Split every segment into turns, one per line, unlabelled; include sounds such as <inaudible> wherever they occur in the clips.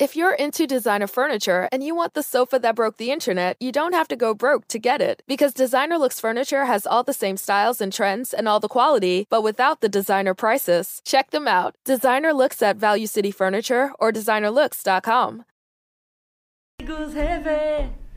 If you're into designer furniture and you want the sofa that broke the internet, you don't have to go broke to get it. Because Designer Looks Furniture has all the same styles and trends and all the quality, but without the designer prices. Check them out. Designer Looks at Value City Furniture or designerlooks.com.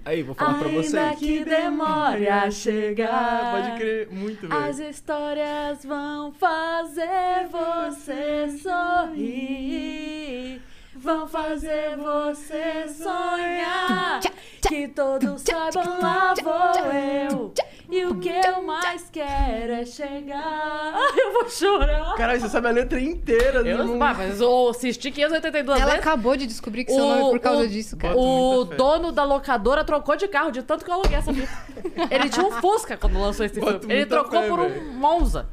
Aí, vou falar pra
ainda que demore a chegar.
Pode crer, muito,
As histórias vão fazer você sorrir. Vão fazer você sonhar. Que todos saibam lá vou eu. E o que eu mais quero é chegar. <laughs> Ai, eu vou chorar.
Caralho, você sabe a letra inteira.
Eu,
não...
Mas eu assisti 582
Ela
vezes.
acabou de descobrir que seu nome é por causa disso, cara.
O dono da locadora trocou de carro, de tanto que eu aluguei essa fita. <laughs> Ele tinha um Fusca quando lançou esse
Boto
filme. Ele trocou
fé,
por um
velho.
Monza.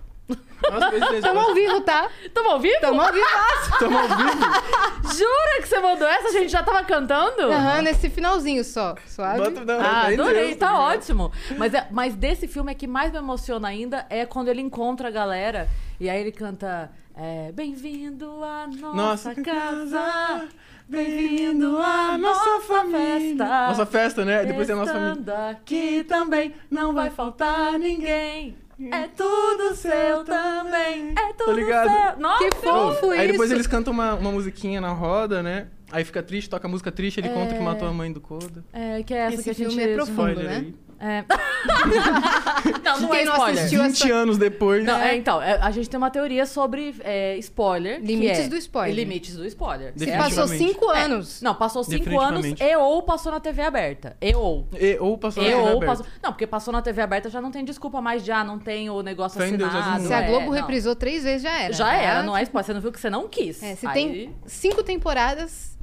Tamo ao vivo, tá?
Tamo ouvindo?
Tamo ao vivo. <laughs>
Tamo ao vivo.
Jura que você mandou essa? A gente já tava cantando?
Aham, nesse finalzinho só. Suave.
Bota- não,
Ah, adorei,
Deus,
tá ótimo. Mas, é- mas desse filme é que mais me emociona ainda é quando ele encontra a galera e aí ele canta é, Bem-vindo à nossa,
Nossa
casa, bem-vindo à nossa festa.
Nossa festa, né? Depois tem a nossa família.
Aqui também, não vai faltar ninguém. É tudo seu também, é tudo
ligado.
seu. Nossa,
Que fofo
Aí depois
isso.
eles cantam uma, uma musiquinha na roda, né? Aí fica triste, toca a música triste, ele conta que matou a mãe do Coda.
É, que é essa
Esse
que a gente...
filme é profundo, né?
aí.
É. <laughs> não, não é
Quem não
spoiler.
assistiu
20 anos depois.
Não, é, então, é, a gente tem uma teoria sobre é, spoiler.
Limites
é-
do spoiler.
Limites do spoiler.
Se passou
Definitivamente.
cinco
É,
anos.
Não, passou cinco anos
Definitivamente.
e ou passou na TV aberta. E ou.
E, ou passou
E
na TV aberta.
passou. Não, porque passou na TV aberta já não tem desculpa mais de ah, não tem o negócio
Fé em Deus,
assinado.
Jesus
Se a
é,
Globo
não.
reprisou três vezes, já era.
Já era,
tá?
não é spoiler. Você não viu que você não quis.
É, se
Aí-
tem cinco temporadas,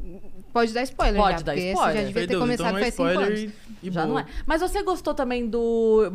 pode dar spoiler
Pode
já.
dar
esse
spoiler.
já devia ter
Deus,
começado
então não é
faz cinco
spoiler
anos.
e, e
Já
boa.
não é. Mas você gostou também do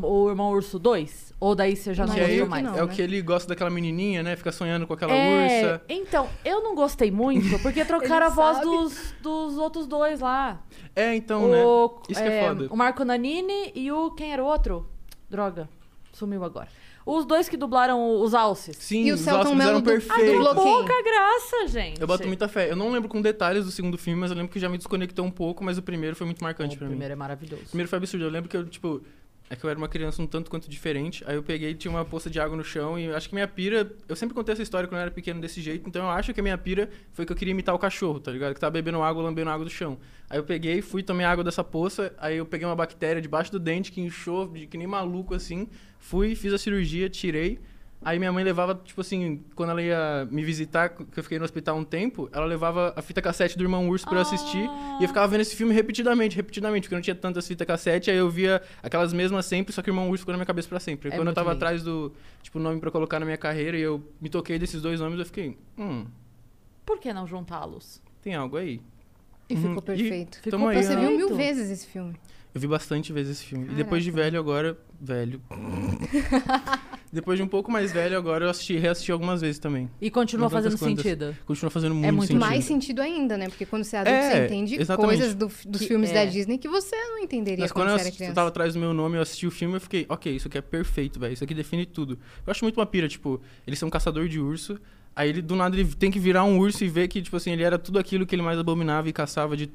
o Irmão Urso 2? Ou daí você já não gostou mais?
não.
é o
né?
que ele gosta daquela menininha, né? Fica sonhando com aquela
É,
ursa.
Então, eu não gostei muito, porque <laughs> trocaram a voz dos, dos outros dois lá.
É, então, né?
o,
Isso que é foda.
O Marco Nanini e o. Quem era o outro? Droga, sumiu agora. Os dois que dublaram os alces.
Sim,
E o
os
Celton
Oscars
Mello
eram
du-
perfeitos.
dublou quem?
Pouca graça, gente.
Eu boto muita fé. Eu não lembro com detalhes do segundo filme, mas eu lembro que já me desconectou um pouco, mas o primeiro foi muito marcante
O
pra
primeiro
mim.
é maravilhoso.
O primeiro foi absurdo. Eu lembro que eu, tipo, é que eu era uma criança um tanto quanto diferente. Aí eu peguei, tinha uma poça de água no chão e acho que minha pira. Eu sempre contei essa história quando eu era pequeno desse jeito, então eu acho que a minha pira foi que eu queria imitar o cachorro, tá ligado? Que tava bebendo água, lambendo água do chão. Aí eu peguei, fui, tomei água dessa poça, aí eu peguei uma bactéria debaixo do dente que inchou, de que nem maluco assim. Fui, fiz a cirurgia, tirei. Aí minha mãe levava, tipo assim, quando ela ia me visitar, que eu fiquei no hospital um tempo, ela levava a fita cassete do Irmão Urso pra eu assistir. E eu ficava vendo esse filme repetidamente, repetidamente, porque eu não tinha tantas fitas cassete, aí eu via aquelas mesmas sempre, só que o Irmão Urso ficou na minha cabeça pra sempre. E
É
quando eu tava
lindo.
atrás do, tipo, nome pra colocar na minha carreira e eu me toquei desses dois nomes, eu fiquei, hum,
Por que não juntá-los?
tem algo aí.
E
Uhum.
ficou perfeito.
Ficou
tamo aí,
Você
né?
viu mil vezes esse filme.
Eu vi bastante vezes esse filme. E depois de velho agora, velho. <laughs> depois de um pouco mais velho agora, eu assisti, reassisti algumas vezes também.
E continua fazendo
quantas.
sentido.
Continua fazendo muito,
muito
sentido.
Mais sentido ainda, né? Porque quando você é adulto,
É,
você entende
exatamente.
coisas do- dos
Que-
filmes
é.
da Disney que você não entenderia
Mas
quando
quando eu
você era criança.
tava atrás do meu nome, eu assisti o filme, eu fiquei, ok, isso aqui é perfeito, velho. Isso aqui define tudo. Eu acho muito uma pira, tipo, ele ser um caçador de urso, aí ele, do nada, ele tem que virar um urso e ver que, tipo assim, ele era tudo aquilo que ele mais abominava e caçava de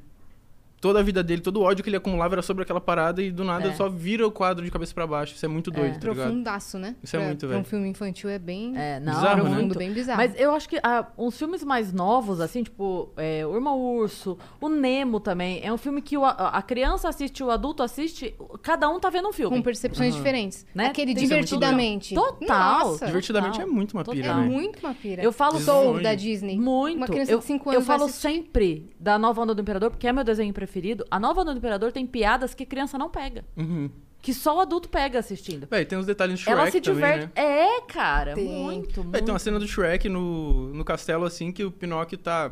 toda a vida dele, todo o ódio que ele acumulava era sobre aquela parada e do nada
É.
só vira o quadro de cabeça pra baixo. Isso é muito doido,
É.
tá ligado?
Profundaço, né?
Isso é
Pra-
muito, velho.
um filme infantil é bem
É, não,
Bizarro, né?
muito.
bem bizarro.
Mas eu acho que ah, uns filmes mais novos, assim, tipo, é, O Irmão Urso, o Nemo também, é um filme que o- a, criança assiste, o adulto assiste, cada um tá vendo um filme.
Com percepções diferentes.
Né?
Aquele
Tem-
divertidamente.
Total.
Nossa,
Divertidamente
Total.
é muito uma
Total.
pira,
é
velho.
muito uma pira.
Eu falo
Longe.
da Disney.
Muito.
Uma criança
eu,
de 5
eu
anos vai
falo sempre da Nova Onda do Imperador, porque é meu desenho preferido. A Nova do Imperador tem piadas que criança não pega.
Uhum.
Que só o adulto pega assistindo.
Véi, tem uns detalhes no Shrek
Ela se
também,
diverte.
né?
É, cara.
Tem.
Muito, muito.
Véi, tem uma cena do Shrek no, no castelo, assim, que o Pinóquio tá...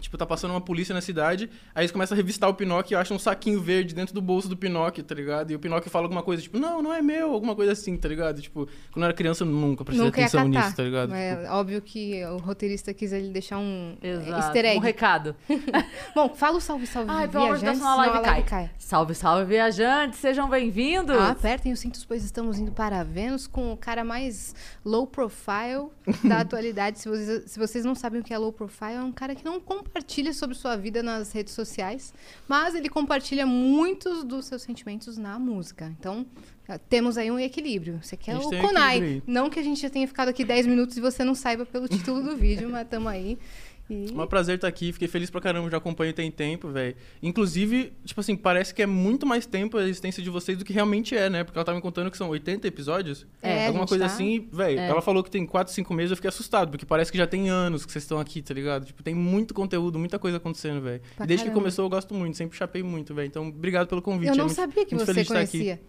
Tipo, tá passando uma polícia na cidade, aí eles começam a revistar o Pinóquio e acham um saquinho verde dentro do bolso do Pinóquio, tá ligado? E o Pinóquio fala alguma coisa, tipo, não, não é meu, alguma coisa assim, tá ligado? Tipo, quando eu era criança, eu nunca prestei
Nunca
atenção
catar.
nisso, tá ligado?
É óbvio que o roteirista quis ele deixar um é,
Exato.
easter egg.
Um recado. <laughs>
Bom, fala o salve, salve,
Ai, pelo amor de Deus,
viajantes,
live
senão
cai. Salve, salve, viajantes. Sejam bem-vindos.
Ah, apertem os cintos, pois estamos indo para Vênus com o cara mais low profile da <laughs> atualidade. Se vocês, se vocês não sabem o que é low profile, é um cara que não compartilha sobre sua vida nas redes sociais, mas ele compartilha muitos dos seus sentimentos na música. Então, ah, temos aí um equilíbrio. Você quer
gente
o Konai.
equilíbrio.
Não que a gente já tenha ficado aqui 10 minutos e você não saiba pelo título do vídeo, mas estamos aí. E...
É um prazer estar aqui, fiquei feliz pra caramba, já acompanho tem tempo, velho. Inclusive, tipo assim, parece que é muito mais tempo a existência de vocês do que realmente é, né? Porque ela tava me contando que são 80 episódios.
É,
Alguma coisa
tá-
assim, velho.
É.
Ela falou que tem 4, 5 meses, eu fiquei assustado, porque parece que já tem anos que vocês estão aqui, tá ligado? Tipo, tem muito conteúdo, muita coisa acontecendo, velho. Desde que
caramba.
começou eu gosto muito, sempre chapei muito, velho. Então, obrigado pelo convite.
Eu
é
não
muito-
sabia que você conhecia.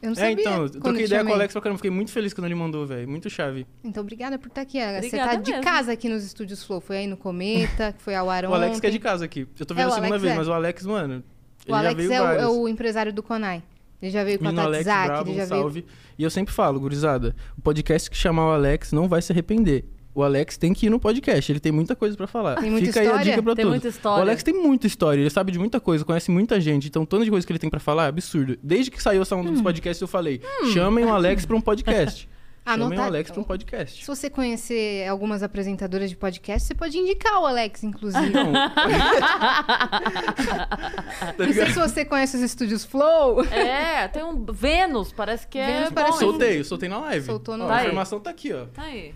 Eu não
É,
sabia.
então, eu troquei ideia com o. Alex pra caramba, fiquei muito feliz quando ele mandou, velho. Muito chave.
Então, obrigada por estar aqui. Você
Obrigada
tá de
mesmo.
casa aqui nos estúdios Flow. Foi aí no Cometa, que foi ao ar
O Alex que é de casa aqui. Eu tô
É,
vendo
o
a segunda
Alex
vez,
é.
mas o Alex, mano. Ele
O
já
Alex
veio
é o, é o empresário do Conai. Ele já veio com a
Alex, bravo,
ele
um
já veio...
salve. E eu sempre falo, gurizada, o podcast que chamar o Alex não vai se arrepender. O Alex tem que ir no podcast, ele tem muita coisa pra falar.
Tem muita
Fica aí a
história?
dica pra
Tem
todos.
muita história.
O Alex tem muita história, ele sabe de muita coisa, conhece muita gente, então toda de coisa que ele tem pra falar é absurdo. Desde que saiu essa onda
Hum.
dos podcasts, eu falei, chamem o Alex pra um podcast. <laughs> Chamem o
Anotar-
Alex pra um podcast.
Se você conhecer algumas apresentadoras de podcast, você pode indicar o Alex, inclusive.
Não. <laughs>
Não
tá
sei
ligado?
se você conhece os estúdios Flow.
É, tem um Vênus, parece que é.
Vênus
bom,
parece
hein?
Soltei, soltei na live.
Soltou no
Ó,
live.
A informação tá aqui, ó,
Tá aí.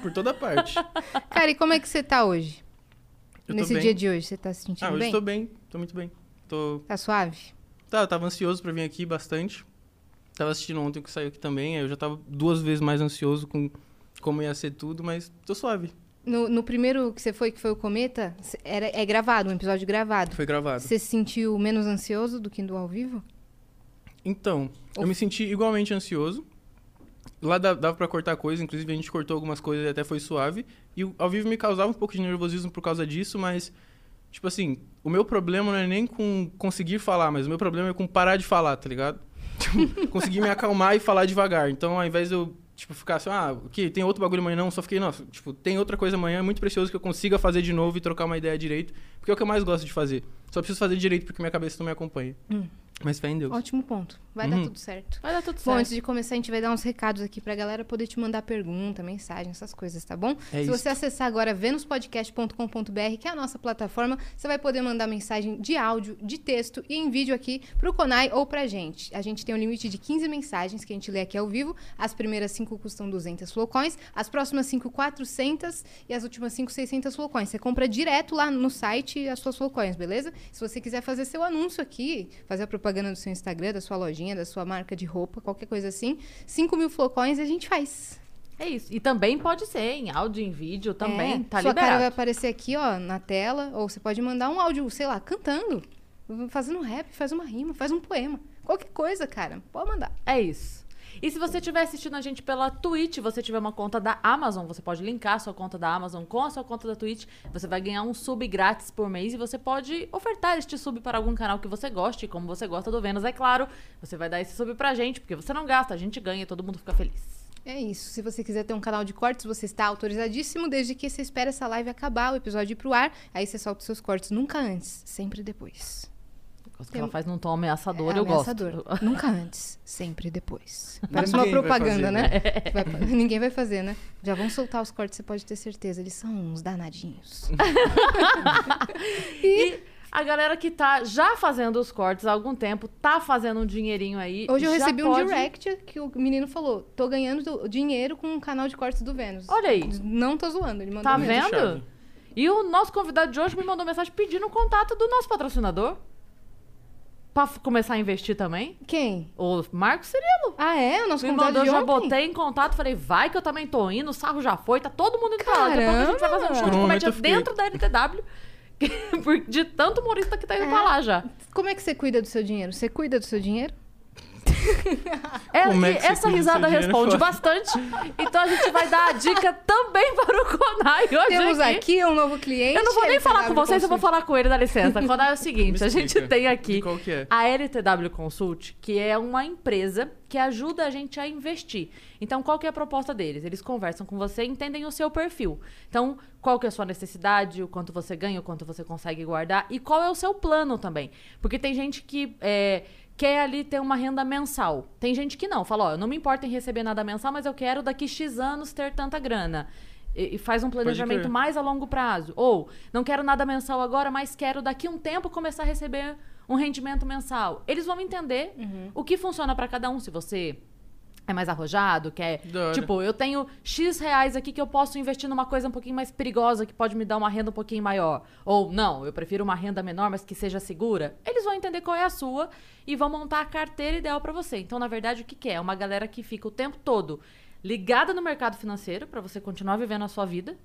Por toda parte. <laughs>
Cara, e como é que você tá hoje?
Eu
Nesse dia de hoje, você tá se sentindo
Ah, hoje
bem?
tô bem, tô muito bem. Tô
Tá suave?
Tá, eu tava ansioso pra vir aqui bastante. Tava assistindo ontem que saiu aqui também, aí eu já tava duas vezes mais ansioso com como ia ser tudo, mas tô suave.
No, no primeiro que você foi, que foi o Cometa, era, é gravado, um episódio gravado.
Foi gravado.
Você se sentiu menos ansioso do que do ao vivo?
Então, eu me senti igualmente ansioso. Lá dava pra cortar coisa, inclusive a gente cortou algumas coisas e até foi suave. E ao vivo me causava um pouco de nervosismo por causa disso, mas, tipo assim, o meu problema não é nem com conseguir falar, mas o meu problema é com parar de falar, tá ligado? <laughs> Conseguir me acalmar e falar devagar. Então, ao invés de eu, tipo, ficar assim, ah, que tem outro bagulho amanhã, não, só fiquei, nossa, tipo, tem outra coisa amanhã, é muito precioso que eu consiga fazer de novo e trocar uma ideia direito, porque é o que eu mais gosto de fazer. Só preciso fazer direito porque minha cabeça não me acompanha.
Hum.
Mas fé em Deus.
Ótimo ponto. Vai dar
Uhum.
tudo certo.
Vai dar tudo
Bom,
certo.
antes de começar, a gente vai dar uns recados aqui pra galera poder te mandar pergunta, mensagem, essas coisas, tá bom?
É
Se
isso.
você acessar agora venuspodcast.com.br, que é a nossa plataforma, você vai poder mandar mensagem de áudio, de texto e em vídeo aqui pro Conai ou pra gente. A gente tem um limite de 15 mensagens que a gente lê aqui ao vivo. As primeiras 5 custam 200 flowcoins, as próximas 5, 400 e as últimas 5, 600 flowcoins. Você compra direto lá no site as suas flowcoins, beleza? Se você quiser fazer seu anúncio aqui, fazer a propaganda do seu Instagram, da sua lojinha, da sua marca de roupa, qualquer coisa assim, 5 mil flowcoins a gente faz.
É isso. E também pode ser em áudio, em vídeo, também.
É,
Tá
sua cara vai
liberado.
aparecer aqui, ó, na tela, ou você pode mandar um áudio, sei lá, cantando, fazendo rap, faz uma rima, faz um poema. Qualquer coisa, cara, pode mandar.
É isso. E se você estiver assistindo a gente pela Twitch, você tiver uma conta da Amazon, você pode linkar a sua conta da Amazon com a sua conta da Twitch. Você vai ganhar um sub grátis por mês e você pode ofertar este sub para algum canal que você goste, como você gosta do Vênus, é claro. Você vai dar esse sub pra gente, porque você não gasta, a gente ganha todo mundo fica feliz.
É isso. Se você quiser ter um canal de cortes, você está autorizadíssimo, desde que você espere essa live acabar, o episódio ir pro ar. Aí você solta os seus cortes nunca antes, sempre depois.
Que
Tem-
ela faz num tom ameaçador,
É
eu
ameaçador.
gosto. <laughs>
Nunca antes, sempre depois. Parece uma
vai
propaganda,
fazer,
né? <laughs> Vai- ninguém vai fazer, né? Já vão soltar os cortes, você pode ter certeza. Eles são uns danadinhos. <laughs>
E a galera que tá já fazendo os cortes há algum tempo, tá fazendo um dinheirinho aí.
Hoje eu
já
recebi um
pode-
direct que o menino falou: tô ganhando do- dinheiro com o canal de cortes do Vênus.
Olha aí.
Não tô zoando, ele mandou
Tá vendo?
chave.
E o nosso convidado de hoje me mandou mensagem pedindo o contato do nosso patrocinador. Pra começar a investir também.
Quem?
O Marcos Cirilo.
Ah, é? O nosso
Me
convidado
mandou,
de
já
ontem?
botei em contato, falei, vai que eu também tô indo, o sarro já foi, tá todo mundo indo pra lá. Daqui a pouco a gente vai fazer um show de comédia
eu fiquei-
dentro da LTW. <laughs> de tanto humorista que tá indo
É.
pra lá já.
Como é que você cuida do seu dinheiro? Você cuida do seu dinheiro? <laughs>
É,
Como que você
essa risada responde bastante. Então a gente vai dar a dica também para o Konai hoje
Temos
aqui.
aqui um novo cliente.
Eu não vou nem
LTW
falar com vocês, eu vou
Consult.
falar com ele, dá licença. <laughs> Konai é o seguinte, a gente tem aqui
qual que é?
a LTW Consult, que é uma empresa que ajuda a gente a investir. Então, qual que é a proposta deles? Eles conversam com você e entendem o seu perfil. Então, qual que é a sua necessidade, o quanto você ganha, o quanto você consegue guardar e qual é o seu plano também. Porque tem gente que é, quer ali ter uma renda mensal. Tem gente que não. Fala, ó, eu não me importo em receber nada mensal, mas eu quero daqui X anos ter tanta grana. E, e faz um planejamento mais a longo prazo. Ou, não quero nada mensal agora, mas quero daqui a um tempo começar a receber um rendimento mensal. Eles vão entender o que funciona para cada um. Se você é mais arrojado, quer.
Hora.
Tipo, eu tenho X reais aqui que eu posso investir numa coisa um pouquinho mais perigosa que pode me dar uma renda um pouquinho maior. Ou não, eu prefiro uma renda menor, mas que seja segura. Eles vão entender qual é a sua e vão montar a carteira ideal para você. Então, na verdade, o que, que é? É uma galera que fica o tempo todo ligada no mercado financeiro para você continuar vivendo a sua vida.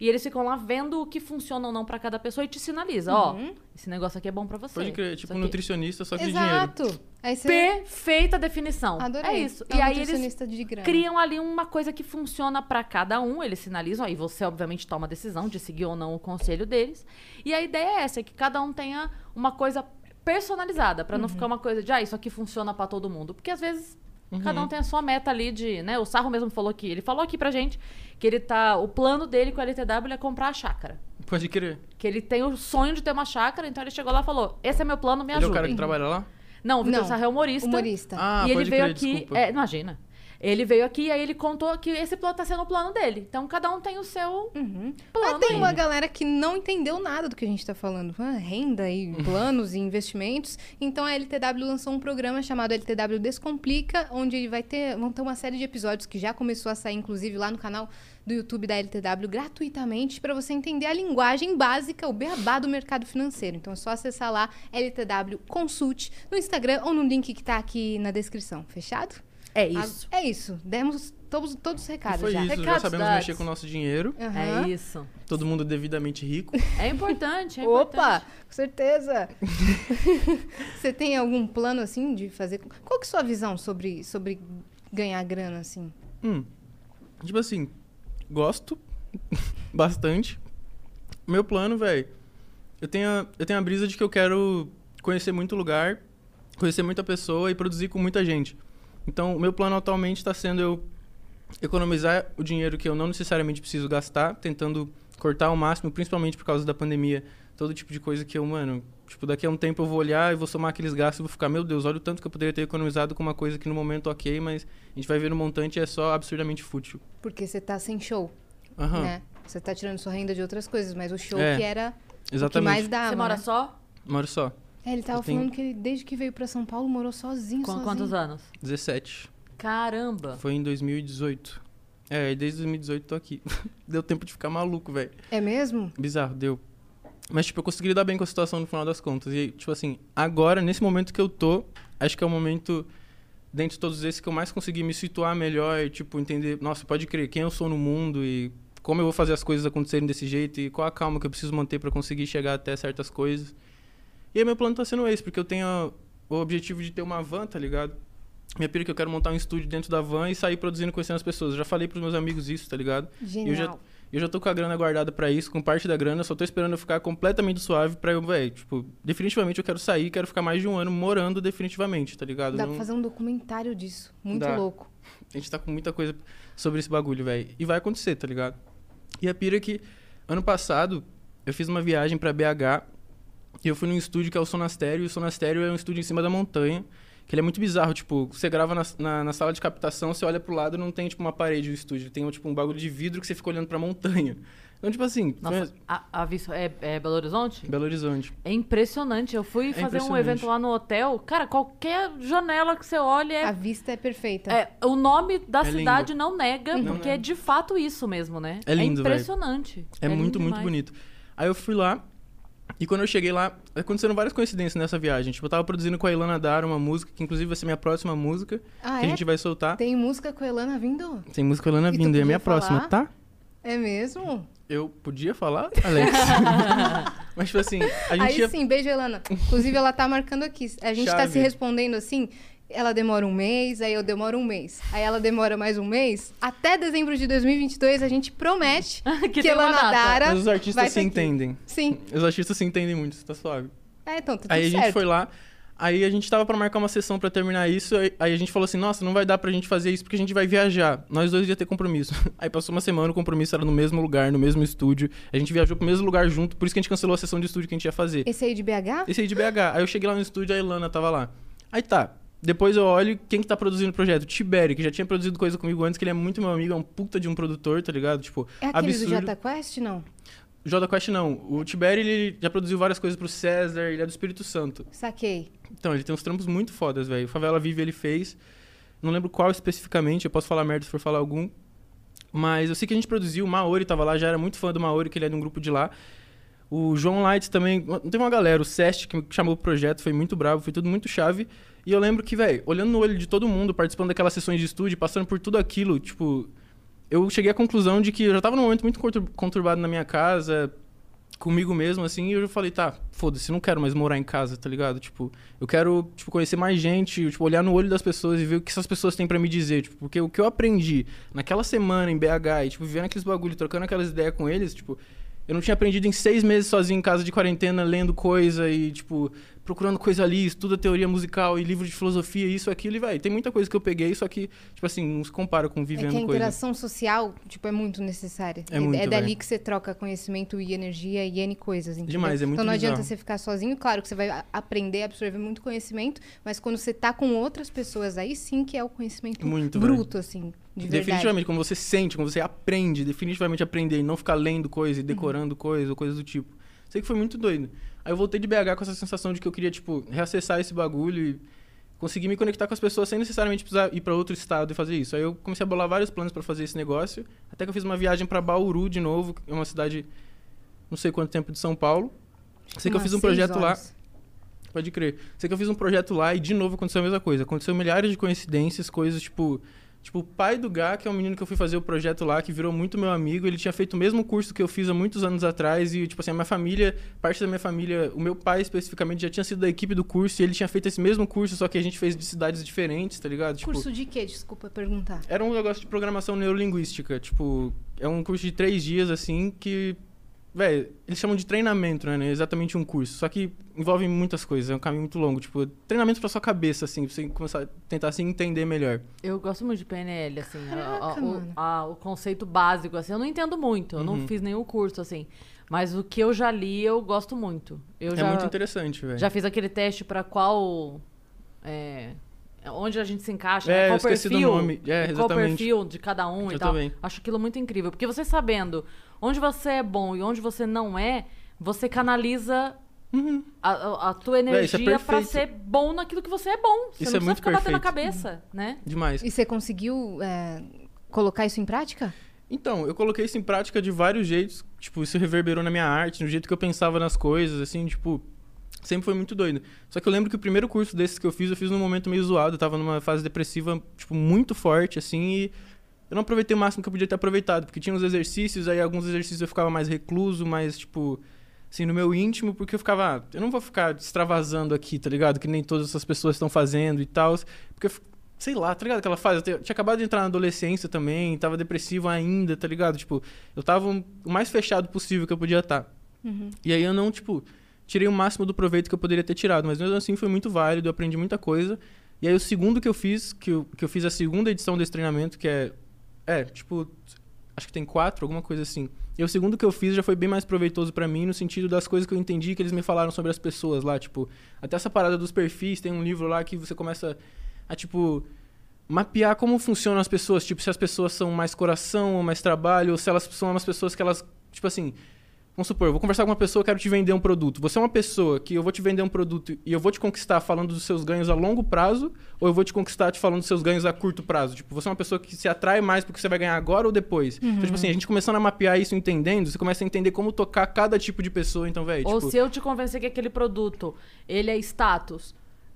E eles ficam lá vendo o que funciona ou não para cada pessoa e te sinaliza, ó, esse negócio aqui é bom para você.
Pode crer, tipo um nutricionista, só que de dinheiro.
Exato. Aí você...
Perfeita definição.
Adorei.
É isso.
É um
e aí eles
nutricionista de grana.
criam ali uma coisa que funciona pra cada um, eles sinalizam, aí você obviamente toma a decisão de seguir ou não o conselho deles. E a ideia é essa, é que cada um tenha uma coisa personalizada, pra não ficar uma coisa de, ah, isso aqui funciona pra todo mundo, porque às vezes cada um tem a sua meta ali de, né, o Sarro mesmo falou aqui, ele falou aqui pra gente que ele tá, o plano dele com a LTW é comprar a chácara.
Pode crer.
Que ele tem o sonho de ter uma chácara, então ele chegou lá e falou: Esse é meu plano, me
Ele é o
ajuda.
cara que trabalha lá?
Não, o Vitor
Não,
Sarro é humorista.
Humorista.
Ah,
e ele veio
crer,
aqui. É, imagina. Ele veio aqui e aí ele contou que esse plano tá sendo o plano dele. Então cada um tem o seu
Uhum.
plano.
Mas tem
aí.
uma galera que não entendeu nada do que a gente tá falando. Ah, renda e <laughs> planos e investimentos. Então a LTW lançou um programa chamado LTW Descomplica, onde vai ter, vão ter uma série de episódios que já começou a sair, inclusive, lá no canal do YouTube da LTW, gratuitamente, para você entender a linguagem básica, o beabá do mercado financeiro. Então é só acessar lá LTW Consult no Instagram ou no link que tá aqui na descrição. Fechado?
É isso.
Ah, é isso. Demos todos, todos os
E
recados
foi
já.
isso, já
Recados
sabemos
dados.
mexer com o nosso dinheiro.
Aham.
É isso.
Todo mundo devidamente rico.
É importante, é
Opa,
importante.
com certeza. <laughs> Você tem algum plano assim de fazer? Qual que é a sua visão sobre, sobre ganhar grana assim?
Hum, tipo assim, gosto <laughs> bastante. Meu plano, velho, eu tenho, a- eu tenho a brisa de que eu quero conhecer muito lugar, conhecer muita pessoa e produzir com muita gente. Então, o meu plano atualmente está sendo eu economizar o dinheiro que eu não necessariamente preciso gastar, tentando cortar ao máximo, principalmente por causa da pandemia, todo tipo de coisa que eu, mano, tipo, daqui a um tempo eu vou olhar e vou somar aqueles gastos e vou ficar, meu Deus, olha o tanto que eu poderia ter economizado com uma coisa que no momento ok, mas a gente vai ver no montante e é só absurdamente fútil.
Porque você tá sem show,
Aham,
né? Você tá tirando sua renda de outras coisas, mas o show
É,
que era o que
exatamente.
mais dava,
Você mora
né?
só?
Moro só,
É, ele tava
Eu tenho-
falando que ele, desde que veio pra São Paulo, morou sozinho,
Com
sozinho.
quantos anos?
17.
Caramba.
Foi em 2018. É, e desde 2018 tô aqui. <laughs> deu tempo de ficar maluco, velho.
É mesmo?
Bizarro, deu. Mas, tipo, eu consegui lidar bem com a situação no final das contas. E, tipo assim, agora, nesse momento que eu tô, acho que é o momento, dentre todos esses, que eu mais consegui me situar melhor e, tipo, entender, nossa, pode crer, quem eu sou no mundo e como eu vou fazer as coisas acontecerem desse jeito e qual a calma que eu preciso manter pra conseguir chegar até certas coisas. E aí, meu plano tá sendo esse, porque eu tenho o objetivo de ter uma van, tá ligado? Minha pira é que eu quero montar um estúdio dentro da van e sair produzindo e conhecendo as pessoas. Eu já falei pros meus amigos isso, tá ligado?
Genial.
já- Eu já tô com a grana guardada pra isso, com parte da grana, só tô esperando eu ficar completamente suave pra eu, velho, tipo, definitivamente eu quero sair, quero ficar mais de um ano morando definitivamente, tá ligado?
Dá
Não-
pra fazer um documentário disso. Muito
Dá.
louco.
A gente tá com muita coisa sobre esse bagulho, velho. E vai acontecer, tá ligado? E a pira é que, ano passado, eu fiz uma viagem pra BH e eu fui num estúdio que é o Sonastério. E o Sonastério é um estúdio em cima da montanha, que ele é muito bizarro. Tipo, você grava na, na, na sala de captação, você olha pro lado não tem, tipo, uma parede do estúdio. Tem, tipo, um bagulho de vidro que você fica olhando pra montanha. Então, tipo assim,
Nossa, a, a vista é, é Belo Horizonte?
Belo Horizonte.
É impressionante. Eu fui fazer um evento lá no hotel. Cara, qualquer janela que você olhe é
A vista é perfeita.
É, o nome da
É
cidade
lindo.
não nega,
Não
porque é
nega.
de fato isso mesmo, né?
É lindo, velho.
impressionante.
É, muito,
lindo
muito
demais.
bonito. Aí eu fui lá, e quando eu cheguei lá, aconteceram várias coincidências nessa viagem. Tipo, eu tava produzindo com a Ilana Dara uma música, que inclusive vai ser minha próxima música,
Ah,
que a
é?
gente vai soltar.
Tem música com a Elana vindo?
Tem música com a Ilana vindo, e é a minha
podia
próxima,
falar?
tá?
É mesmo?
Eu podia falar, Alex? <laughs> Mas, tipo assim, a gente
Aí
ia...
sim, beijo, Elana. Inclusive, ela tá marcando aqui. A gente tá
Chave.
se respondendo assim. Ela demora um mês, aí eu demoro um mês. Aí ela demora mais um mês. Até dezembro de 2022, a gente promete <laughs>
Que
que,
tem uma
Elana
data.
Dara
Mas os artistas se
aqui.
entendem.
Sim.
Os artistas se entendem muito, isso tá suave.
É, então, tá tudo
Aí a gente
certo.
foi lá, aí a gente tava pra marcar uma sessão pra terminar isso, aí, aí a gente falou assim, nossa, não vai dar pra gente fazer isso porque a gente vai viajar. Nós dois ia ter compromisso. <laughs> Aí passou uma semana, o compromisso era no mesmo lugar, no mesmo estúdio. A gente viajou pro mesmo lugar junto, por isso que a gente cancelou a sessão de estúdio que a gente ia fazer.
Esse aí de BH?
Esse aí de BH. Aí eu cheguei lá no estúdio, a Ilana tava lá. Aí tá. Depois eu olho quem que tá produzindo o projeto. O Tiberi, que já tinha produzido coisa comigo antes, que ele é muito meu amigo, é um puta de um produtor, tá ligado? Tipo,
É aquele
absurdo.
do Jota Quest, não?
Jota Quest não. O Tiberi, ele já produziu várias coisas pro César, ele é do Espírito Santo.
Saquei.
Então, ele tem uns trampos muito fodas, velho. Favela Vive ele fez. Não lembro qual especificamente, eu posso falar merda se for falar algum. Mas eu sei que a gente produziu, o Maori tava lá, já era muito fã do Maori, que ele é de um grupo de lá. O João Lights também. Tem uma galera, o Sest, que chamou pro projeto, foi muito bravo, foi tudo muito chave. E eu lembro que, velho, olhando no olho de todo mundo, participando daquelas sessões de estúdio, passando por tudo aquilo, tipo. Eu cheguei à conclusão de que eu já tava num momento muito contur- conturbado na minha casa, comigo mesmo, assim, e eu falei, tá, foda-se, não quero mais morar em casa, tá ligado? Tipo, eu quero, tipo, conhecer mais gente, tipo, olhar no olho das pessoas e ver o que essas pessoas têm pra me dizer, tipo, porque o que eu aprendi naquela semana em BH e, tipo, vivendo aqueles bagulho, trocando aquelas ideias com eles, tipo, eu não tinha aprendido em seis meses sozinho em casa de quarentena, lendo coisa e, tipo, procurando coisa ali, estuda teoria musical e livro de filosofia, isso, aquilo, e, vai, tem muita coisa que eu peguei, só que, tipo assim, não se compara com
É
vivendo
que a
coisa.
interação social, tipo, é muito necessária.
É muito,
dali
velho.
que você troca conhecimento e energia e N coisas, entendeu?
Demais, é muito
Então não adianta
bizarro.
você ficar sozinho. Claro que você vai a- aprender, absorver muito conhecimento, mas quando você tá com outras pessoas, aí sim que é o conhecimento
Muito,
bruto, assim, de.
Definitivamente, quando você sente, quando você aprende, definitivamente aprender e não ficar lendo coisa e
Uhum.
decorando coisa ou coisas do tipo. Sei que foi muito doido. Aí eu voltei de BH com essa sensação de que eu queria, tipo, reacessar esse bagulho e conseguir me conectar com as pessoas sem necessariamente precisar ir pra outro estado e fazer isso. Aí eu comecei a bolar vários planos pra fazer esse negócio, até que eu fiz uma viagem pra Bauru de novo, que é uma cidade não sei quanto tempo de São Paulo. Sei que eu fiz um projeto lá.
horas.
Pode crer. Sei que eu fiz um projeto lá e de novo aconteceu a mesma coisa. Aconteceu milhares de coincidências, coisas tipo. Tipo, o pai do Gá, que é um menino que eu fui fazer o projeto lá, que virou muito meu amigo, ele tinha feito o mesmo curso que eu fiz há muitos anos atrás, e, tipo assim, a minha família, parte da minha família, o meu pai especificamente, já tinha sido da equipe do curso, e ele tinha feito esse mesmo curso, só que a gente fez de cidades diferentes, tá ligado? Tipo,
Curso de quê? Desculpa perguntar.
era um negócio de programação neurolinguística. Tipo, é um curso de três dias, assim, que. Véi, eles chamam de treinamento, né? Não é exatamente um curso. Só que envolve muitas coisas, é um caminho muito longo. Tipo, treinamento pra sua cabeça, assim, pra você começar a tentar assim, entender melhor.
Eu gosto muito de PNL, assim. a- a-
Caraca,
o,
mano.
a- o conceito básico, assim. Eu não entendo muito, eu
Uhum.
não fiz nenhum curso, assim. Mas o que eu já li, eu gosto muito. Eu
é
já,
muito interessante, velho.
já fiz aquele teste pra qual. é, onde a gente se encaixa,
É,
né?
eu
qual
esqueci do
perfil,
nome. É,
qual perfil de cada um e
Eu
tal.
também.
Acho aquilo muito incrível. Porque você sabendo onde você é bom e onde você não é, você canaliza a, a- a tua
Uhum. isso é
energia pra
perfeito.
ser bom naquilo que você é bom. Você
Isso
não
é
precisa
muito
ficar batendo na
perfeito.
cabeça, né?
Demais.
E você conseguiu é, colocar isso em prática?
Então, eu coloquei isso em prática de vários jeitos. Tipo, isso reverberou na minha arte, no jeito que eu pensava nas coisas, assim, tipo. Sempre foi muito doido. Só que eu lembro que o primeiro curso desses que eu fiz, eu fiz num momento meio zoado. Eu tava numa fase depressiva, tipo, muito forte, assim, e eu não aproveitei o máximo que eu podia ter aproveitado. Porque tinha uns exercícios, aí alguns exercícios eu ficava mais recluso, mais, tipo, assim, no meu íntimo, porque eu ficava, ah, eu não vou ficar extravasando aqui, tá ligado? Que nem todas essas pessoas estão fazendo e tal. Porque eu, sei lá, tá ligado? Aquela fase, eu tinha acabado de entrar na adolescência também, tava depressivo ainda, tá ligado? Tipo, eu tava o mais fechado possível que eu podia estar. E aí eu não, tipo, tirei o máximo do proveito que eu poderia ter tirado, mas mesmo assim foi muito válido, eu aprendi muita coisa. E aí o segundo que eu fiz, que eu, que eu fiz a segunda edição desse treinamento, que é, é, tipo, acho que tem quatro, alguma coisa assim. E o segundo que eu fiz já foi bem mais proveitoso pra mim, no sentido das coisas que eu entendi que eles me falaram sobre as pessoas lá, tipo, até essa parada dos perfis, tem um livro lá que você começa a, tipo, mapear como funcionam as pessoas, tipo, se as pessoas são mais coração ou mais trabalho, ou se elas são umas pessoas que elas, tipo assim, Vamos supor, eu vou conversar com uma pessoa, eu quero te vender um produto. Você é uma pessoa que eu vou te vender um produto e eu vou te conquistar falando dos seus ganhos a longo prazo, ou eu vou te conquistar te falando dos seus ganhos a curto prazo? Tipo, você é uma pessoa que se atrai mais porque você vai ganhar agora ou depois? Então, tipo assim, a gente começando a mapear isso entendendo, você começa a entender como tocar cada tipo de pessoa, então, velho,
Ou
tipo...
se eu te convencer que aquele produto, ele é status,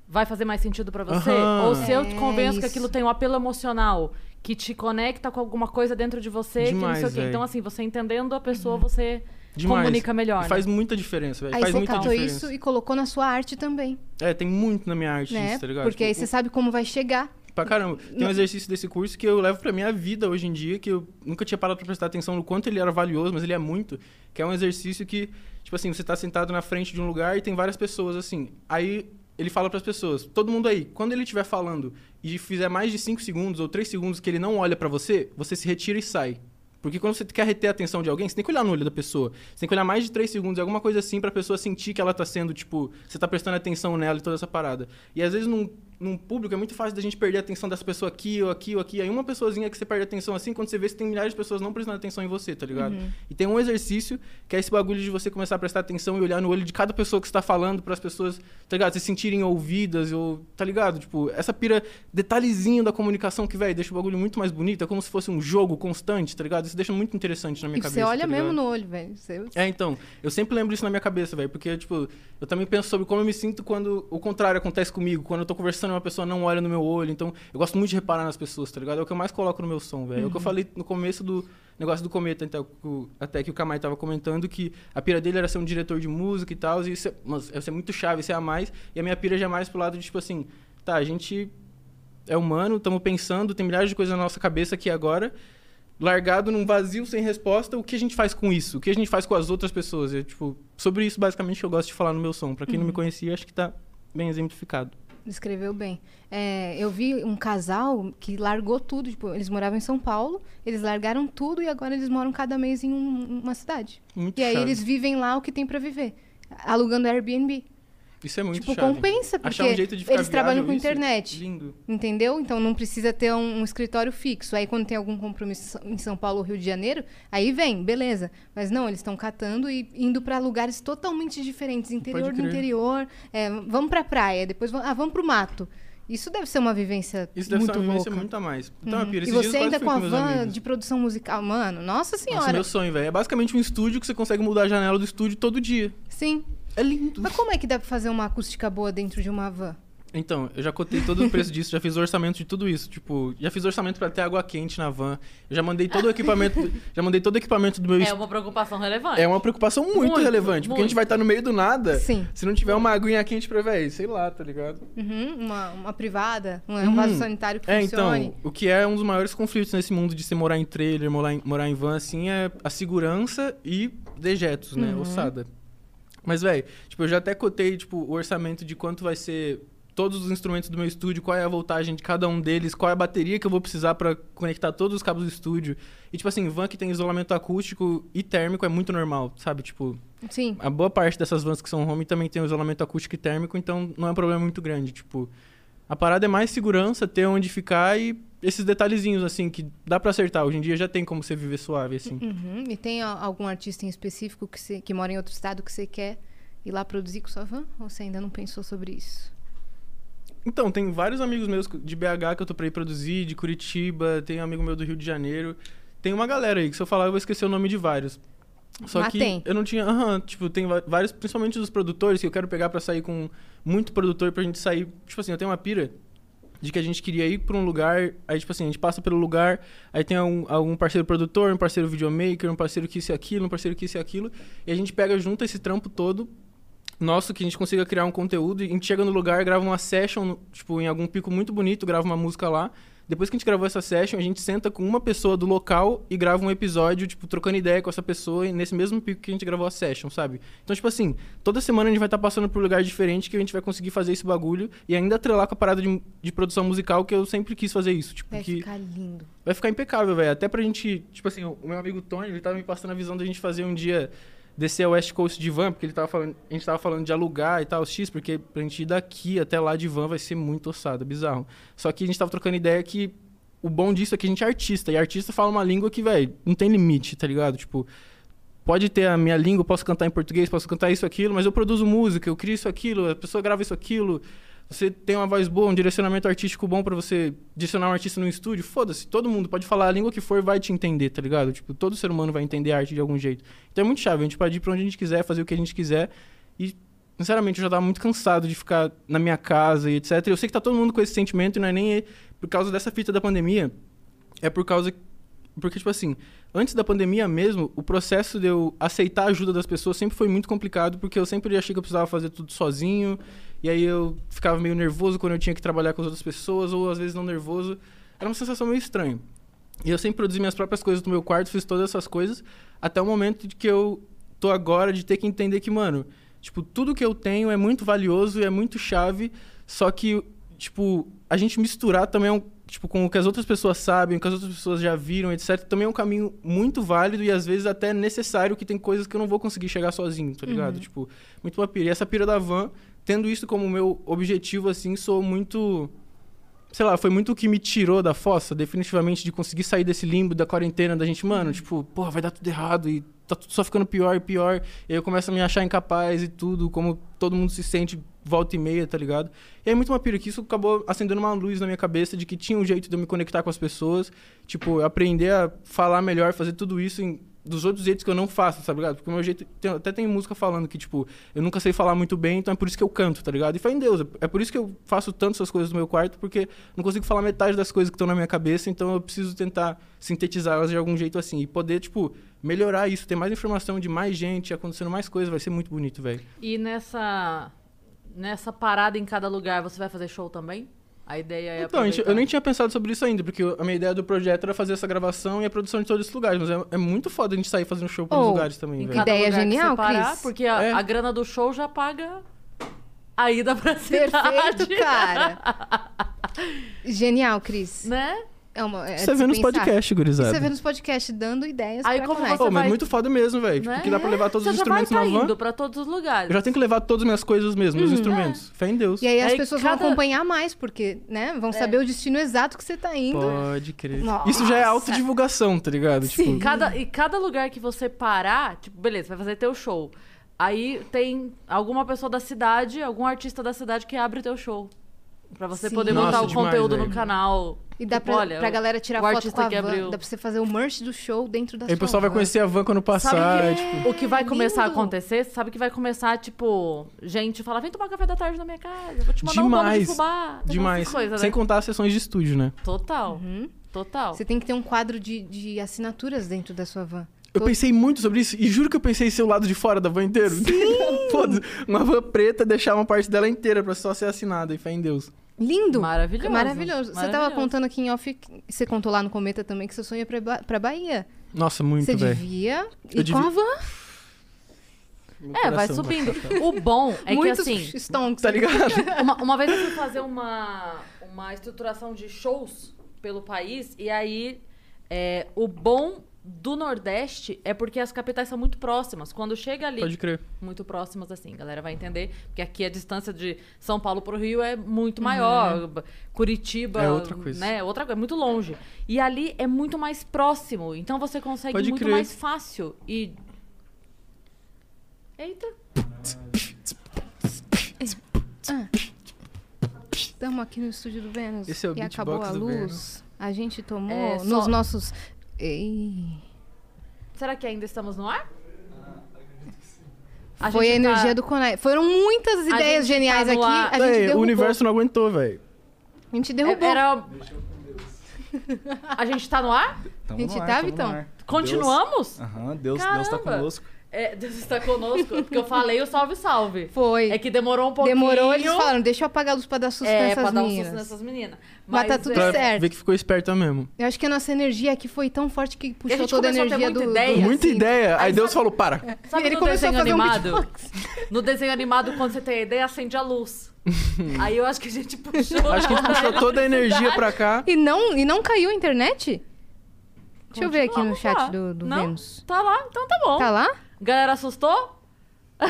vai fazer mais sentido pra você?
Aham.
Ou se eu te
É
convenço que
isso.
aquilo tem um apelo emocional, que te conecta com alguma coisa dentro de você,
Demais,
que não sei o quê. Então, assim, você entendendo a pessoa, você
demais.
comunica melhor.
E
né?
faz muita diferença, velho.
Aí
Faz
você
muita diferença.
isso e colocou na sua arte também,
É, tem muito na minha arte
né?
isso, tá ligado?
Porque aí
Tipo,
você sabe como vai chegar.
Pra caramba. Tem um exercício desse curso que eu levo pra minha vida hoje em dia, que eu nunca tinha parado pra prestar atenção no quanto ele era valioso, mas ele é muito. Que é um exercício que, tipo assim, você tá sentado na frente de um lugar e tem várias pessoas, assim. Aí ele fala pras pessoas, todo mundo aí, quando ele estiver falando e fizer mais de 5 segundos ou 3 segundos que ele não olha pra você, você se retira e sai. Porque quando você quer reter a atenção de alguém, você tem que olhar no olho da pessoa. Você tem que olhar mais de 3 segundos, alguma coisa assim, pra pessoa sentir que ela tá sendo, tipo, você tá prestando atenção nela e toda essa parada. E às vezes num num público, é muito fácil da gente perder a atenção dessa pessoa aqui ou aqui ou aqui. Aí uma pessoazinha que você perde a atenção assim, quando você vê, você tem milhares de pessoas não prestando atenção em você, tá ligado?
Uhum.
E tem um exercício que é esse bagulho de você começar a prestar atenção e olhar no olho de cada pessoa que você tá falando para as pessoas, tá ligado? Se sentirem ouvidas ou, tá ligado? Tipo, essa pira, detalhezinho da comunicação que, velho, deixa o bagulho muito mais bonito. É como se fosse um jogo constante, tá ligado? Isso deixa muito interessante na minha
E
cabeça.
você olha
tá
mesmo no olho, velho. Você-
É, então, eu sempre lembro isso na minha cabeça, velho, porque, tipo, eu também penso sobre como eu me sinto quando o contrário acontece comigo, quando eu tô conversando e uma pessoa não olha no meu olho, então eu gosto muito de reparar nas pessoas, tá ligado? É o que eu mais coloco no meu som, velho. É o que eu falei no começo do negócio do Cometa, o- até que o Kamai tava comentando que a pira dele era ser um diretor de música e tal, e isso é, mas, isso é muito chave, isso é a mais, e a minha pira já é mais pro lado de, tipo assim, tá, a gente é humano, estamos pensando, tem milhares de coisas na nossa cabeça aqui agora, largado num vazio sem resposta, o que a gente faz com isso? O que a gente faz com as outras pessoas? É, tipo, sobre isso, basicamente, que eu gosto de falar no meu som. Pra quem não me conhecia, acho que tá bem exemplificado.
Descreveu bem. É, eu vi um casal que largou tudo. Tipo, eles moravam em São Paulo, eles largaram tudo e agora eles moram cada mês em um- uma cidade.
Muito
E aí
chave.
eles vivem lá o que tem pra viver. Alugando Airbnb.
Isso é muito
tipo,
chave.
compensa, porque
Achar um jeito de ficar
eles trabalham com
isso,
internet.
Lindo.
Entendeu? Então não precisa ter um, um escritório fixo. Aí quando tem algum compromisso em São Paulo ou Rio de Janeiro, aí vem, beleza. Mas não, eles estão catando e indo pra lugares totalmente diferentes, interior do interior. É, vamos pra praia, depois vamos, ah, vamos pro mato. Isso deve ser uma vivência
Isso deve
muito
ser uma vivência
louca.
muito a mais. Então,
Uhum.
Pira,
E você ainda com a van
amigos.
de produção musical, mano. Nossa
Nossa,
senhora.
meu sonho, velho. É basicamente um estúdio que você consegue mudar a janela do estúdio todo dia.
Sim.
É lindo.
Mas como é que dá pra fazer uma acústica boa dentro de uma van?
Então, eu já cotei todo o preço disso, já fiz orçamento de tudo isso. Tipo, já fiz orçamento pra ter água quente na van. Eu já mandei todo o equipamento, já mandei todo o equipamento do meu
É uma preocupação relevante.
É uma preocupação muito,
Muito,
relevante, porque a gente
muito.
vai estar no meio do nada.
Sim.
Se não tiver uma aguinha quente pra, velho, sei lá, tá ligado?
Uhum, uma, uma privada, um, um
Uhum.
vaso sanitário que
É,
funcione.
então, o que é um dos maiores conflitos nesse mundo de você morar em trailer, morar em, morar em van, assim, é a segurança e dejetos, né?
Uhum.
Ossada. Mas, velho, tipo, eu já até cotei, tipo, o orçamento de quanto vai ser todos os instrumentos do meu estúdio, qual é a voltagem de cada um deles, qual é a bateria que eu vou precisar pra conectar todos os cabos do estúdio. E, tipo assim, van que tem isolamento acústico e térmico é muito normal, sabe? Tipo,
Sim.
a boa parte dessas vans que são home também tem isolamento acústico e térmico, então não é um problema muito grande. Tipo, a parada é mais segurança, ter onde ficar e esses detalhezinhos, assim, que dá pra acertar. Hoje em dia já tem como você viver suave, assim.
Uhum. E tem algum artista em específico que, você, que mora em outro estado que você quer ir lá produzir com sua van? Ou você ainda não pensou sobre isso?
Então, tem vários amigos meus de BH que eu tô pra ir produzir, de Curitiba, tem um amigo meu do Rio de Janeiro. Tem uma galera aí que se eu falar eu vou esquecer o nome de vários. Só
Mas
que
tem.
eu não tinha. Aham, tipo, tem vários, principalmente dos produtores, que eu quero pegar pra sair com muito produtor pra gente sair. Tipo assim, eu tenho uma pira de que a gente queria ir pra um lugar, aí, tipo assim, a gente passa pelo lugar, aí tem algum, algum parceiro produtor, um parceiro videomaker, um parceiro que isso e aquilo, um parceiro que isso e aquilo, e a gente pega junto esse trampo todo nosso, que a gente consiga criar um conteúdo, e a gente chega no lugar, grava uma session, tipo, em algum pico muito bonito, grava uma música lá. Depois que a gente gravou essa session, a gente senta com uma pessoa do local e grava um episódio, tipo, trocando ideia com essa pessoa nesse mesmo pico que a gente gravou a session, sabe? Então, tipo assim, toda semana a gente vai estar passando por lugar diferente que a gente vai conseguir fazer esse bagulho e ainda atrelar com a parada de, de produção musical que eu sempre quis fazer isso. Tipo,
Vai
que
ficar lindo.
vai ficar impecável, velho. Até pra gente, tipo assim, o meu amigo Tony, ele tava me passando a visão da gente fazer um dia descer a West Coast de van, porque ele tava falando, a gente tava falando de alugar e tal, X, porque pra gente ir daqui até lá de van vai ser muito ossado, bizarro. Só que a gente tava trocando ideia que o bom disso é que a gente é artista, e artista fala uma língua que, velho, não tem limite, tá ligado? Tipo, pode ter a minha língua, posso cantar em português, posso cantar isso, aquilo, mas eu produzo música, eu crio isso, aquilo, a pessoa grava isso, aquilo. Você tem uma voz boa, um direcionamento artístico bom pra você direcionar um artista no estúdio, foda-se, todo mundo pode falar a língua que for vai te entender, tá ligado? Tipo, todo ser humano vai entender arte de algum jeito. Então é muito chave, a gente pode ir pra onde a gente quiser, fazer o que a gente quiser e sinceramente eu já tava muito cansado de ficar na minha casa e etc. Eu sei que tá todo mundo com esse sentimento e não é nem por causa dessa fita da pandemia, é por causa porque, tipo assim, antes da pandemia mesmo, o processo de eu aceitar a ajuda das pessoas sempre foi muito complicado, porque eu sempre achei que eu precisava fazer tudo sozinho, e aí eu ficava meio nervoso quando eu tinha que trabalhar com as outras pessoas, ou às vezes não nervoso. Era uma sensação meio estranha. E eu sempre produzi minhas próprias coisas no meu quarto, fiz todas essas coisas, até o momento de que eu tô agora de ter que entender que, mano, tipo, tudo que eu tenho é muito valioso e é muito chave, só que, tipo, a gente misturar também é um tipo, com o que as outras pessoas sabem, o que as outras pessoas já viram, etc., também é um caminho muito válido e às vezes até necessário, que tem coisas que eu não vou conseguir chegar sozinho, tá ligado? Tipo, muito uma pira. E essa pira da van tendo isso como meu objetivo, assim, sou muito. Sei lá, foi muito o que me tirou da fossa, definitivamente, de conseguir sair desse limbo da quarentena, da gente, mano, tipo, porra, vai dar tudo errado e tá tudo só ficando pior e pior. E aí eu começo a me achar incapaz e tudo, como todo mundo se sente volta e meia, tá ligado? E aí muito uma pira que isso acabou acendendo uma luz na minha cabeça de que tinha um jeito de eu me conectar com as pessoas, tipo, aprender a falar melhor, fazer tudo isso em dos outros jeitos que eu não faço, tá ligado? Porque o meu jeito. Tem, até tem música falando que, tipo, eu nunca sei falar muito bem, então é por isso que eu canto, tá ligado? E fé em Deus. É por isso que eu faço tanto essas coisas no meu quarto, porque não consigo falar metade das coisas que estão na minha cabeça, então eu preciso tentar sintetizá-las de algum jeito assim. E poder, tipo, melhorar isso, ter mais informação de mais gente, acontecendo mais coisas, vai ser muito bonito, velho.
E nessa, nessa parada em cada lugar, você vai fazer show também? A ideia é
Então, a gente- eu
aproveitar.
nem tinha pensado sobre isso ainda, porque a minha ideia do projeto era fazer essa gravação e a produção de todos esses lugares. Mas é, é muito foda a gente sair fazendo show pelos
Oh,
lugares também,
Em
velho.
cada
Ideia
lugar que
genial,
parar,
Cris.
Porque a,
É.
a grana do show já paga a ida pra cidade.
Perfeito, <laughs> cara. Genial, Cris.
Né?
É uma, é
Você vê nos podcasts, gurizada.
Você vê nos podcasts dando ideias
Aí
pra
como você
Pô, mas
vai-
muito foda mesmo, velho. Tipo,
né?
que dá pra levar todos
você
os
já vai
instrumentos
tá
na van.
indo pra todos os lugares.
Eu já tenho que levar todas as minhas coisas mesmo, meus instrumentos. Fé em Deus.
E aí as
Aí
pessoas
cada-
vão acompanhar mais, porque, né? Vão saber o destino exato que você tá indo.
Pode crer.
Nossa.
Isso já é autodivulgação, tá ligado?
Sim.
Tipo,
Cada, e cada lugar que você parar, tipo, beleza, vai fazer teu show. Aí tem alguma pessoa da cidade, algum artista da cidade que abre teu show. Pra você
Sim.
poder
Nossa,
montar o
demais,
conteúdo
velho.
no canal.
E dá
Tipo,
pra,
olha,
pra galera tirar
o
foto com a
que
van.
abriu.
Dá pra você fazer o merch do show dentro da
aí o
sua
pessoal vai
van.
conhecer a van quando passar.
Sabe
tipo,
que o que vai começar a
lindo.
acontecer? Sabe que vai começar, tipo, gente falar, vem tomar café da tarde na minha casa, vou te mandar um bolo de
Demais.
fubá.
demais.
Essas Coisas,
Sem
né?
contar as sessões de estúdio, né?
Total,
Uhum.
total.
Você tem que ter um quadro de, de assinaturas dentro da sua van.
Eu
Todo-
pensei muito sobre isso e juro que eu pensei em ser o lado de fora da van inteiro. <laughs> Foda-se. Uma van preta, deixar uma parte dela inteira pra só ser assinada. E fé em Deus.
Lindo!
Maravilhoso.
Maravilhoso. Você tava
Maravilhoso.
contando aqui em off, você contou lá no Cometa também que seu sonho é pra, Ba- pra Bahia.
Nossa, muito,
você
velho.
devia ir com a
devia-
van.
Meu
É, vai subindo. O bom é
Muitos
que assim,
stonks.
Tá ligado? <laughs>
uma, uma vez eu fui fazer uma, uma estruturação de shows pelo país, e aí é, o bom do Nordeste é porque as capitais são muito próximas. Quando chega ali,
Pode crer.
muito próximas assim, a galera vai entender, porque aqui a distância de São Paulo pro Rio é muito maior, Curitiba,
É outra coisa.
né, outra coisa, é muito longe. E ali é muito mais próximo, então você consegue
Pode
muito
crer.
mais fácil e Eita,
Estamos aqui no estúdio do Vênus.
Esse é o
e acabou a luz. A gente tomou
É, só-
nos nossos. Ei.
será que ainda estamos no ar? A
Foi a
gente tá-
energia do Conai. Foram muitas ideias
tá
geniais
no
aqui.
ar-
A gente
Véi, o universo não aguentou, velho.
A gente derrubou.
Era. <laughs> A gente tá no ar?
Tamo
A gente
no ar,
tá, Vitão?
ar.
Continuamos?
Deus- Aham, Deus, Deus tá conosco.
É, Deus está conosco, porque eu falei o salve, salve.
Foi.
É que demorou um pouquinho.
Demorou, eles falaram, deixa eu apagar a luz pra dar susto
É,
nessas
pra dar um
meninas.
susto nessas meninas.
Mas tá tudo
é,
certo.
ver que ficou esperta mesmo.
Eu acho que a nossa energia aqui foi tão forte que puxou
gente
toda a
começou a ter
energia
muita
do,
ideia.
do-
Muita
assim.
ideia. Aí
Aí
Deus
sabe-
falou, para.
Sabe
Ele
no
começou a
desenho
fazer um
animado?
beatbox.
no desenho animado, quando você tem a ideia, acende a luz. <laughs> Aí eu acho que a gente puxou.
Acho que a gente puxou toda a energia pra cá.
E não, e não caiu a internet? Deixa eu ver aqui no chat
lá.
do, do
Não?
Vênus.
Tá lá, então tá bom.
Tá lá?
Galera assustou? <laughs>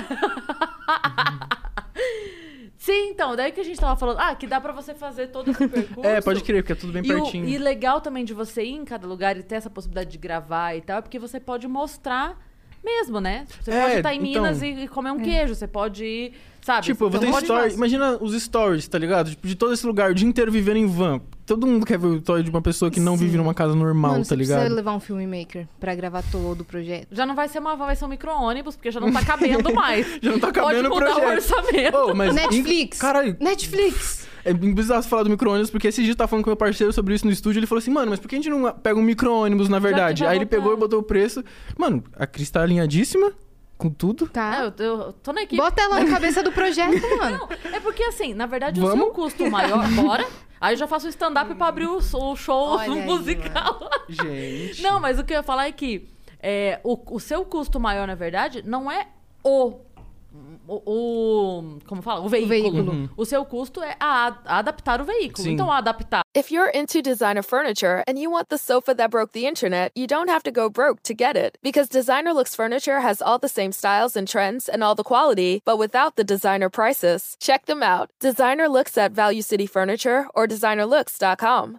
Sim, então, daí que a gente tava falando. Ah, que dá pra você fazer todo esse percurso. <laughs>
É, pode crer, porque é tudo bem
E, o,
pertinho.
e legal também de você ir em cada lugar e ter essa possibilidade de gravar e tal, é porque você pode mostrar mesmo, né? Você
É,
pode estar em
então-
Minas e, e comer um queijo, você pode ir, sabe?
Tipo, eu vou ter
mais.
Imagina os stories, tá ligado? Tipo, de todo esse lugar, o dia inteiro vivendo em van. Todo mundo quer ver o story de uma pessoa que não
Sim.
vive numa casa normal,
Mano,
tá
você precisa
ligado?
levar um filmmaker pra gravar todo o projeto.
Já não vai ser uma van, vai ser um micro-ônibus, porque já não tá cabendo mais. <laughs>
Já não tá cabendo o
pode mudar o
projeto.
orçamento.
Ô, mas
Netflix!
Caralho,
Netflix!
é bizarro você falar do micro-ônibus, porque esse dia eu tava falando com meu parceiro sobre isso no estúdio, ele falou assim, mano, mas por que a gente não pega um micro-ônibus, na verdade? Aí ele
botar.
pegou e botou o preço. Mano, a Cris tá alinhadíssima com tudo.
Tá.
É, eu, eu tô na equipe.
Bota ela na cabeça do projeto, <laughs> mano.
Não, é porque assim, na verdade, o
Vamos?
seu custo maior. Bora. <laughs> Aí eu já faço stand-up pra abrir o, o show
Olha aí, <laughs>
musical.
Gente.
Não, mas o que eu ia falar é que é, o, o seu custo maior, na verdade, não é o o, o- como fala? O veículo.
veículo.
Uhum.
O seu custo é a, a adaptar o veículo.
Sim.
Então, adaptar
If you're into designer furniture and you want the sofa that broke the internet, you don't have to go broke to get it. Because Designer Looks Furniture has all the same styles and trends and all the quality, but without the designer prices. Check them out. Designer Looks at Value City Furniture or designerlooks.com.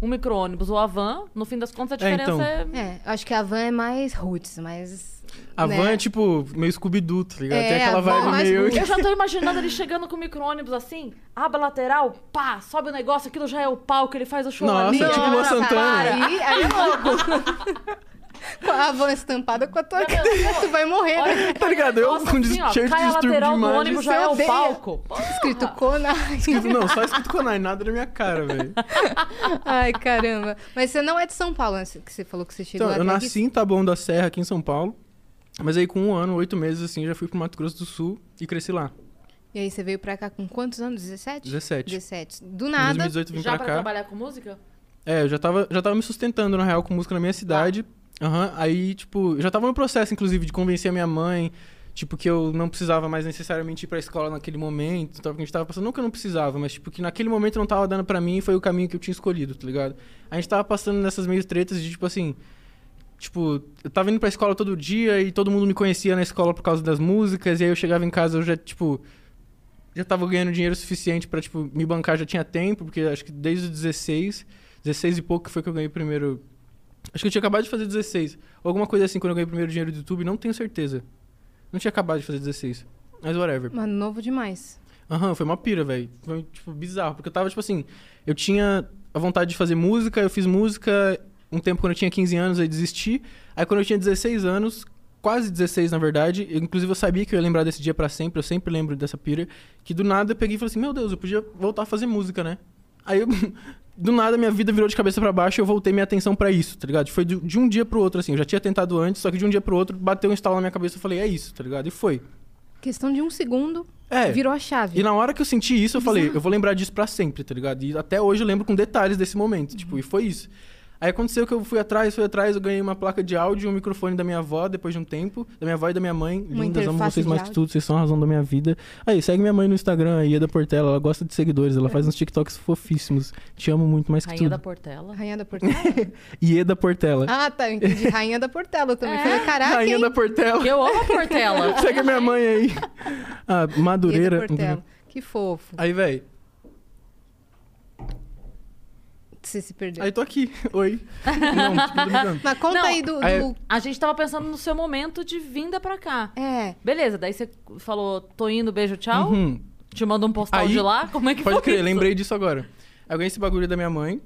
um micro-ônibus ou a van, no fim das contas, a
É,
diferença
então.
é...
É, acho que a van é mais roots, mais.
A
né?
van é tipo meio Scooby-Doo, tá ligado?
É,
Tem aquela
a van
vibe
mais
meio.
Eu já tô imaginando ele chegando com o micro-ônibus assim, aba lateral, pá, sobe o negócio, aquilo já é o palco, ele faz o show
Nossa,
ali.
tipo Lua Santana.
Aí, aí é louco. <laughs> com a van estampada com a tua cara. Tu vai morrer, né?
Olha,
Tá ligado? Eu
nossa,
com
assim, ó,
cheio de distúrbio de imagem.
ônibus já é o
odeia.
palco.
Escrito Kona.
Escrito- Não, só escrito Konai, nada na minha cara, velho. <laughs>
Ai, caramba. Mas você não é de São Paulo, né? que você falou que você chegou
Então, eu
até
nasci em Taboão da Serra, aqui em São Paulo. Mas aí, com um ano, oito meses, assim, já fui pro Mato Grosso do Sul e cresci lá.
E aí você veio pra cá com quantos anos? 17?
17.
17. Do
Em
nada.
2018 vim
Já
pra
pra
cá.
trabalhar com música?
É, eu já tava, já tava me sustentando, na real, com música na minha cidade. Aham, aí, tipo, eu já tava no processo, inclusive, de convencer a minha mãe, tipo, que eu não precisava mais necessariamente ir pra escola naquele momento, então, porque a gente tava passando, não que eu não precisava, mas, tipo, que naquele momento não tava dando pra mim e foi o caminho que eu tinha escolhido, tá ligado? A gente tava passando nessas meio tretas de, tipo, assim, tipo, eu tava indo pra escola todo dia e todo mundo me conhecia na escola por causa das músicas, e aí eu chegava em casa, eu já, tipo, já tava ganhando dinheiro suficiente pra, tipo, me bancar já tinha tempo, porque acho que desde os 16, 16 e pouco que foi que eu ganhei o primeiro. Acho que eu tinha acabado de fazer 16. Ou alguma coisa assim quando eu ganhei o primeiro dinheiro do YouTube, não tenho certeza. Não tinha acabado de fazer 16. Mas whatever.
Mano, novo demais.
Aham, foi uma pira, velho. Foi, tipo, bizarro. Porque eu tava, tipo assim, eu tinha a vontade de fazer música, eu fiz música um tempo quando eu tinha 15 anos, aí desisti. Aí quando eu tinha 16 anos, quase 16 na verdade, eu, inclusive eu sabia que eu ia lembrar desse dia pra sempre, eu sempre lembro dessa pira, que do nada eu peguei e falei assim, meu Deus, eu podia voltar a fazer música, né? Aí eu, <laughs> do nada minha vida virou de cabeça pra baixo e eu voltei minha atenção pra isso, tá ligado? Foi de, de um dia pro outro, assim, eu já tinha tentado antes, só que de um dia pro outro bateu um estalo na minha cabeça e eu falei, é isso, tá ligado? E foi.
Questão de um segundo,
É.
virou a chave.
E na hora que eu senti isso, eu falei, eu vou lembrar disso pra sempre, tá ligado? E até hoje eu lembro com detalhes desse momento, tipo, e foi isso. Aí aconteceu que eu fui atrás, fui atrás, eu ganhei uma placa de áudio e um microfone da minha avó depois de um tempo, da minha avó e da minha mãe.
Uma
Lindas, amo vocês mais que tudo, vocês são a razão da minha vida. Aí, segue minha mãe no Instagram, a Ieda Portela, ela gosta de seguidores, ela faz uns TikToks fofíssimos. Te amo muito mais que
Rainha da
tudo.
Portela.
Rainha da Portela? <laughs>
Ieda Portela.
ah, tá. Eu entendi. Rainha da Portela também.
É.
Falei, caraca,
Rainha
hein?
da Portela.
Eu amo a Portela. <laughs>
Segue a minha mãe aí. Ah,
Rainha
Madureira.
da Portela. Que fofo.
Aí, velho.
Você se perdeu.
Aí tô aqui. <laughs> Oi. Não, tipo, tô brincando.
Mas conta
Não,
aí do...
aí-
do-
A gente tava pensando no seu momento de vinda pra cá.
É.
Beleza, daí você falou, tô indo, beijo, tchau.
Uhum.
Te manda um postal
Aí-
de lá. Como é que
Pode
foi
crer,
isso?
lembrei disso agora. Eu ganhei esse bagulho da minha mãe.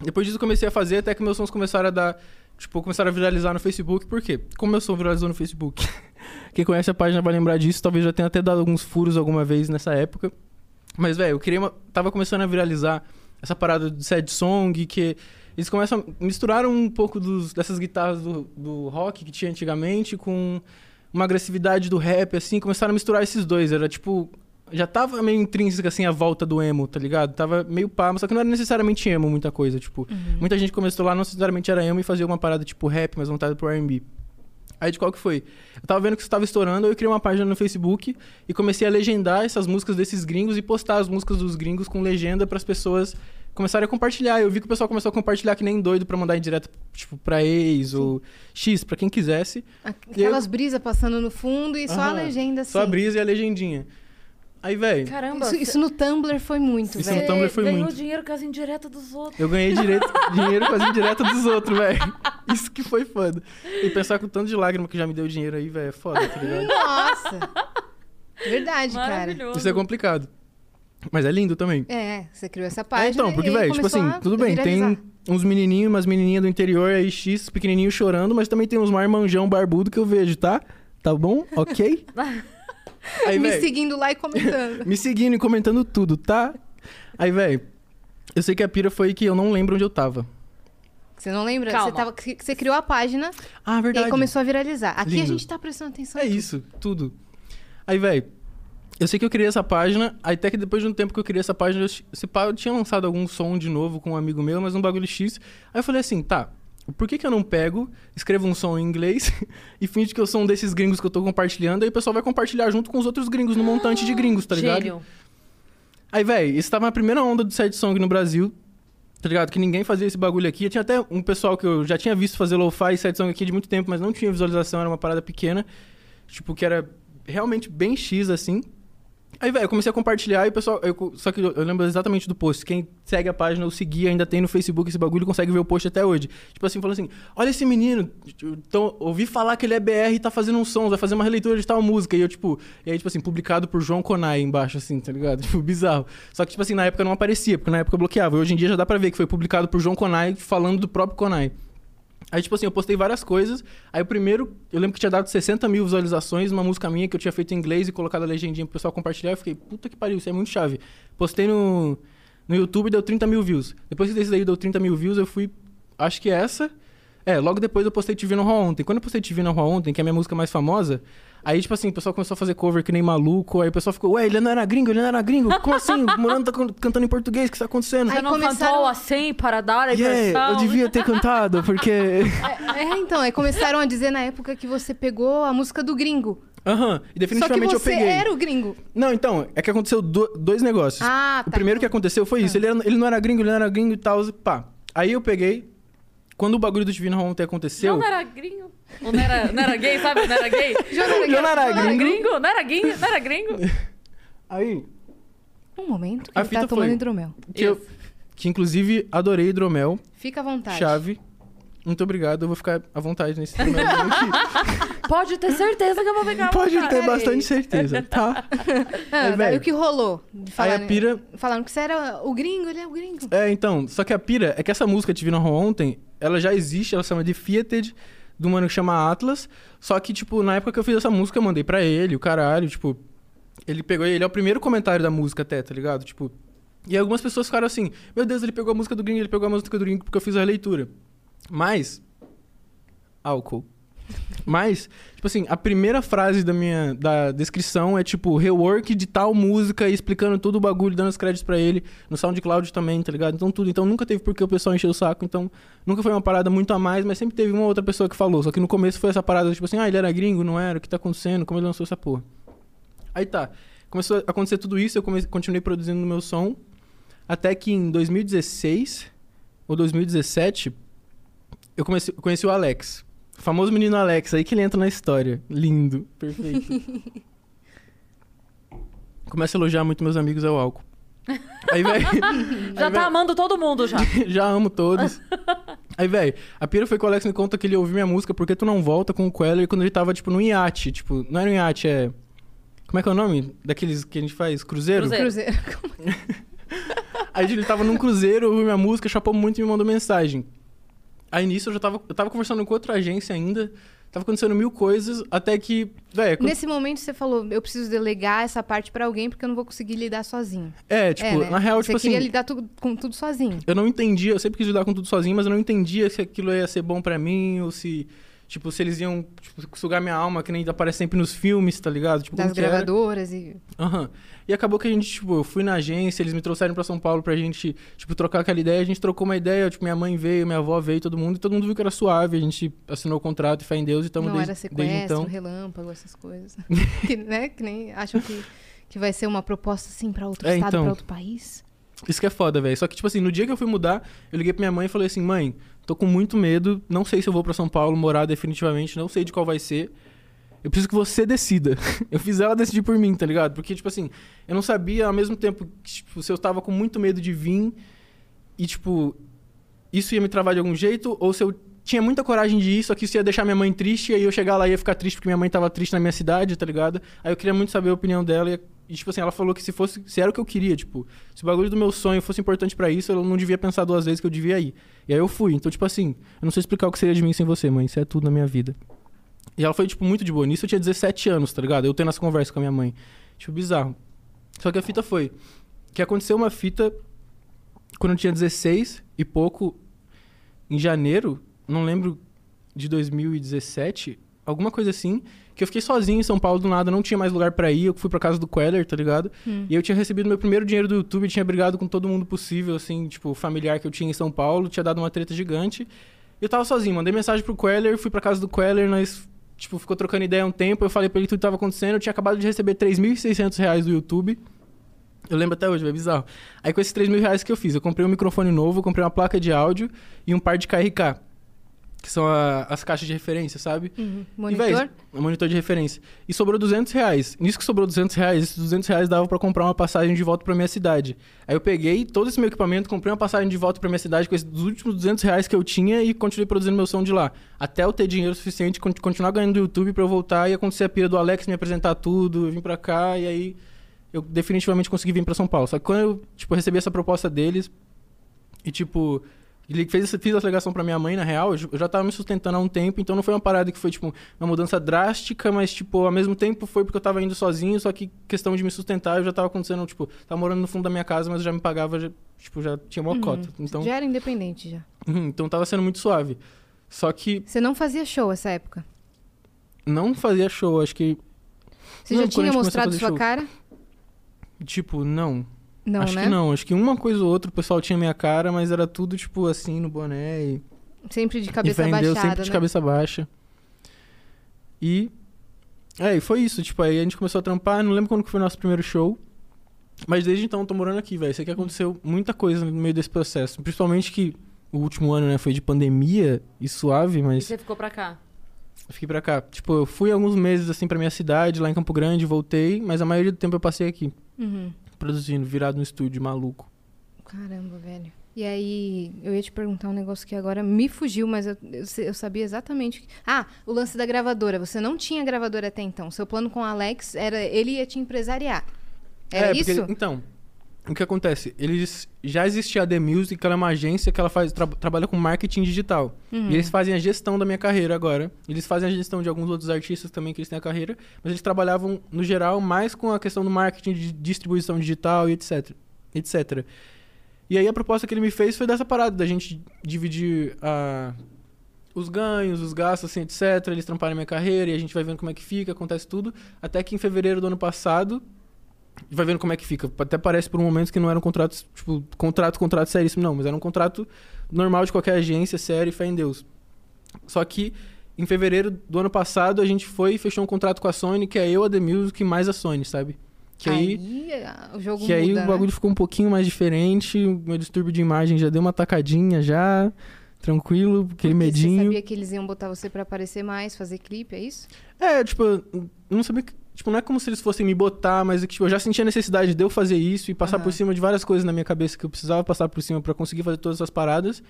Depois disso eu comecei a fazer até que meus sons começaram a dar. Tipo, começaram a viralizar no Facebook. Por quê? Como meu som viralizou no Facebook. <laughs> Quem conhece a página vai lembrar disso. Talvez já tenha até dado alguns furos alguma vez nessa época. Mas, velho, eu queria uma... Tava começando a viralizar essa parada de sad song, que eles começam a misturaram um pouco dos, dessas guitarras do, do rock que tinha antigamente com uma agressividade do rap, assim, começaram a misturar esses dois. Era tipo. Já tava meio intrínseca, assim, a volta do emo, tá ligado? Tava meio pá, mas só que não era necessariamente emo muita coisa. Tipo, muita gente começou lá, não necessariamente era emo e fazia uma parada tipo rap, mas voltada pro RB. Aí de qual que foi? Eu tava vendo que isso tava estourando, eu criei uma página no Facebook e comecei a legendar essas músicas desses gringos e postar as músicas dos gringos com legenda pras pessoas começarem a compartilhar. Eu vi que o pessoal começou a compartilhar que nem doido pra mandar em direto, tipo, pra ex ou X, pra quem quisesse.
Aquelas brisas passando no fundo e só a legenda assim.
Só a brisa e a legendinha. Aí, velho,
Caramba,
Isso, isso no Tumblr foi muito,
Isso
velho.
no Tumblr foi
ganhou
muito.
dinheiro com as indiretas dos outros.
eu ganhei direito, <laughs> dinheiro quase direto dos outros, velho. Isso que foi foda. E pensar com o tanto de lágrima que já me deu dinheiro aí, velho, é foda, tá ligado?
Nossa. Verdade, cara.
Isso é complicado. Mas é lindo também.
É, você criou essa
É,
página.
então, porque, velho, tipo assim, tudo bem, tem
viralizar.
uns menininhos, umas menininhas do interior aí, X, pequenininho chorando, mas também tem uns marmanjão barbudo que eu vejo, tá? Tá bom? Ok? <laughs> Aí,
Me
velho,
seguindo lá e comentando. <laughs>
me seguindo e comentando tudo, tá? Aí, velho, eu sei que a pira foi que eu não lembro onde eu tava.
Você não lembra?
Calma.
Você, tava, você criou a página
Ah,
e
verdade.
aí começou a viralizar. Aqui a
Lindo.
gente tá prestando atenção.
É
tudo.
isso, tudo. Aí, velho, eu sei que eu criei essa página, aí até que depois de um tempo que eu criei essa página, eu, pá, eu tinha lançado algum som de novo com um amigo meu, mas um bagulho X. Aí eu falei assim, tá, por que que eu não pego, escrevo um som em inglês <laughs> e finge que eu sou um desses gringos que eu tô compartilhando, aí o pessoal vai compartilhar junto com os outros gringos, no montante de gringos, tá ligado?
Gênio.
Aí, velho, isso tava na primeira onda do sad song no Brasil, tá ligado? Que ninguém fazia esse bagulho aqui. Tinha até um pessoal que eu já tinha visto fazer lo-fi e sad song aqui de muito tempo, mas não tinha visualização, era uma parada pequena. Tipo, que era realmente bem X, assim. Aí, velho, eu comecei a compartilhar e o pessoal... eu- só que eu, lembro exatamente do post. Quem segue a página, eu segui, ainda tem no Facebook esse bagulho, consegue ver o post até hoje. Tipo assim, falou assim, olha esse menino, então, ouvi falar que ele é BR e tá fazendo um som, vai fazer uma releitura de tal música. E eu, tipo... E aí, tipo assim, publicado por João Conai embaixo, assim, tá ligado? <laughs> Tipo, bizarro. Só que, tipo assim, na época não aparecia, porque na época eu bloqueava. Hoje em dia já dá pra ver que foi publicado por João Conai falando do próprio Conai. Aí, tipo assim, eu postei várias coisas. Aí o primeiro, eu lembro que tinha dado 60 mil visualizações, uma música minha que eu tinha feito em inglês e colocado a legendinha pro pessoal compartilhar. Eu fiquei, puta que pariu, isso é muito chave. Postei no, no YouTube deu 30 mil views. Depois que desse daí deu 30 mil views, eu fui. Acho que essa. É, logo depois eu postei Te Vi no Raw ontem. Quando eu postei Te Vi no Raw ontem, que é a minha música mais famosa, aí, tipo assim, o pessoal começou a fazer cover que nem maluco. Aí o pessoal ficou, ué, ele não era gringo, ele não era gringo. Como assim? O Morando tá can- cantando em português, o que tá acontecendo?
Você
Aí
não
começaram-
cantou assim para dar a
Yeah, eu devia ter cantado, porque. <laughs>
É, então, aí começaram a dizer na época que você pegou a música do gringo.
Aham, e
Só que
definitivamente
você
eu peguei.
era o gringo.
Não, então, é que aconteceu do- dois negócios.
Ah,
o
tá.
primeiro que aconteceu foi isso. Ele, era- ele não era gringo, ele não era gringo e tal, pá. Aí eu peguei. Quando o bagulho do Divino ontem aconteceu.
Não era gringo. Ou não era, não era gay, sabe? Não era gay.
Já não era
Já não era
Não era
gringo.
gringo? Não era gringo? Não era gringo? <laughs>
Aí.
Um momento que
A
ele tá
fita
tomando
foi-
hidromel.
Que, eu, que inclusive adorei hidromel,
Fica à vontade.
chave. Muito obrigado, eu vou ficar à vontade nesse hidromel. <laughs>
Pode ter certeza que eu vou pegar
Pode ter
cara.
bastante certeza, tá? <laughs>
Ah,
Aí,
daí
velho,
o que rolou? De
Aí a pira.
Falaram que você era o gringo, ele é o gringo.
É, então, só que a pira é que essa música Te Raw ontem, ela já existe, ela se chama Defeated, do mano que chama Atlas. Só que, tipo, na época que eu fiz essa música, eu mandei pra ele, o caralho, tipo. Ele pegou, ele é o primeiro comentário da música até, tá ligado? Tipo. E algumas pessoas ficaram assim: Meu Deus, ele pegou a música do gringo, ele pegou a música do gringo porque eu fiz a releitura. Mas. Álcool. Mas, tipo assim, a primeira frase da minha da descrição é tipo rework de tal música e explicando todo o bagulho, dando os créditos pra ele, no SoundCloud também, tá ligado? Então tudo, então nunca teve porque o pessoal encheu o saco, então nunca foi uma parada muito a mais, mas sempre teve uma outra pessoa que falou, só que no começo foi essa parada tipo assim, ah, ele era gringo, não era, o que tá acontecendo, como ele lançou essa porra. Aí tá, começou a acontecer tudo isso, eu comecei, continuei produzindo o meu som, até que em 2016 ou 2017 eu comecei, conheci o Alex. O famoso menino Alex, aí que ele entra na história. Lindo, perfeito. <laughs> Começa a elogiar muito meus amigos ao álcool. Aí, velho. <laughs>
Já tá amando todo mundo já. <laughs>
já amo todos. Aí, velho, a pira foi que o Alex me conta que ele ouviu minha música Porque Tu Não Volta com o Queller quando ele tava, tipo, no iate. Tipo, não era um iate, é. Como é que é o nome? Daqueles que a gente faz? Cruzeiro?
Cruzeiro.
Cruzeiro.
Aí ele tava num cruzeiro, ouviu minha música, chapou muito e me mandou mensagem. Aí nisso eu já tava, eu tava conversando com outra agência ainda, tava acontecendo mil coisas, até que, velho, quando-
Nesse momento você falou, eu preciso delegar essa parte pra alguém porque eu não vou conseguir lidar sozinho.
é, tipo,
É, né?
na real,
você
tipo assim,
queria lidar tudo- com tudo sozinho.
eu não entendia, eu sempre quis lidar com tudo sozinho, mas eu não entendia se aquilo ia ser bom pra mim, ou se, tipo, se eles iam tipo, sugar minha alma, que nem aparece sempre nos filmes, tá ligado? Tipo,
Das gravadoras e.
Aham. E acabou que a gente, tipo, eu fui na agência, eles me trouxeram pra São Paulo pra gente, tipo, trocar aquela ideia. A gente trocou uma ideia, tipo, minha mãe veio, minha avó veio, todo mundo, e todo mundo viu que era suave. A gente assinou o contrato e fé em Deus e estamos desde,
era
desde
sequestro,
então.
relâmpago, essas coisas. <laughs> que, né? que nem acham que, que vai ser uma proposta assim pra outro
É,
estado,
então.
pra outro país.
Isso que é foda, velho. Só que, tipo assim, no dia que eu fui mudar, eu liguei pra minha mãe e falei assim, mãe, tô com muito medo, não sei se eu vou pra São Paulo morar definitivamente, não sei de qual vai ser. Eu preciso que você decida. <laughs> eu fiz ela decidir por mim, tá ligado? Porque, tipo assim, eu não sabia ao mesmo tempo tipo, se eu tava com muito medo de vir e, tipo, isso ia me travar de algum jeito, ou se eu tinha muita coragem de ir, só que isso ia deixar minha mãe triste, e aí eu chegar lá e ia ficar triste porque minha mãe tava triste na minha cidade, tá ligado? Aí eu queria muito saber a opinião dela e, e, tipo assim, ela falou que se fosse, se era o que eu queria, tipo, se o bagulho do meu sonho fosse importante pra isso, eu não devia pensar duas vezes que eu devia ir. E aí eu fui. Então, tipo assim, eu não sei explicar o que seria de mim sem você, mãe, isso é tudo na minha vida. E ela foi, tipo, muito de boa. Nisso eu tinha 17 anos, tá ligado? Eu tendo essa conversa com a minha mãe. Tipo, bizarro. Só que a fita foi que aconteceu uma fita quando eu tinha 16 e pouco. em janeiro, não lembro de 2017, alguma coisa assim, que eu fiquei sozinho em São Paulo do nada, não tinha mais lugar pra ir, eu fui pra casa do Queller, tá ligado?
Hum.
E eu tinha recebido meu primeiro dinheiro do YouTube, tinha brigado com todo mundo possível, assim, tipo, familiar que eu tinha em São Paulo, tinha dado uma treta gigante. E eu tava sozinho, mandei mensagem pro Queller, fui pra casa do Queller, nós, tipo, ficou trocando ideia um tempo, eu falei pra ele tudo que tava acontecendo, eu tinha acabado de receber 3.600 reais do YouTube. Eu lembro até hoje, é bizarro. Aí com esses 3 mil reais que eu fiz, eu comprei um microfone novo, comprei uma placa de áudio e um par de KRK, que são a- as caixas de referência, sabe?
Uhum.
E,
Monitor?
véi, um monitor de referência. E sobrou 200 reais. Nisso que sobrou 200 reais, esses 200 reais dava pra comprar uma passagem de volta pra minha cidade. Aí eu peguei todo esse meu equipamento, comprei uma passagem de volta pra minha cidade com esses últimos 200 reais que eu tinha e continuei produzindo meu som de lá. Até eu ter dinheiro suficiente, con- continuar ganhando do YouTube pra eu voltar e acontecer a pira do Alex me apresentar tudo, eu vim pra cá e aí eu definitivamente consegui vir pra São Paulo. Só que quando eu, tipo, recebi essa proposta deles e, tipo, ele fez essa, fiz essa ligação pra minha mãe, na real, eu já- tava me sustentando há um tempo, então não foi uma parada que foi, tipo, uma mudança drástica, mas, tipo, ao mesmo tempo foi porque eu tava indo sozinho, só que questão de me sustentar, eu já tava acontecendo, tipo, tava morando no fundo da minha casa, mas eu já me pagava, já, tipo, já tinha uma
Uhum.
cota. Então,
Já era independente já.
Uhum, então tava sendo muito suave. Só que
Você não fazia show essa época?
não fazia show, acho que,
Você
Não,
já tinha mostrado sua
show.
cara?
tipo, não.
Não,
acho
né?
que não, acho que uma coisa ou outra o pessoal tinha minha cara, mas era tudo, tipo, assim, no boné e...
Sempre de cabeça
e vendeu
baixada,
sempre de
né?
cabeça baixa. E. É, e foi isso. Tipo, aí a gente começou a trampar. Não lembro quando que foi o nosso primeiro show. Mas desde então eu tô morando aqui, velho. Sei que aconteceu muita coisa no meio desse processo. Principalmente que o último ano, né, foi de pandemia e suave,
E
mas
você ficou pra cá?
eu fiquei pra cá. Tipo, eu fui alguns meses assim pra minha cidade, lá em Campo Grande, voltei, mas a maioria do tempo eu passei aqui,
Uhum.
Produzindo, virado no estúdio, maluco.
Caramba, velho. E aí, eu ia te perguntar um negócio que agora me fugiu, mas eu, eu, eu sabia exatamente. que- Ah, o lance da gravadora. Você não tinha gravadora até então. Seu plano com o Alex era ele ia te empresariar. Era
É,
isso?
então, o que acontece? Eles já existia a The Music, que ela é uma agência que ela faz, tra- trabalha com marketing digital.
Uhum.
E eles fazem a gestão da minha carreira agora. Eles fazem a gestão de alguns outros artistas também que eles têm a carreira, mas eles trabalhavam no geral mais com a questão do marketing de distribuição digital e etc, etc. E aí a proposta que ele me fez foi dessa parada da gente dividir a os ganhos, os gastos, assim, etc. Eles tramparem a minha carreira e a gente vai vendo como é que fica, acontece tudo. Até que em fevereiro do ano passado, vai vendo como é que fica. Até parece por um momento que não era um contrato, tipo, contrato, contrato seríssimo, não, mas era um contrato normal de qualquer agência, série, fé em Deus. Só que em fevereiro do ano passado a gente foi e fechou um contrato com a Sony, que é eu, a The Music e mais a Sony, sabe? Que aí,
Aí, o jogo
que aí
muda,
o
né?
bagulho ficou um pouquinho mais diferente, o meu distúrbio de imagem já deu uma tacadinha já, tranquilo, aquele
Porque
medinho.
Você sabia que eles iam botar você pra aparecer mais, fazer clipe, é isso?
É, tipo, eu não sabia que. Tipo, não é como se eles fossem me botar, mas tipo, eu já sentia a necessidade de eu fazer isso e passar
Aham.
por cima de várias coisas na minha cabeça que eu precisava passar por cima pra conseguir fazer todas essas paradas.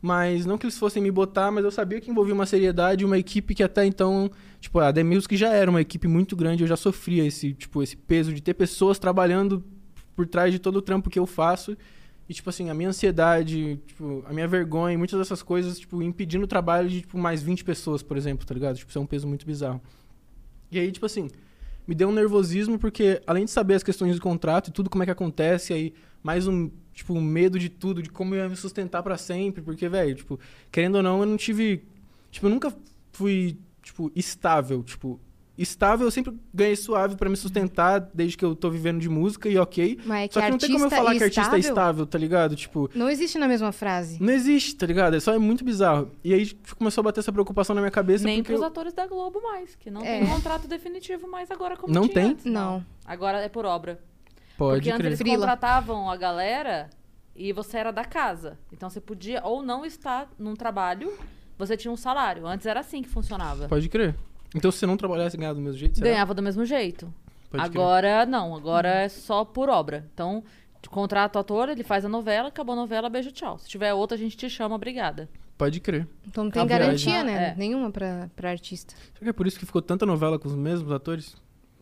Mas não que eles fossem me botar, mas eu sabia que envolvia uma seriedade e uma equipe que até então, tipo, a The Music já era uma equipe muito grande, eu já sofria esse, tipo, esse peso de ter pessoas trabalhando por trás de todo o trampo que eu faço. E, tipo assim, a minha ansiedade, tipo, a minha vergonha, muitas dessas coisas, tipo, impedindo o trabalho de, tipo, mais 20 pessoas, por exemplo, tá ligado? Tipo, isso é um peso muito bizarro. E aí, tipo assim, me deu um nervosismo porque, além de saber as questões do contrato e tudo como é que acontece, aí mais um, tipo, um medo de tudo, de como eu ia me sustentar pra sempre, porque, velho, tipo, querendo ou não, eu não tive, tipo, eu nunca fui, tipo, estável, tipo, estável eu sempre ganhei suave pra me sustentar desde que eu tô vivendo de música e ok.
Mas é que
Só que não tem como eu falar que artista é
estável
tá ligado? Tipo,
Não existe na mesma frase.
não existe, tá ligado? É só é muito bizarro. E aí tipo, começou a bater essa preocupação na minha cabeça
Nem
porque
pros
eu...
atores da Globo mais, que não
É.
tem contrato definitivo mais agora como
Não
tinha
tem?
antes,
Não.
Agora é por obra.
Pode
Porque antes
crer.
eles
Frila.
contratavam a galera e você era da casa. Então você podia ou não estar num trabalho, você tinha um salário. Antes era assim que funcionava.
Pode crer. Então se você não trabalhasse e ganhar do mesmo jeito, será?
Ganhava do mesmo jeito.
Pode crer.
agora não, agora é só por obra. Então, contrata o ator, ele faz a novela, acabou a novela, beijo, tchau. Se tiver outra, a gente te chama, obrigada.
Pode crer.
Então não tem
A viagem.
garantia, né?
É.
Nenhuma pra, pra artista.
Será que é por isso que ficou tanta novela com os mesmos atores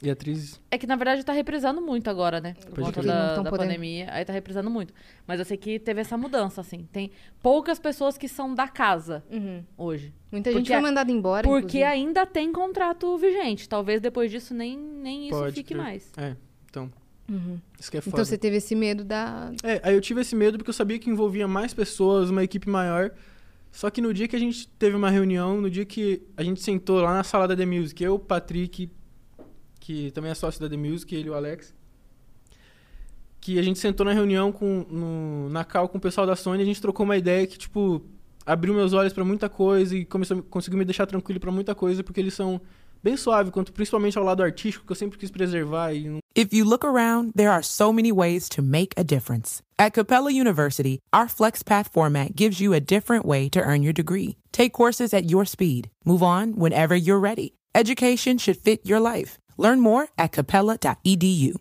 e atrizes?
É que, na verdade, tá reprisando muito agora, né? Por
Pode
conta
crer.
Não
da,
tão
da
podendo.
pandemia. Aí tá reprisando muito. Mas eu sei que teve essa mudança, assim. Tem poucas pessoas que são da casa
Uhum.
hoje.
Muita gente
Porque
foi
a-
mandada embora,
Porque
inclusive.
ainda tem contrato vigente. Talvez depois disso nem, nem isso
Pode
fique
crer.
mais.
É, então.
Uhum.
Isso que é foda.
Então você teve esse medo da...
É, aí eu tive esse medo porque eu sabia que envolvia mais pessoas, uma equipe maior. Só que no dia que a gente teve uma reunião, no dia que a gente sentou lá na sala da The Music, eu, o Patrick, que também é sócio da The Music, ele e o Alex, que a gente sentou na reunião com, no, na cal com o pessoal da Sony, a gente trocou uma ideia que, tipo, abriu meus olhos pra muita coisa e começou, conseguiu me deixar tranquilo pra muita coisa, porque eles são bem suaves, quanto principalmente ao lado artístico, que eu sempre quis preservar e
If you look around, there are so many ways to make a difference. At Capella University, our FlexPath format gives you a different way to earn your degree. Take courses at your speed. Move on whenever you're ready. Education should fit your life. Learn more at capella.edu.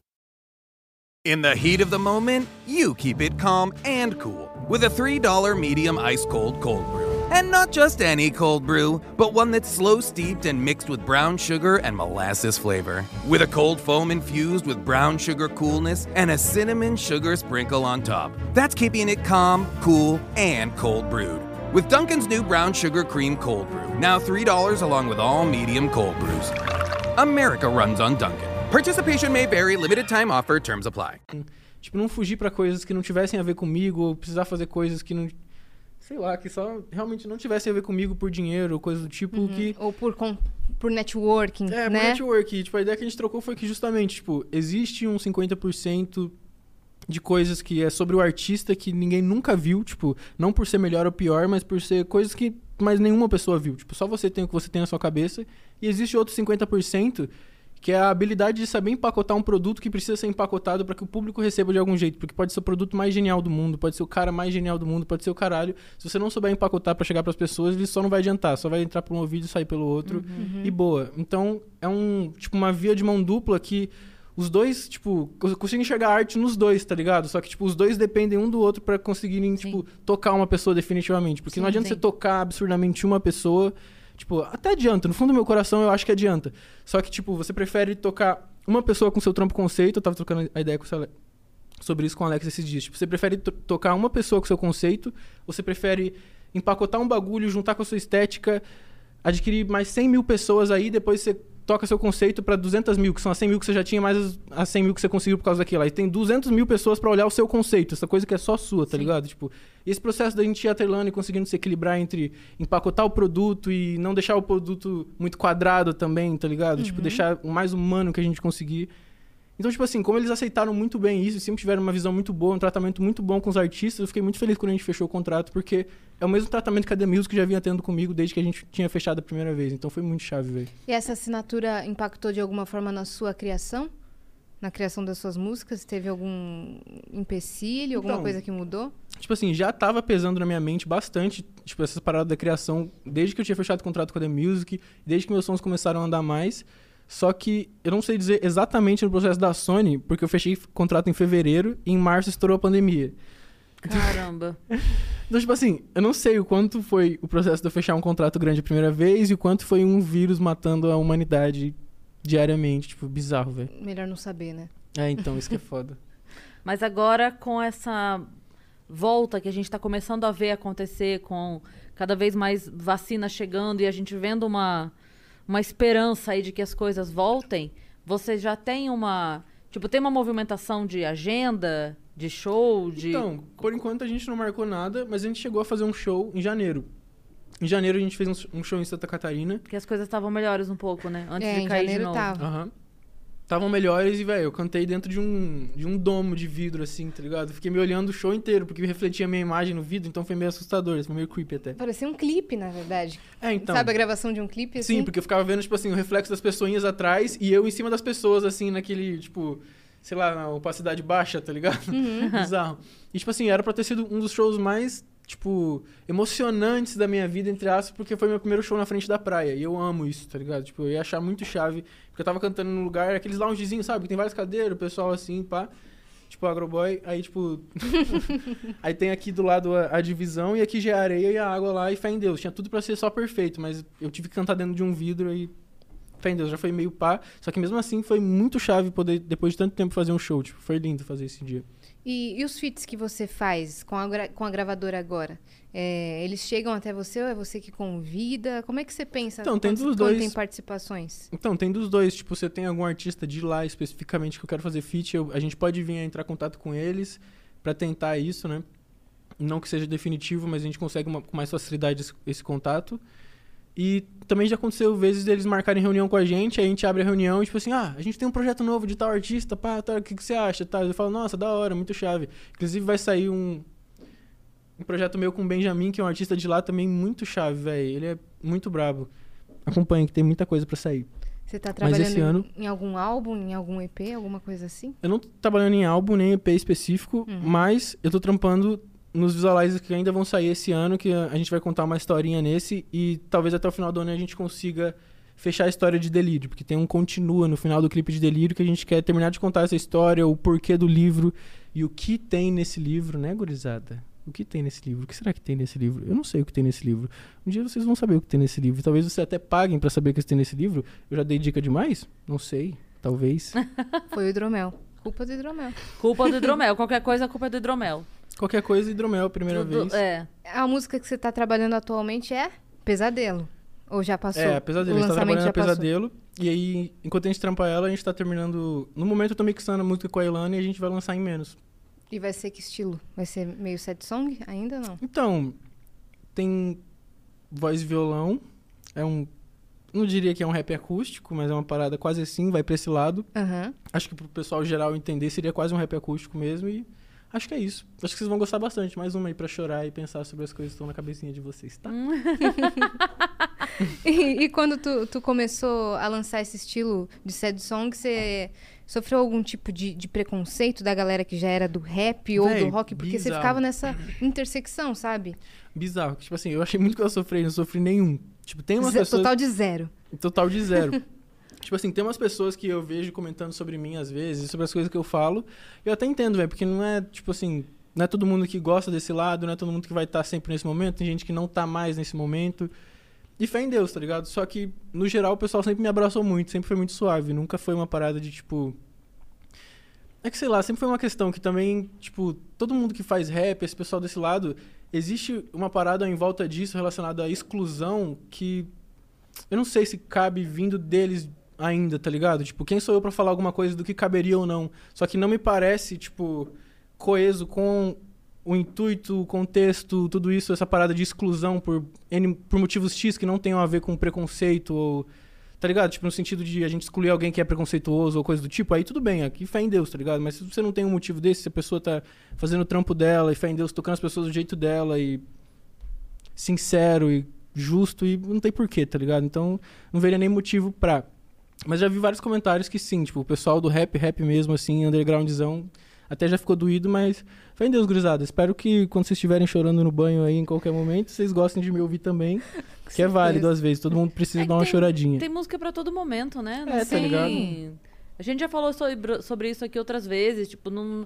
In the heat of the moment, you keep it calm and cool with a $3 medium ice cold cold brew. And not just any cold brew, but one that's slow steeped and mixed with brown sugar and molasses flavor. With a cold foam infused with brown sugar coolness and a cinnamon sugar sprinkle on top. That's keeping it calm, cool, and cold brewed. With Duncan's new brown sugar cream cold brew, now $3 along with all medium cold brews. America runs on Duncan. Participation may vary, limited time offer, terms apply.
Tipo, não fugir pra coisas que não tivessem a ver comigo, ou precisar fazer coisas que não. Sei lá, que só realmente não tivessem a ver comigo por dinheiro, ou coisa do tipo que.
Ou por, com- por networking,
É,
né?
pro network. Tipo, a ideia que a gente trocou foi que justamente, tipo, existe um 50% de coisas que é sobre o artista que ninguém nunca viu, tipo, não por ser melhor ou pior, mas por ser coisas que mais nenhuma pessoa viu. Tipo, só você tem o que você tem na sua cabeça. E existe outro 50% que é a habilidade de saber empacotar um produto que precisa ser empacotado para que o público receba de algum jeito, porque pode ser o produto mais genial do mundo, pode ser o cara mais genial do mundo, pode ser o caralho. Se você não souber empacotar para chegar para as pessoas, ele só não vai adiantar, só vai entrar por um ouvido e sair pelo outro e boa. Então, é um tipo uma via de mão dupla que os dois, tipo, eu consigo enxergar arte nos dois, tá ligado? Só que, tipo, os dois dependem um do outro pra conseguirem,
Sim.
tipo, tocar uma pessoa definitivamente. Porque não
Sim,
adianta
sim.
você tocar absurdamente uma pessoa. Tipo, até adianta. No fundo do meu coração, eu acho que adianta. Só que, tipo, você prefere tocar uma pessoa com seu trampo conceito. Eu tava trocando a ideia com essa sobre isso com o Alex esses dias. Tipo, você prefere to- tocar uma pessoa com seu conceito, ou você prefere empacotar um bagulho, juntar com a sua estética, adquirir mais 100 mil pessoas aí, depois você toca seu conceito para 200 mil, que são as 100 mil que você já tinha, mais as- as 100 mil que você conseguiu por causa daquilo. Aí tem 200 mil pessoas para olhar o seu conceito, essa coisa que é só sua, tá ligado? Tipo, esse processo da gente ir atrelando e conseguindo se equilibrar entre empacotar o produto e não deixar o produto muito quadrado também, tá ligado? Tipo, deixar o mais humano que a gente conseguir. Então, tipo assim, como eles aceitaram muito bem isso, sempre tiveram uma visão muito boa, um tratamento muito bom com os artistas, eu fiquei muito feliz quando a gente fechou o contrato, porque é o mesmo tratamento que a The Music já vinha tendo comigo desde que a gente tinha fechado a primeira vez. Então foi muito chave, velho.
E essa assinatura impactou de alguma forma na sua criação? Na criação das suas músicas? Teve algum empecilho, alguma
Então,
coisa que mudou?
Tipo assim, já tava pesando na minha mente bastante, tipo, essas paradas da criação, desde que eu tinha fechado o contrato com a The Music, desde que meus sons começaram a andar mais. Só que eu não sei dizer exatamente no processo da Sony, porque eu fechei o contrato em fevereiro e em março estourou a pandemia.
Caramba. <laughs>
Então, tipo assim, eu não sei o quanto foi o processo de eu fechar um contrato grande a primeira vez e o quanto foi um vírus matando a humanidade diariamente. Tipo, bizarro, velho.
Melhor não saber, né?
É, então, isso que é foda. <laughs>
Mas agora, com essa volta que a gente está começando a ver acontecer, com cada vez mais vacina chegando e a gente vendo uma, uma esperança aí de que as coisas voltem, você já tem uma. Tipo, tem uma movimentação de agenda, de show, de.
Então, por enquanto a gente não marcou nada, mas a gente chegou a fazer um show em janeiro. Em janeiro a gente fez um, show em Santa Catarina.
Que as coisas estavam melhores um pouco, né? Antes
é,
de
em
cair
janeiro
de novo.
tava.
Aham. Estavam melhores e, velho, eu cantei dentro de um, de um domo de vidro, assim, tá ligado? Fiquei me olhando o show inteiro, porque refletia a minha imagem no vidro, então foi meio assustador, foi meio creepy até.
Parecia um clipe, na verdade.
É, então.
Sabe a gravação de um clipe? Assim?
Sim, porque eu ficava vendo, tipo assim, o reflexo das pessoinhas atrás e eu em cima das pessoas, assim, naquele, tipo, sei lá, na opacidade baixa, tá ligado? <laughs> Bizarro. E, tipo assim, era pra ter sido um dos shows mais, tipo, emocionantes da minha vida, entre aspas, porque foi meu primeiro show na frente da praia. E eu amo isso, tá ligado? Tipo, eu ia achar muito chave, porque eu tava cantando num lugar, aqueles loungezinhos, sabe? Que tem várias cadeiras, o pessoal assim, pá. Tipo, agroboy, aí, tipo. <laughs> aí tem aqui do lado a, a divisão e aqui já é a areia e a água lá e fé em Deus. Tinha tudo pra ser só perfeito, mas eu tive que cantar dentro de um vidro e. Fé em Deus, já foi meio pá. Só que mesmo assim foi muito chave poder, depois de tanto tempo, fazer um show. Tipo, foi lindo fazer esse dia.
E, e os feats que você faz com a, com a gravadora agora? É, eles chegam até você ou é você que convida? Como é que você pensa
Então, tem dos dois.
tem participações?
Então, tem dos dois. Tipo, você tem algum artista de lá especificamente que eu quero fazer feat, eu- a gente pode vir entrar em contato com eles pra tentar isso, né? Não que seja definitivo, mas a gente consegue uma- com mais facilidade esse, esse contato. E também já aconteceu vezes deles marcarem reunião com a gente, a gente abre a reunião e tipo assim, ah, a gente tem um projeto novo de tal artista, pá, tá, o que, que você acha? Tá, eu falo, nossa, da hora, muito chave. Inclusive vai sair um, um projeto meu com o Benjamin, que é um artista de lá também muito chave, velho. Ele é muito brabo. Acompanha, que tem muita coisa pra sair.
Você tá trabalhando
ano-
em, em algum álbum, em algum EP, alguma coisa assim?
Eu não tô trabalhando em álbum nem EP específico,
Uhum.
mas eu tô trampando nos visualizers que ainda vão sair esse ano, que a gente vai contar uma historinha nesse e talvez até o final do ano a gente consiga fechar a história de Delírio, porque tem um continua no final do clipe de Delírio que a gente quer terminar de contar essa história, o porquê do livro e o que tem nesse livro, né, gurizada? O que tem nesse livro? O que será que tem nesse livro? Eu não sei o que tem nesse livro. Um dia vocês vão saber o que tem nesse livro. Talvez vocês até paguem pra saber o que tem nesse livro. Eu já dei dica demais? Não sei. Talvez. <laughs>
Foi o hidromel. Culpa do hidromel.
Culpa do hidromel. Qualquer coisa, a culpa é do hidromel.
Qualquer coisa, hidromel, primeira
Tudo-
vez.
É.
A música que você tá trabalhando atualmente é Pesadelo. Ou já passou?
É, Pesadelo.
O
A gente tá
lançamento
trabalhando. Pesadelo. E aí, enquanto a gente trampa ela, a gente tá terminando. No momento eu tô mixando a música com a Ilana e a gente vai lançar em menos.
E vai ser que estilo? Vai ser meio sad song? Ainda não.
Então, tem voz e violão. É um. Não diria que é um rap acústico, mas é uma parada quase assim, vai pra esse lado.
Aham.
Acho que pro pessoal geral entender seria quase um rap acústico mesmo. E acho que é isso. Acho que vocês vão gostar bastante. Mais uma aí pra chorar e pensar sobre as coisas que estão na cabecinha de vocês, tá? <laughs>
E, e quando tu, tu começou a lançar esse estilo de sad song, você sofreu algum tipo de, de preconceito da galera que já era do rap ou do
Véi,
rock? Porque você
bizarro.
ficava nessa intersecção, sabe?
Bizarro. Tipo assim, eu achei muito que eu sofri, não sofri nenhum. Tipo, tem umas
Ze-
pessoas.
Total de zero.
Total de zero. <laughs> tipo assim, tem umas pessoas que eu vejo comentando sobre mim às vezes, sobre as coisas que eu falo. Eu até entendo, velho, porque não é, tipo assim, não é todo mundo que gosta desse lado, não é todo mundo que vai estar sempre nesse momento, tem gente que não tá mais nesse momento. E fé em Deus, tá ligado? Só que, no geral, o pessoal sempre me abraçou muito, sempre foi muito suave. Nunca foi uma parada de, tipo. É que sei lá, sempre foi uma questão que também, tipo, todo mundo que faz rap, esse pessoal desse lado, existe uma parada em volta disso relacionada à exclusão que eu não sei se cabe vindo deles ainda, tá ligado? Tipo, quem sou eu pra falar alguma coisa do que caberia ou não? Só que não me parece, tipo, coeso com o intuito, o contexto, tudo isso, essa parada de exclusão por, N, por motivos X que não tenham a ver com preconceito ou. Tá ligado? Tipo, no sentido de a gente excluir alguém que é preconceituoso ou coisa do tipo, aí tudo bem, aqui fé em Deus, tá ligado? Mas se você não tem um motivo desse, se a pessoa tá fazendo o trampo dela e fé em Deus, tocando as pessoas do jeito dela e sincero e justo e não tem porquê, tá ligado? Então não veria nem motivo pra. Mas já vi vários comentários que sim, tipo, o pessoal do rap, rap mesmo, assim, undergroundzão, até já ficou doído, mas fé em Deus, gurizada. Espero que quando vocês estiverem chorando no banho aí em qualquer momento, vocês gostem de me ouvir também, <laughs> que é válido às vezes, todo mundo precisa
É
dar uma
tem-
choradinha.
Tem música pra todo momento, né? Não
É, tá ligado?
A gente já falou sobre, sobre isso aqui outras vezes. Tipo, não,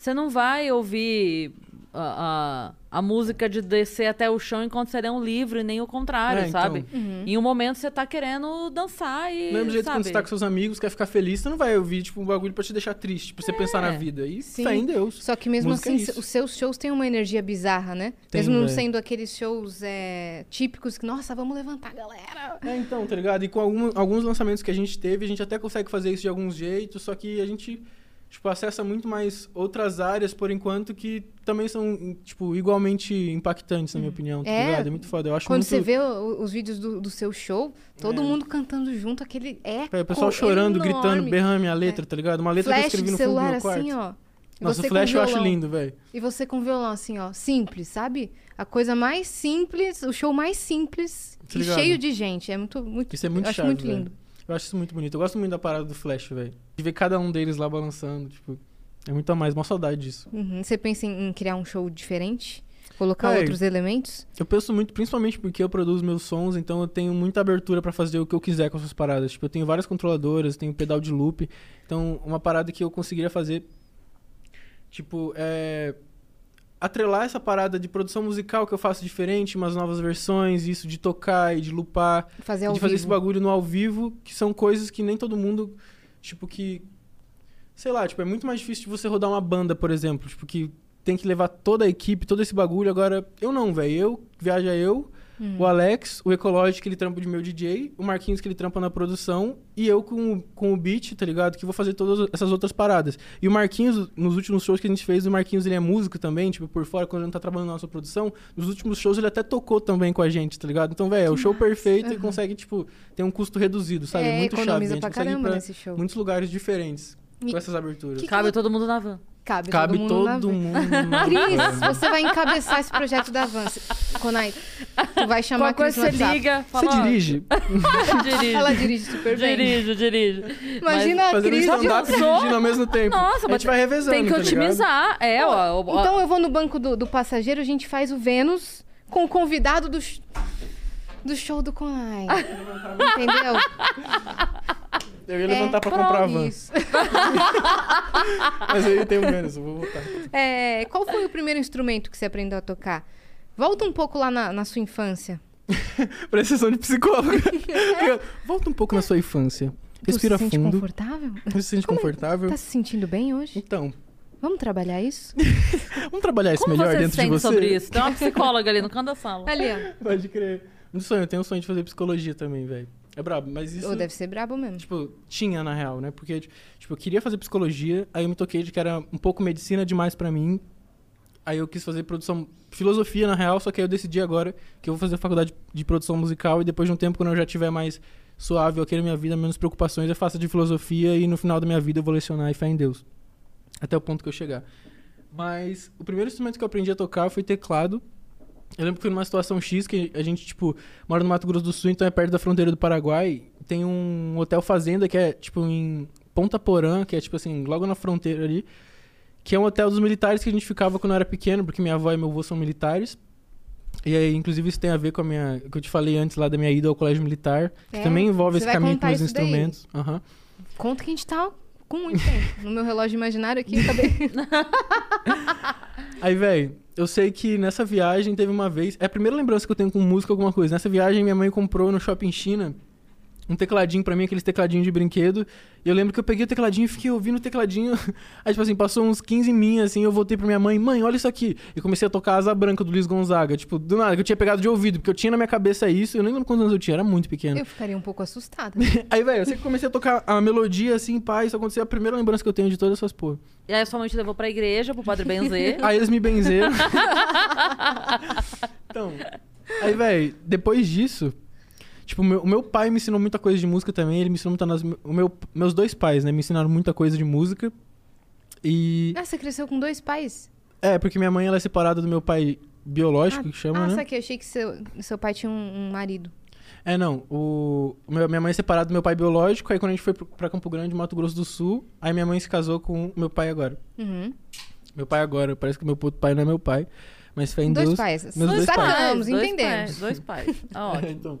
você não vai ouvir a, a, a música de descer até o chão enquanto você lê um livro e nem o contrário,
É, então.
sabe? Em um momento você tá querendo dançar e.
Do mesmo jeito que
sabe?
quando você tá com seus amigos, quer ficar feliz, você não vai ouvir, tipo, um bagulho pra te deixar triste, pra você pensar na vida. E
Sim.
fé em Deus.
Só que mesmo
Música é
assim,
isso.
os seus shows têm uma energia bizarra, né?
Tem,
mesmo não
velho.
sendo aqueles shows é, típicos que, nossa, vamos levantar, galera.
É, então, tá ligado? E com algum- alguns lançamentos que a gente teve, a gente até consegue fazer isso de alguns jeitos, só que a gente, tipo, acessa muito mais outras áreas, por enquanto, que também são, tipo, igualmente impactantes, na minha opinião, tá
É,
ligado? É muito foda. Eu acho
Quando
muito...
você vê o- os vídeos do, do seu show, todo
É.
mundo cantando junto, aquele eco
É, o pessoal chorando,
enorme.
gritando, berrando a letra, tá ligado? Uma letra que eu
Flash
escrevi no fundo do
celular
meu quarto.
assim, ó.
Nossa, o flash eu acho lindo, velho.
E você com violão, assim, ó, simples, sabe? A coisa mais simples, o show mais simples
Tá
e cheio de gente. É muito, muito,
Isso é muito
eu acho muito lindo.
Eu acho isso muito bonito. Eu gosto muito da parada do flash, velho. De ver cada um deles lá balançando, tipo... É muito a mais, uma saudade disso.
Uhum. Você pensa em, criar um show diferente? Colocar
Véi,
outros elementos?
Eu penso muito, principalmente porque eu produzo meus sons, então eu tenho muita abertura pra fazer o que eu quiser com essas paradas. Tipo, eu tenho várias controladoras, tenho pedal de loop. Então, uma parada que eu conseguiria fazer, tipo, é atrelar essa parada de produção musical que eu faço diferente, umas novas versões, isso de tocar e de lupar,
Fazer
de fazer
vivo.
esse bagulho no ao vivo, que são coisas que nem todo mundo, tipo, que sei lá, tipo, é muito mais difícil de você rodar uma banda, por exemplo, tipo, que tem que levar toda a equipe, todo esse bagulho. Agora, eu não, velho. Eu, viaja eu, O Alex, o Ecologic, que ele trampa de meu DJ, o Marquinhos, que ele trampa na produção, e eu com, com o beat, tá ligado? Que vou fazer todas essas outras paradas. E o Marquinhos, nos últimos shows que a gente fez, o Marquinhos, ele é músico também, tipo, por fora, quando ele não tá trabalhando na nossa produção, nos últimos shows ele até tocou também com a gente, tá ligado? Então, velho, é o show perfeito e consegue, tipo, ter um custo reduzido, sabe?
É,
Muito chave. A gente
pra
consegue ir
caramba
pra
nesse show.
muitos lugares diferentes
E-
com essas aberturas.
que
Cabe todo mundo na van.
Cabe,
Cabe
todo mundo.
todo mundo. na <laughs>
Cris, você vai encabeçar esse projeto da Avance. Conai, tu vai chamar a
Qual
Cris
coisa
no
você liga?
Você
fala, ó,
dirige? <laughs>
dirige.
Ela dirige super bem.
Dirijo, dirijo.
Imagina a
Fazendo
Cris. de-
sou-
dirigindo ao mesmo tempo.
Nossa,
a
mas
gente vai revezando,
Tem que
tá ligado?
otimizar. É, ó. ó,
Então eu vou no banco do, do passageiro, a gente faz o Vênus com o convidado do, do show do Conai. <laughs> Entendeu?
Eu ia levantar
É,
pra comprar a van. <laughs> Mas aí tem o menos, eu vou voltar.
É, qual foi o primeiro instrumento que você aprendeu a tocar? Volta um pouco lá na, na sua infância. <laughs>
Parece sessão de psicólogo. <laughs> Volta um pouco na sua infância. Respira
tu se sente
fundo.
confortável?
Você se sente
Como é?
confortável?
Tá se sentindo bem hoje?
Então,
Vamos trabalhar isso?
vamos trabalhar isso
Como
melhor
você se
dentro de você?
sobre isso? Tem uma psicóloga ali no canto da sala.
Ali, ó.
Pode crer. Um sonho, eu tenho um sonho de fazer psicologia também, velho. É brabo, mas isso.
Ou deve ser brabo mesmo.
Tipo, tinha na real, né? Porque, tipo, eu queria fazer psicologia, aí eu me toquei de que era um pouco medicina demais pra mim. Aí eu quis fazer produção, filosofia na real, só que aí eu decidi agora que eu vou fazer faculdade de produção musical e depois de um tempo, quando eu já tiver mais suave, ok na minha vida, menos preocupações, eu faço de filosofia e no final da minha vida eu vou lecionar e fé em Deus. Até o ponto que eu chegar. Mas o primeiro instrumento que eu aprendi a tocar foi teclado. Eu lembro que foi numa situação X que a gente, tipo, mora no Mato Grosso do Sul, então é perto da fronteira do Paraguai. Tem um hotel fazenda que é, tipo, em Ponta Porã, que é, tipo assim, logo na fronteira ali. Que é um hotel dos militares que a gente ficava quando eu era pequeno, porque minha avó e meu avô são militares. E aí, inclusive, isso tem a ver com a minha. que eu te falei antes lá da minha ida ao colégio militar, que
É?
também envolve esse caminho com os instrumentos. Aham.
Conta que a gente tá com muito tempo. No meu relógio imaginário aqui, cadê? <laughs>
Aí, velho, eu sei que nessa viagem teve uma vez. É a primeira lembrança que eu tenho com música alguma coisa. Nessa viagem, minha mãe comprou no shopping China um tecladinho pra mim, aqueles tecladinhos de brinquedo. E eu lembro que eu peguei o tecladinho e fiquei ouvindo o tecladinho. <laughs> Aí, tipo assim, passou uns 15 min, assim, eu voltei pra minha mãe, mãe, olha isso aqui. E comecei a tocar Asa Branca do Luiz Gonzaga. Tipo, do nada, que eu tinha pegado de ouvido, porque eu tinha na minha cabeça isso. Eu nem lembro quantos anos eu tinha, era muito pequeno.
Eu ficaria um pouco assustada. <laughs>
Aí, velho, eu sei que comecei a tocar a melodia, assim, pá, isso aconteceu. A primeira lembrança que eu tenho de todas essas porra.
E aí sua mãe te levou pra igreja, pro padre benzer. <laughs>
Aí eles me benzeram. então, aí, velho, depois disso, tipo, meu, o meu pai me ensinou muita coisa de música também. Ele me ensinou muita. nas- O meu, meus dois pais, né, me ensinaram muita coisa de música. E.
Ah, você cresceu com dois pais?
É, porque minha mãe ela é separada do meu pai biológico, que chama,
ah,
né?
saquei. Eu achei que seu, seu pai tinha um, um marido.
É, não. O, o meu- minha mãe é separada do meu pai biológico. Aí quando a gente foi pra Campo Grande, Mato Grosso do Sul, aí minha mãe se casou com o meu pai agora.
Uhum.
Meu pai agora, parece que meu puto pai não é meu pai. Mas fé em
dois
Deus.
pais.
Meus dois pais.
Sacamos,
dois
entendemos.
pais, dois pais. Tá <laughs> ótimo.
então.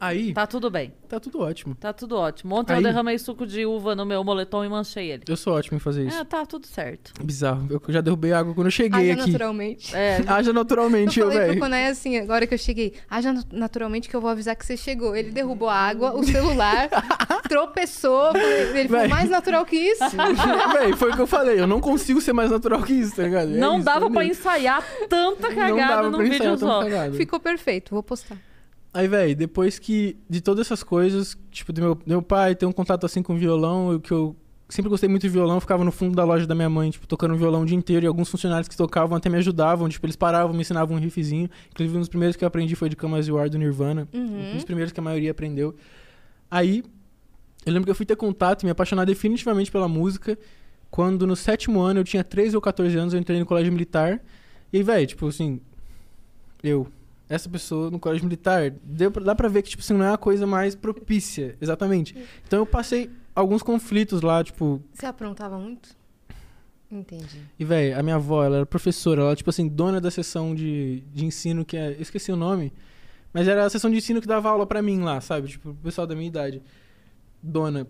Aí,
Tá tudo bem.
tá tudo ótimo.
Tá tudo ótimo. Ontem eu
Aí-
derramei suco de uva no meu moletom e manchei ele.
Eu sou ótimo em fazer isso.
É, tá tudo certo.
Bizarro. Eu já derrubei água quando eu cheguei
Haja
aqui.
naturalmente.
É, <laughs>
Haja
Eu
naturalmente, eu,
falei pro
velho.
Coné assim, agora que eu cheguei, haja nat- naturalmente que eu vou avisar que você chegou. Ele derrubou a água, o celular, <laughs> tropeçou. Ele
Véi.
mais natural que isso. <laughs>
Véi, foi o que eu falei. Eu não consigo ser mais natural que isso, tá ligado? É
não
isso,
dava pra
mesmo.
ensaiar tanta
Não
cagada
dava
num
pra
vídeo só.
Ficou perfeito, vou postar.
Aí, velho, depois que de todas essas coisas, tipo, do meu, meu pai ter um contato assim com violão, que eu sempre gostei muito de violão, eu ficava no fundo da loja da minha mãe, tipo, tocando violão o dia inteiro, e alguns funcionários que tocavam até me ajudavam, tipo, eles paravam, me ensinavam um riffzinho. Inclusive, um dos primeiros que eu aprendi foi de Come As You Are, do Nirvana. Um dos primeiros que a maioria aprendeu. Aí, eu lembro que eu fui ter contato e me apaixonar definitivamente pela música, quando no sétimo ano, eu tinha 13 ou 14 anos, eu entrei no colégio militar, e, velho, tipo, assim, eu essa pessoa no colégio militar, deu pra, dá pra ver que, tipo assim, não é a coisa mais propícia, exatamente. Então eu passei alguns conflitos lá, tipo,
Você aprontava muito? Entendi.
e velho, a minha avó, ela era professora, ela, tipo assim, dona da sessão de, de ensino, que é, eu esqueci o nome, mas era a sessão de ensino que dava aula pra mim lá, sabe? Tipo, o pessoal da minha idade. Dona.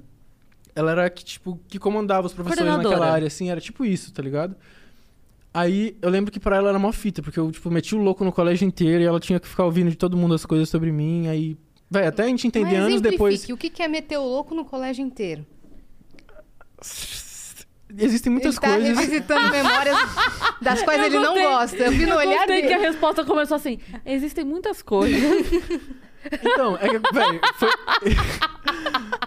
Ela era que, tipo, que comandava os professores naquela área, assim, era tipo isso, tá ligado? Aí eu lembro que pra ela era mó fita, porque eu, tipo, meti o louco no colégio inteiro e ela tinha que ficar ouvindo de todo mundo as coisas sobre mim. Aí, vai, até a gente entender
Mas
anos depois.
O que é meter o louco no colégio inteiro?
Existem muitas
ele tá
coisas.
revisitando <laughs> memórias das quais
Eu
ele não
gostei.
gosta. Eu vi no
Eu
olhar dele.
que a resposta começou assim. Existem muitas coisas. <laughs>
Então, é que, velho, foi...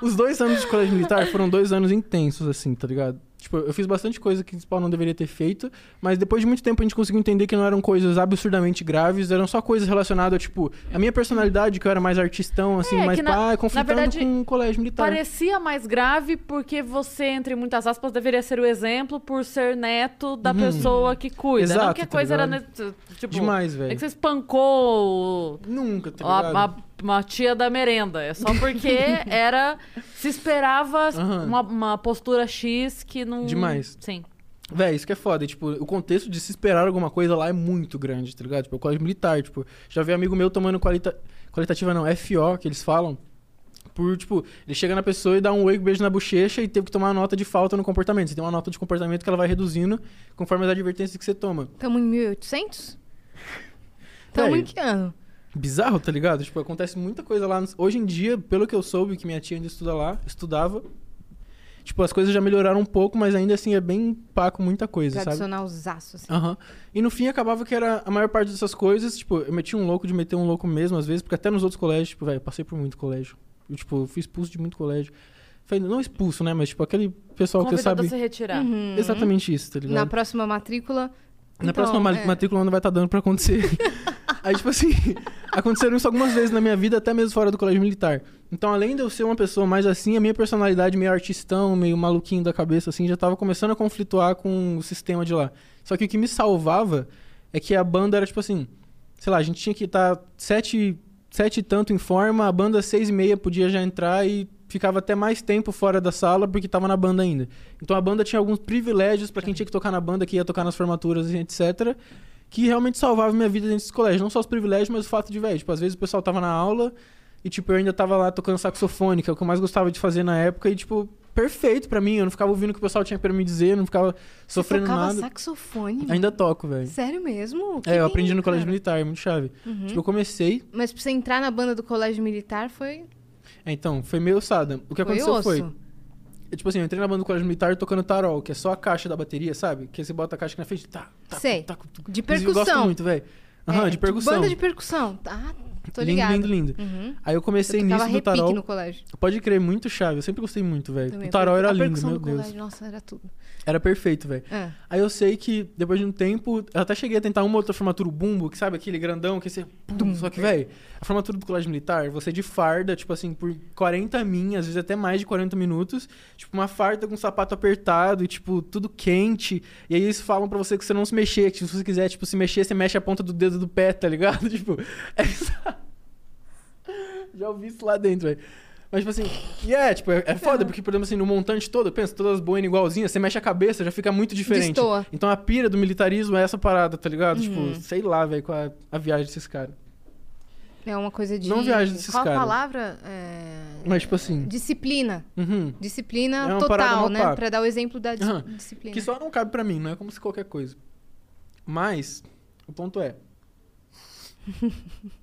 <laughs> Os dois anos de colégio militar foram dois anos intensos, assim, tá ligado? Tipo, eu fiz bastante coisa que o principal não deveria ter feito, mas depois de muito tempo a gente conseguiu entender que não eram coisas absurdamente graves, eram só coisas relacionadas a, tipo, a minha personalidade, que eu era mais artistão, assim,
É,
mais
na-
pá, conflitando
verdade,
com o colégio militar.
Parecia mais grave porque você, entre muitas aspas, deveria ser o exemplo por ser neto da
Uhum.
pessoa que cuida. não
Exato,
que a
tá
coisa era.
ligado?
Tipo,
Demais,
É
velho.
que você espancou
Nunca, tá
a-
ligado?
a- uma tia da merenda. É só porque <laughs> era. Se esperava
Aham.
uma, uma postura X que não.
Demais.
Sim.
Véi, isso que é foda. e, Tipo, o contexto de se esperar alguma coisa lá é muito grande, tá ligado? Tipo, é o colégio militar, tipo, já vi amigo meu tomando qualita... qualitativa não, FO, que eles falam. Por, tipo, ele chega na pessoa e dá um oi, beijo na bochecha e teve que tomar uma nota de falta no comportamento. Você tem uma nota de comportamento que ela vai reduzindo conforme as advertências que você toma.
Tamo em 1800? <laughs> Tamo
Véi,
em que ano?
Bizarro, tá ligado? Tipo, acontece muita coisa lá. Hoje em dia, pelo que eu soube, que minha tia ainda estuda lá, estudava. Tipo, as coisas já melhoraram um pouco, mas ainda assim é bem pá com muita coisa, sabe?
Tradicional zaço, assim.
Aham. E no fim acabava que era a maior parte dessas coisas, tipo, eu metia um louco de meter um louco mesmo, às vezes, porque até nos outros colégios, tipo, velho, passei por muito colégio. Eu, tipo, fui expulso de muito colégio. Falei, não expulso, né? Mas, tipo, aquele pessoal que
Convidado
sabe.
a se retirar.
Uhum.
Exatamente isso, tá ligado?
Na próxima matrícula.
Na
Então,
próxima ma-
é.
matrícula não vai estar dando pra acontecer. <laughs> Aí, tipo assim, <laughs> aconteceram isso algumas vezes na minha vida, até mesmo fora do colégio militar. Então, além de eu ser uma pessoa mais assim, a minha personalidade meio artistão, meio maluquinho da cabeça, assim, já tava começando a conflituar com o sistema de lá. Só que o que me salvava é que a banda era, tipo assim, sei lá, a gente tinha que estar sete, sete e tanto em forma, a banda seis e meia podia já entrar e ficava até mais tempo fora da sala porque tava na banda ainda. Então a banda tinha alguns privilégios pra quem tinha que tocar na banda, que ia tocar nas formaturas e etc. Que realmente salvava minha vida dentro desse colégio. Não só os privilégios, mas o fato de, velho, tipo, às vezes o pessoal tava na aula e, tipo, eu ainda tava lá tocando saxofone, que é o que eu mais gostava de fazer na época, e, tipo, perfeito pra mim. Eu não ficava ouvindo o que o pessoal tinha pra me dizer, não ficava
Você
sofrendo
tocava
nada.
saxofone?
Ainda toco, velho.
Sério mesmo? Que
É, eu aprendi no colégio
cara.
militar, é muito chave.
Uhum.
Tipo, eu comecei.
Mas pra você entrar na banda do colégio militar foi.
É, então, foi meio ossada. O que
foi
aconteceu
osso.
foi. É, Tipo assim, eu entrei na banda do colégio militar tocando tarol, que é só a caixa da bateria, sabe? Que você bota a caixa aqui na frente, tá, tá,
Sei.
tá, tá,
De
Inclusive, Eu gosto
percussão.
muito, velho. Aham,
É,
de percussão.
Banda de percussão. Ah, tô
lindo,
ligado.
lindo, lindo.
Uhum.
Aí eu comecei
eu
nisso do tarol.
no colégio.
Pode crer, muito chave. Eu sempre gostei muito, velho. O tarol era
a
lindo, meu Deus.
colégio, nossa, era tudo.
Era perfeito, velho.
É.
Aí eu sei que, depois de um tempo, eu até cheguei a tentar uma outra formatura, o bumbo, que sabe aquele grandão que você. Pum, só que, velho, a formatura do colégio militar, você de farda, tipo assim, por 40 min, às vezes até mais de 40 minutos, tipo, uma farda com sapato apertado e, tipo, tudo quente. E aí eles falam pra você que você não se mexer, que se você quiser, tipo, se mexer, você mexe a ponta do dedo do pé, tá ligado? <laughs> Tipo, é <laughs> Já ouvi isso lá dentro, velho. Mas, tipo assim, e é, tipo, é, é foda, porque, por exemplo, assim, no montante todo, pensa, todas as boinas igualzinhas, você mexe a cabeça, já fica muito diferente.
Destoa.
Então a pira do militarismo é essa parada, tá ligado?
Uhum.
Tipo, sei lá, velho, qual é a viagem desses caras.
É uma coisa de.
Não viaja desses
Qual a
caras.
palavra? É...
Mas, tipo assim.
Disciplina.
uhum.
Disciplina
É
total, né? Pra dar o exemplo da dis-
Aham.
disciplina.
Que só não cabe pra mim, não é como se qualquer coisa. Mas, o ponto é. <laughs>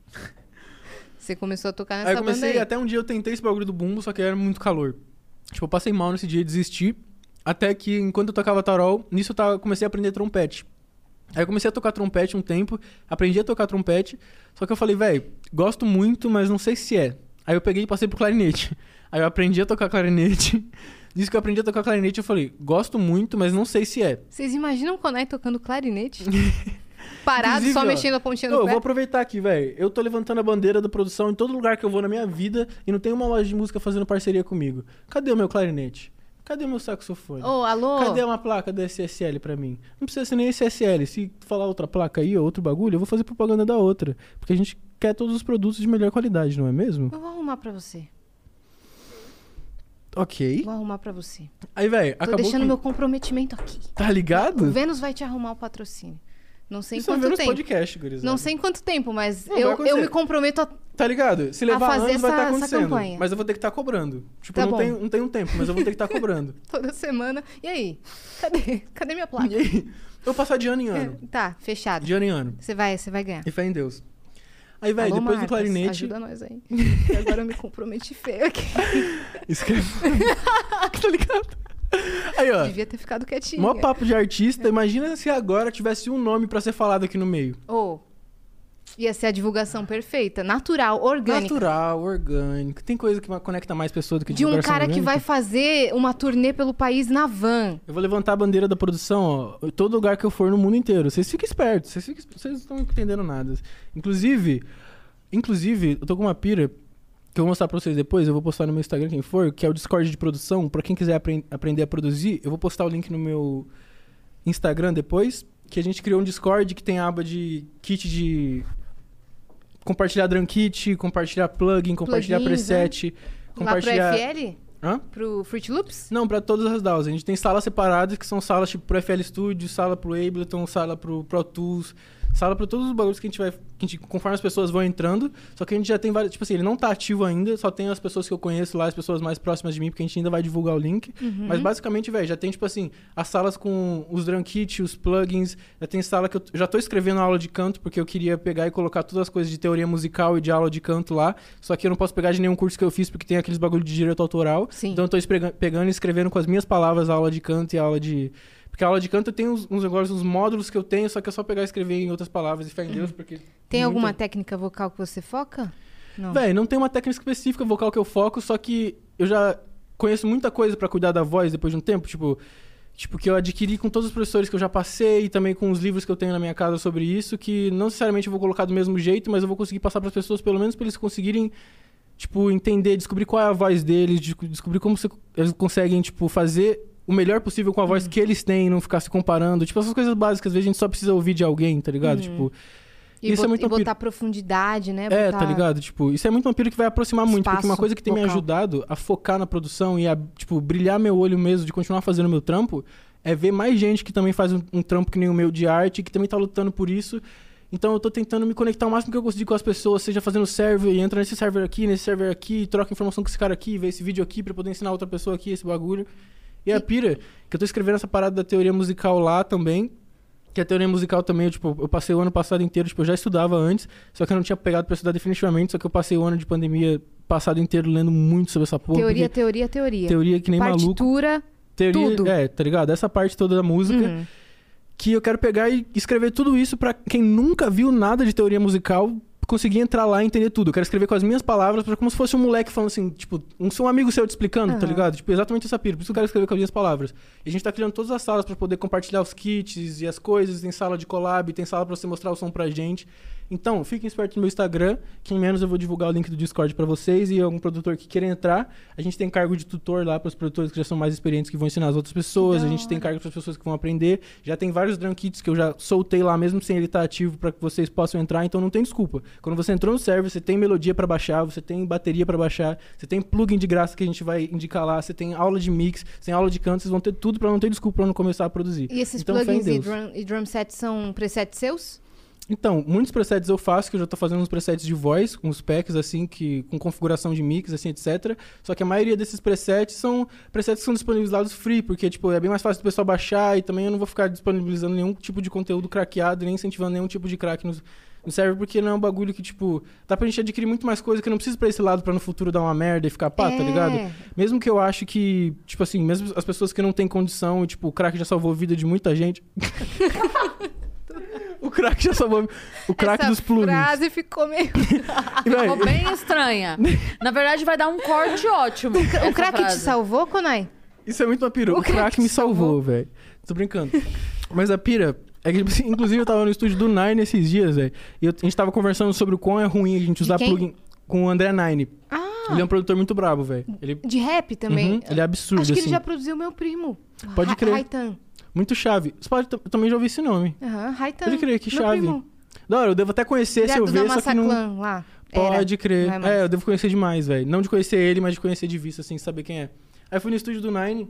Você começou a tocar
Aí
nessa
eu comecei,
banda aí.
até um dia eu tentei esse bagulho do bumbo, só que era muito calor. Tipo, eu passei mal nesse dia e desisti. Até que, enquanto eu tocava tarol, nisso eu tava, comecei a aprender trompete. Aí eu comecei a tocar trompete um tempo, aprendi a tocar trompete, só que eu falei, velho, gosto muito, mas não sei se é. Aí eu peguei e passei pro clarinete. <laughs> Aí eu aprendi a tocar clarinete. <laughs> Nisso que eu aprendi a tocar clarinete, eu falei, gosto muito, mas não sei se é.
Vocês imaginam o Konai tocando clarinete? <laughs> Parado,
Inclusive,
só
ó,
mexendo a pontinha do
eu
pé?
vou aproveitar aqui, velho. Eu tô levantando a bandeira da produção em todo lugar que eu vou na minha vida e não tem uma loja de música fazendo parceria comigo. Cadê o meu clarinete? Cadê o meu saxofone?
Ô, alô?
Cadê uma placa da SSL pra mim? Não precisa ser nem SSL. Se falar outra placa aí ou outro bagulho, eu vou fazer propaganda da outra. Porque a gente quer todos os produtos de melhor qualidade, não é mesmo?
Eu vou arrumar pra você.
Ok.
Vou arrumar pra você.
Aí, velho,
Tô
acabou
deixando
que...
meu comprometimento aqui.
Tá
O
ligado?
Vênus vai te arrumar o patrocínio. Não sei
Isso é
quanto tempo.
podcast, gurizada.
Não sei em quanto tempo, mas
Não, vai
eu, eu me comprometo a.
Tá ligado? Se levar
fazer
anos, vai
essa-
estar
essa
acontecendo. Mas eu vou ter que estar cobrando. Tipo,
Tá
não,
bom.
tem, não tem um tempo, mas eu vou ter que estar cobrando. <laughs>
toda semana. E aí? Cadê? Cadê minha placa?
E aí, eu vou passar de ano em ano.
É, tá, fechado.
De ano em ano.
Você vai, você vai ganhar.
E fé em Deus. Aí, velho, depois do
Marcas,
clarinete.
Ajuda nós aí. <laughs> Agora eu me comprometi feio aqui.
Escreve. <laughs> tá ligado? Aí, ó.
Devia ter ficado quietinho.
Mó papo de artista. Imagina se agora tivesse um nome pra ser falado aqui no meio.
Ô, ia ser a divulgação perfeita, natural, orgânica.
Natural, orgânico. Tem coisa que conecta mais pessoas do que
De um cara que
orgânica?
vai fazer uma turnê pelo país na van.
Eu vou levantar a bandeira da produção, ó, em todo lugar que eu for no mundo inteiro. Vocês fiquem espertos, vocês, fiquem, vocês não estão entendendo nada. Inclusive, inclusive, eu tô com uma pira que eu vou mostrar pra vocês depois, eu vou postar no meu Instagram quem for, que é o Discord de produção. Pra quem quiser apren- aprender a produzir, eu vou postar o link no meu Instagram depois, que a gente criou um Discord que tem a aba de kit de compartilhar drum kit, compartilhar plugin, compartilhar
Plugins,
preset,
Lá pro
compartilhar
FL?
Hã?
Pro Fruit Loops?
Não, pra todas as DAWs. A gente tem salas separadas, que são salas tipo pro FL Studio, sala pro Ableton, sala pro Pro Tools, sala pra todos os bagulhos que a gente vai. Que a gente, conforme as pessoas vão entrando. Só que a gente já tem várias. Tipo assim, ele não tá ativo ainda, só tem as pessoas que eu conheço lá, as pessoas mais próximas de mim, porque a gente ainda vai divulgar o link.
Uhum.
Mas basicamente, velho, já tem, tipo assim, as salas com os drum kit, os plugins. Já tem sala que eu já tô escrevendo aula de canto, porque eu queria pegar e colocar todas as coisas de teoria musical e de aula de canto lá. Só que eu não posso pegar de nenhum curso que eu fiz, porque tem aqueles bagulho de direito autoral.
Sim.
Então eu tô pegando e escrevendo com as minhas palavras a aula de canto e a aula de. Porque a aula de canto tem uns, uns negócios, uns módulos que eu tenho, só que é só pegar e escrever em outras palavras e fé em Deus, porque.
Uhum. Tem alguma técnica vocal que você foca? Não.
Véi, não tem uma técnica específica vocal que eu foco, só que eu já conheço muita coisa pra cuidar da voz depois de um tempo, tipo, tipo que eu adquiri com todos os professores que eu já passei e também com os livros que eu tenho na minha casa sobre isso, que não necessariamente eu vou colocar do mesmo jeito, mas eu vou conseguir passar para as pessoas pelo menos para eles conseguirem tipo entender, descobrir qual é a voz deles, de- descobrir como eles conseguem tipo fazer o melhor possível com a voz que eles têm, não ficar se comparando, tipo essas coisas básicas, às vezes a gente só precisa ouvir de alguém, tá ligado? Tipo,
E,
isso
bot-
é muito
e botar profundidade, né?
é,
Botar-
tá ligado? Tipo, isso é muito pira que vai aproximar muito. Porque uma
Espaço
coisa que tem me ajudado a focar na produção e a, tipo, brilhar meu olho mesmo de continuar fazendo meu trampo é ver mais gente que também faz um, um trampo que nem o meu de arte, que também tá lutando por isso. Então eu tô tentando me conectar o máximo que eu conseguir com as pessoas, seja fazendo server, e entra nesse server aqui, nesse server aqui, troca informação com esse cara aqui, vê esse vídeo aqui pra poder ensinar outra pessoa aqui esse bagulho. E a pira, que eu tô escrevendo essa parada da teoria musical lá também, que a teoria musical também, eu, tipo, eu passei o ano passado inteiro, tipo, eu já estudava antes, só que eu não tinha pegado pra estudar definitivamente, só que eu passei o ano de pandemia passado inteiro lendo muito sobre essa porra.
Teoria, teoria, teoria.
teoria que nem maluco.
Partitura.
Teoria,
tudo.
é, tá ligado? Essa parte toda da música,
Uhum.
que eu quero pegar e escrever tudo isso pra quem nunca viu nada de teoria musical conseguir entrar lá e entender tudo. Eu quero escrever com as minhas palavras, pra como se fosse um moleque falando assim, tipo, um, um amigo seu te explicando, tá
Aham.
ligado? Tipo, exatamente essa pira. Por isso que eu quero escrever com as minhas palavras. E a gente tá criando todas as salas pra poder compartilhar os kits e as coisas. Tem sala de collab, tem sala pra você mostrar o som pra gente. Então, fiquem espertos no meu Instagram, que em menos eu vou divulgar o link do Discord pra vocês e algum produtor que queira entrar. A gente tem cargo de tutor lá pros produtores que já são mais experientes que vão ensinar as outras pessoas. A gente tem cargo para pessoas que vão aprender. Já tem vários drum kits que eu já soltei lá mesmo sem ele estar ativo para que vocês possam entrar, então não tem desculpa. Quando você entrou no server, você tem melodia pra baixar, você tem bateria pra baixar, você tem plugin de graça que a gente vai indicar lá, você tem aula de mix, você tem aula de canto, vocês vão ter tudo pra não ter desculpa pra não começar a produzir.
E esses
Então,
plugins e drum, e drum sets são presets seus?
Então, muitos presets eu faço, que eu já tô fazendo uns presets de voz, com os packs, assim, que, com configuração de mix, assim, etc. Só que a maioria desses presets são presets que são disponibilizados free, porque, tipo, é bem mais fácil do pessoal baixar e também eu não vou ficar disponibilizando nenhum tipo de conteúdo craqueado, nem incentivando nenhum tipo de crack no, no server, porque não é um bagulho que, tipo, dá pra gente adquirir muito mais coisa que eu não preciso pra esse lado pra no futuro dar uma merda e ficar pá, tá
É.
ligado? Mesmo que eu acho que, tipo assim, mesmo as pessoas que não têm condição, e, tipo, o crack já salvou a vida de muita gente. <laughs> <laughs> o crack já salvou o crack
Essa
dos plugins.
frase ficou meio... <laughs>
Ficou bem estranha. Na verdade, vai dar um corte ótimo.
O crack te
frase.
salvou, Konai?
Isso é muito uma pira.
O
O, crack,
crack
me
te salvou.
velho. Tô brincando. Mas a pira é que, <laughs> inclusive, eu tava no estúdio do Nine esses dias, velho. E eu- a gente tava conversando sobre o quão é ruim a gente usar plugin com o André Nine.
Ah,
Ele é um produtor muito brabo, velho. Ele,
de rap também?
Uhum, ele é absurdo,
Acho que
assim.
ele já produziu meu primo.
Pode crer.
Raitan.
Muito chave. Você pode, eu também já ouvi esse nome.
Aham, Raitan.
Pode crer, que chave.
primo.
Da hora, eu devo até conhecer se eu ver, só que não...
Lá. Era.
Pode crer.
Não é.
É, eu devo conhecer demais, velho. Não de conhecer ele, mas de conhecer de vista, assim, saber quem é. Aí fui no estúdio do Nine.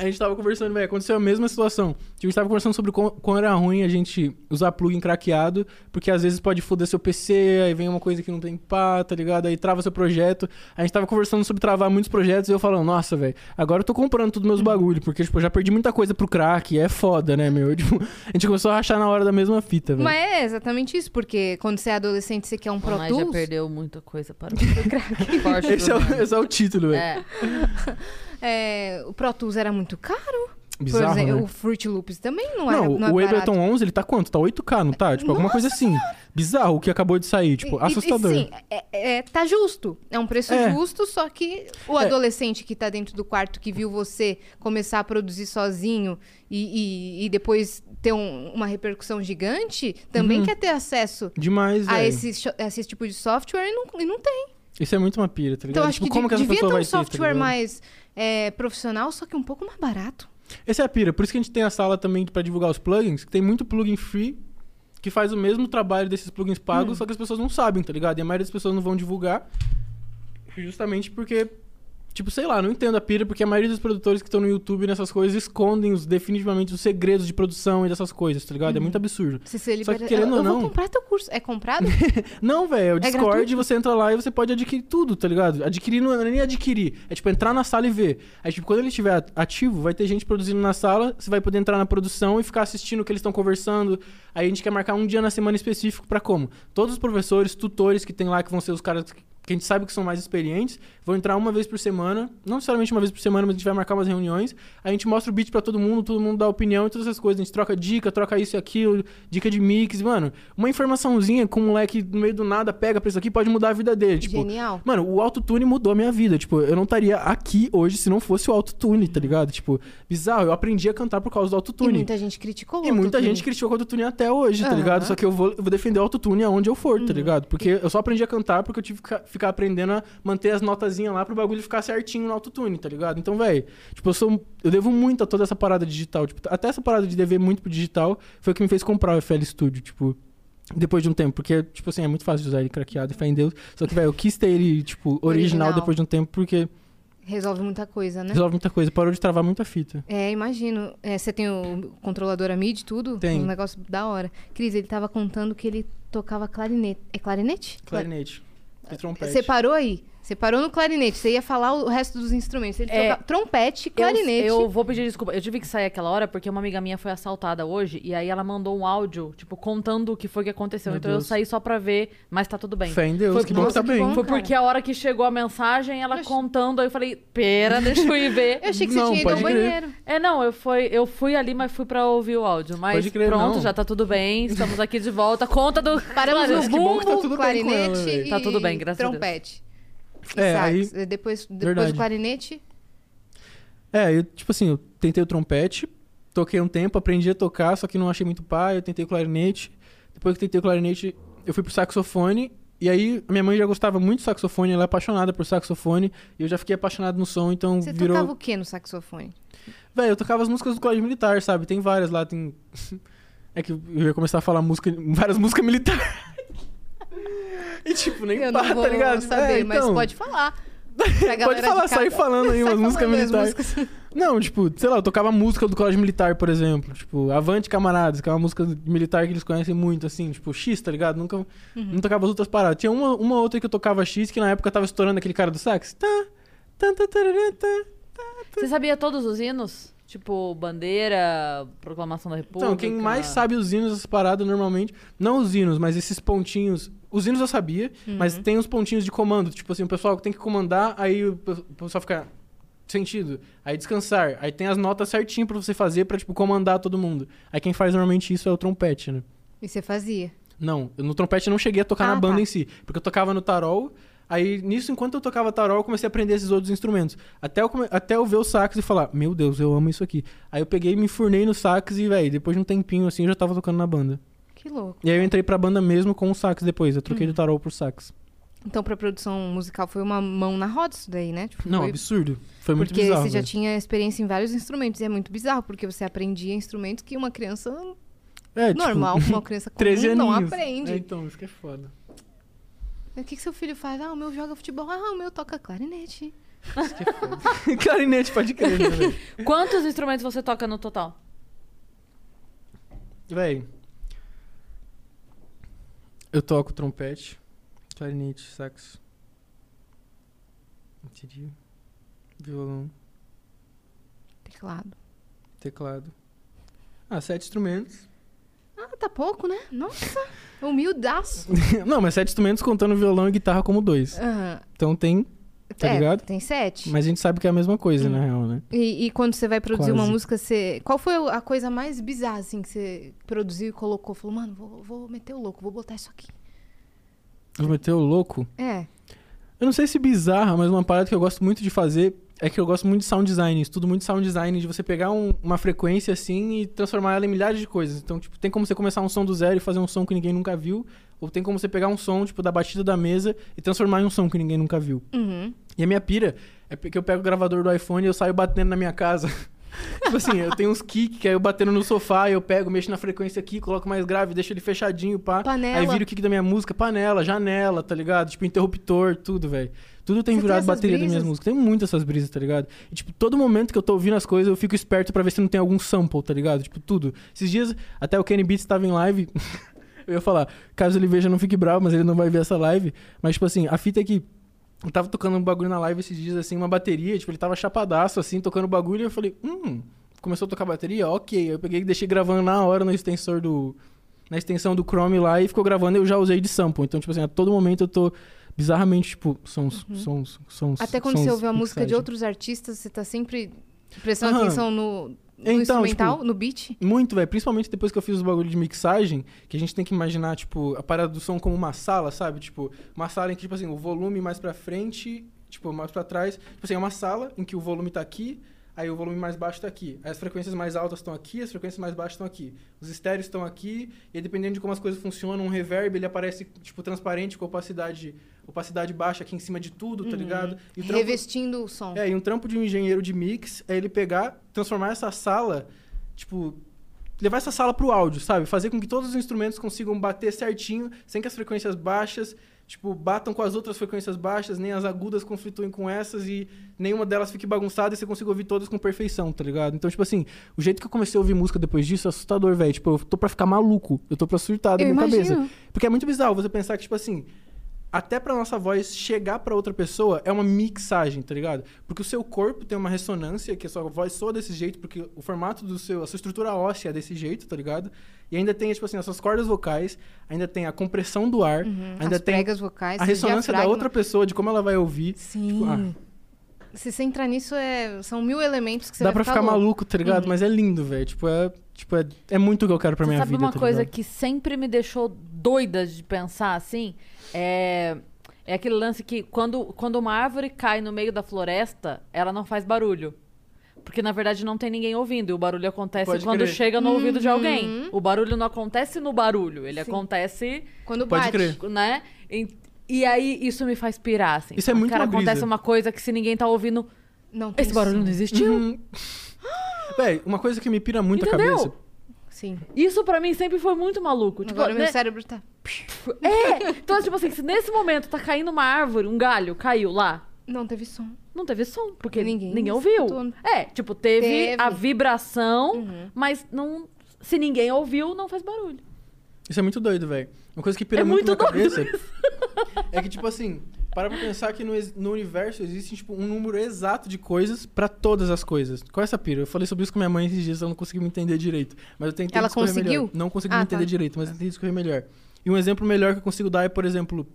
A gente tava conversando, velho. Aconteceu a mesma situação. Tipo, A gente tava conversando sobre como, era ruim a gente usar plugin craqueado, porque às vezes pode foder seu PC, aí vem uma coisa que não tem pá, tá ligado? Aí trava seu projeto. A gente tava conversando sobre travar muitos projetos e eu falando, nossa, velho, agora eu tô comprando todos meus bagulho, porque, tipo, eu já perdi muita coisa pro crack, é foda, né, meu? <laughs> Tipo, a gente começou a rachar na hora da mesma fita, velho.
Mas é exatamente isso, porque quando você é adolescente você quer um Pro
Nai já perdeu muita coisa para <laughs> o crack.
Esse é, esse é o título, velho.
É. <laughs>
É, o Pro Tools era muito caro.
Bizarro,
Por exemplo,
né?
o Fruit Loops também não era
Não,
não é
o
barato.
Ableton 11, ele tá quanto? Tá 8K, não tá? Tipo, alguma coisa assim. Bizarro, o que acabou de sair. Tipo,
E-
assustador.
E, sim, é, é- tá justo. É um preço
É.
justo, só que o
É.
adolescente que tá dentro do quarto, que viu você começar a produzir sozinho e, e- e depois ter um- uma repercussão gigante, também quer ter acesso
Demais,
a esse, a esse tipo de software e não, e não tem.
Isso é muito uma pira, tá ligado?
Então, acho
tipo,
que
como
de-
que essa
devia
pessoa
ter um
vai ter, tá
software
ligado?
mais é, profissional, só que um pouco mais barato.
Essa é a pira. Por isso que a gente tem a sala também pra divulgar os plugins, que tem muito plugin free que faz o mesmo trabalho desses plugins
Hum.
pagos, só que as pessoas não sabem, tá ligado? E a maioria das pessoas não vão divulgar justamente porque Tipo, sei lá, não entendo a pira, porque a maioria dos produtores que estão no YouTube nessas coisas escondem os, definitivamente os segredos de produção e dessas coisas, tá ligado? É muito absurdo.
Se você
Só que
libera...
querendo
eu,
ou
eu
não-
vou comprar teu curso. É comprado? <laughs>
Não, velho, é o Discord
gratuito?
e você entra lá e você pode adquirir tudo, tá ligado? Adquirir não é nem adquirir, é tipo entrar na sala e ver. Aí, tipo, quando ele estiver ativo, vai ter gente produzindo na sala, você vai poder entrar na produção e ficar assistindo o que eles estão conversando. Aí a gente quer marcar um dia na semana específico pra como? Todos os professores, tutores que tem lá, que vão ser os caras que a gente sabe que são mais experientes, vão entrar uma vez por semana, não necessariamente uma vez por semana, mas a gente vai marcar umas reuniões, a gente mostra o beat pra todo mundo, todo mundo dá opinião e todas essas coisas, a gente troca dica, troca isso e aquilo, dica de mix, mano, uma informaçãozinha com um moleque no meio do nada pega pra isso aqui pode mudar a vida dele, tipo,
Genial.
Mano, o autotune mudou a minha vida. Tipo, eu não estaria aqui hoje se não fosse o autotune, tá ligado? Tipo, bizarro. Eu aprendi a cantar por causa do
E
autotune.
muita gente criticou o
E muita gente criticou o autotune até hoje, tá ligado? Só que eu vou, eu vou defender o autotune aonde eu for,
Uhum.
tá ligado? Porque eu só aprendi a cantar porque eu tive que ficar- aprendendo a manter as lá pro bagulho ficar certinho no autotune, tá ligado? Então, velho, tipo, eu sou. Eu devo muito a toda essa parada digital. Tipo, até essa parada de dever muito pro digital foi o que me fez comprar o FL Studio, tipo. Depois de um tempo, porque, tipo assim, é muito fácil de usar ele craqueado e fé em Deus. Só que, velho, eu quis ter ele, tipo, original,
Original.
depois de um tempo, porque
Resolve muita coisa, né?
resolve muita coisa. Parou de travar muita fita.
É, imagino. É, você tem o controlador MIDI, tudo?
Tenho.
Um negócio da hora. Cris, ele tava contando que ele tocava clarinete. É clarinete?
Clarinete. E trompete.
Você parou aí. Você parou no clarinete. Você ia falar o resto dos instrumentos. Ele
É.
toca trompete,
Eu-
clarinete.
Eu, vou pedir desculpa. Eu tive que sair aquela hora porque uma amiga minha foi assaltada hoje e aí ela mandou um áudio, tipo, contando o que foi que aconteceu.
Meu
então eu
Deus.
saí só pra ver, mas tá tudo bem.
Fé em Deus,
Foi-
que bom que tá bem.
bom.
Foi porque a hora que chegou a mensagem, ela
Oxi.
contando, aí eu falei, pera, deixa eu ir ver. <laughs>
Eu achei que você
Não,
tinha ido ao
crer.
banheiro.
É, não, eu, foi, eu fui ali, mas fui pra ouvir o áudio. Mas
Pode crer,
pronto,
não.
já tá tudo bem. Estamos aqui de volta. Conta do.
Paramos no
que bom que tá
bumbo,
tudo bem com ela,
clarinete e
Tá tudo bem, graças a Deus.
trompete.
É,
sax. Depois, depois
Verdade.
do clarinete,
É, eu, tipo assim, eu tentei o trompete, toquei um tempo, aprendi a tocar, só que não achei muito pai, eu tentei o clarinete. Depois que tentei o clarinete, eu fui pro saxofone. E aí, minha mãe já gostava muito de saxofone, ela é apaixonada por saxofone. E eu já fiquei apaixonado no som, então
você
virou.
tocava o que no saxofone?
Velho, eu tocava as músicas do Colégio Militar, sabe? Tem várias lá, tem. <laughs> É que eu ia começar a falar música, <laughs> várias músicas militares. <laughs> e tipo, nem
Eu
pá, tá ligado?
saber,
É,
mas
então,
pode falar.
Pode falar,
de
sai
casa.
falando aí <laughs> umas músicas militares.
músicas.
Não, tipo, sei lá, eu tocava música do Colégio Militar, por exemplo. Tipo, Avante Camaradas, que é uma música militar que eles conhecem muito, assim, tipo, X, tá ligado? Nunca
Uhum.
não tocava as outras paradas. Tinha uma, uma outra que eu tocava X, que na época tava estourando aquele cara do sax. Tá, tá, tá, tarará, tá.
Você sabia todos os hinos? Tipo, bandeira, proclamação da República.
Então, quem mais sabe os hinos dessas paradas normalmente, não os hinos, mas esses pontinhos. Os hinos eu sabia, mas tem os pontinhos de comando. Tipo assim, o pessoal que tem que comandar, aí o pe- o pessoal fica. Sentido. Aí descansar. Aí tem as notas certinho pra você fazer pra, tipo, comandar todo mundo. Aí quem faz normalmente isso é o trompete, né?
E você fazia?
Não, no trompete eu não cheguei a tocar
Ah,
na banda
tá.
em si. Porque eu tocava no tarol. Aí, nisso, enquanto eu tocava tarol, eu comecei a aprender esses outros instrumentos. Até eu, come- até eu ver o sax e falar, meu Deus, eu amo isso aqui. Aí eu peguei me furnei no sax e, velho, depois de um tempinho assim, eu já tava tocando na banda.
Que louco.
E aí eu entrei pra banda mesmo com o sax depois. Eu troquei
Hum.
do tarol pro sax.
Então, pra produção musical, foi uma mão na roda isso daí, né? Tipo,
Não,
foi-
absurdo. Foi muito
Porque
bizarro.
você já tinha experiência em vários instrumentos. E é muito bizarro, porque você aprendia instrumentos que uma criança
É, tipo,
normal, uma criança <laughs> comum
13
não
aninhos.
aprende.
É, então, isso que é foda.
O que, que seu filho faz? Ah, o meu joga futebol. Ah, o meu toca clarinete.
Isso que foda. <laughs> Clarinete, pode crer, né, velho?
Quantos instrumentos você toca no total?
Véi. Eu toco trompete, clarinete, sax. Bateria, Violão,
Teclado.
teclado. Ah, sete instrumentos.
Ah, tá pouco, né? Nossa, <laughs> humildaço.
Não, mas sete instrumentos contando violão e guitarra como dois.
Aham.
Então tem tá
é,
ligado?
tem sete.
Mas a gente sabe que é a mesma coisa, na real, né?
E, e quando você vai produzir uma
Quase.
música, você. Qual foi a coisa mais bizarra, assim, que você produziu e colocou? Falou, mano, vou, vou meter o louco, vou botar isso aqui.
Vou meter o louco.
É.
Eu não sei se bizarra, mas uma parada que eu gosto muito de fazer é que eu gosto muito de sound design. Estudo muito sound design, de você pegar um- uma frequência assim e transformar ela em milhares de coisas. Então, tipo, tem como você começar um som do zero e fazer um som que ninguém nunca viu. Ou tem como você pegar um som, tipo, da batida da mesa e transformar em um som que ninguém nunca viu.
Uhum.
E a minha pira é porque eu pego o gravador do iPhone e eu saio batendo na minha casa. <laughs> tipo assim, eu tenho uns kicks que aí eu batendo no sofá, eu pego, mexo na frequência aqui, coloco mais grave, deixo ele fechadinho, pá.
Panela.
Aí vira o kick da minha música, panela, janela, tá ligado? Tipo, interruptor, tudo, velho. Tudo tem
Você tem
virado
essas
bateria das minhas
brisas?
músicas. Tem muitas essas brisas, tá ligado? E, tipo, todo momento que eu tô ouvindo as coisas, eu fico esperto pra ver se não tem algum sample, tá ligado? Tipo, tudo. Esses dias, até o Kenny Beats tava em live. <laughs> eu ia falar, caso ele veja, não fique bravo, mas ele não vai ver essa live. Mas, tipo assim, a fita é que eu tava tocando um bagulho na live esses dias, assim, uma bateria, tipo, ele tava chapadaço, assim, tocando bagulho, e eu falei, hum, começou a tocar bateria? Ok. Eu peguei e deixei gravando na hora no extensor do. Na extensão do Chrome lá e ficou gravando e eu já usei de sample. Então, tipo assim, a todo momento eu tô bizarramente, tipo, sons, sons, sons.
Uhum. Até quando
sons,
você ouve a música de outros artistas, você tá sempre prestando
Aham.
atenção no, no
Então,
instrumental,
tipo,
no beat.
Muito, velho. Principalmente depois que eu fiz os bagulho de mixagem, que a gente tem que imaginar, tipo, a parada do som como uma sala, sabe? Tipo, uma sala em que, tipo assim, o volume mais pra frente, tipo, mais pra trás. Tipo assim, é uma sala em que o volume tá aqui, aí o volume mais baixo tá aqui. Aí as frequências mais altas estão aqui, as frequências mais baixas estão aqui. Os estéreos estão aqui, e aí, dependendo de como as coisas funcionam, um reverb, ele aparece, tipo, transparente, com opacidade, opacidade baixa aqui em cima de tudo, tá ligado? E o trampo-
Revestindo o som.
é, e um trampo de um engenheiro de mix é ele pegar, transformar essa sala, tipo, levar essa sala pro áudio, sabe? Fazer com que todos os instrumentos consigam bater certinho, sem que as frequências baixas, tipo, batam com as outras frequências baixas, nem as agudas conflituem com essas e nenhuma delas fique bagunçada e você consiga ouvir todas com perfeição, tá ligado? Então, tipo assim, o jeito que eu comecei a ouvir música depois disso é assustador, velho. Tipo, eu tô pra ficar maluco, eu tô pra surtar da minha
imagino.
cabeça. Porque é muito bizarro você pensar que, tipo assim, até pra nossa voz chegar pra outra pessoa é uma mixagem, tá ligado? Porque o seu corpo tem uma ressonância, que a sua voz soa desse jeito, porque o formato do seu, a sua estrutura óssea é desse jeito, tá ligado? E ainda tem, tipo assim, as suas cordas vocais, ainda tem a compressão do ar, ainda
Uhum. As
tem
pregas vocais,
a ressonância da outra pessoa, de como ela vai ouvir.
Sim.
Tipo, ah,
Se você entrar nisso, é... são mil elementos que você
dá
vai
pra ficar
louco.
maluco, tá ligado? Mas é lindo, velho. Tipo, é, tipo é, é muito o que eu quero pra
Você
minha
sabe
vida,
uma
tá
coisa
ligado?
que sempre me deixou doida de pensar assim? É, é aquele lance que quando, quando uma árvore cai no meio da floresta, ela não faz barulho. Porque na verdade não tem ninguém ouvindo. E o barulho acontece
Pode
quando
crer.
chega no ouvido de
Uhum.
alguém. O barulho não acontece no barulho, ele acontece,
Quando
Pode
bate.
crer.
né? E, aí isso me faz pirar, assim.
Isso é muito
Cara,
uma brisa.
acontece uma coisa que se ninguém tá ouvindo,
Não tem
esse barulho não existiu.
Uhum. Véi, uma coisa que me pira muito
Entendeu?
a cabeça.
Sim.
Isso pra mim sempre foi muito maluco. Tipo,
Agora meu
né?
cérebro tá...
É! Então, tipo assim, se nesse momento tá caindo uma árvore, um galho caiu lá,
Não teve som.
não teve som, porque
Ninguém
ninguém, ouviu.
escutou.
É, tipo, teve,
Teve.
a vibração,
Uhum.
mas não. Se ninguém ouviu, não faz barulho.
Isso é muito doido, velho. Uma coisa que pira
É
muito,
muito
na cabeça <laughs> é que, tipo assim, para pra pensar que no, no universo existe, tipo, um número exato de coisas pra todas as coisas. Qual é essa pira? Eu falei sobre isso com minha mãe esses dias, eu não consegui me entender direito. Mas eu tentei
Ela conseguiu?
melhor. Não consegui
Ah,
me entender
tá.
direito, mas eu tentei discorrer melhor. E um exemplo melhor que eu consigo dar é, por exemplo,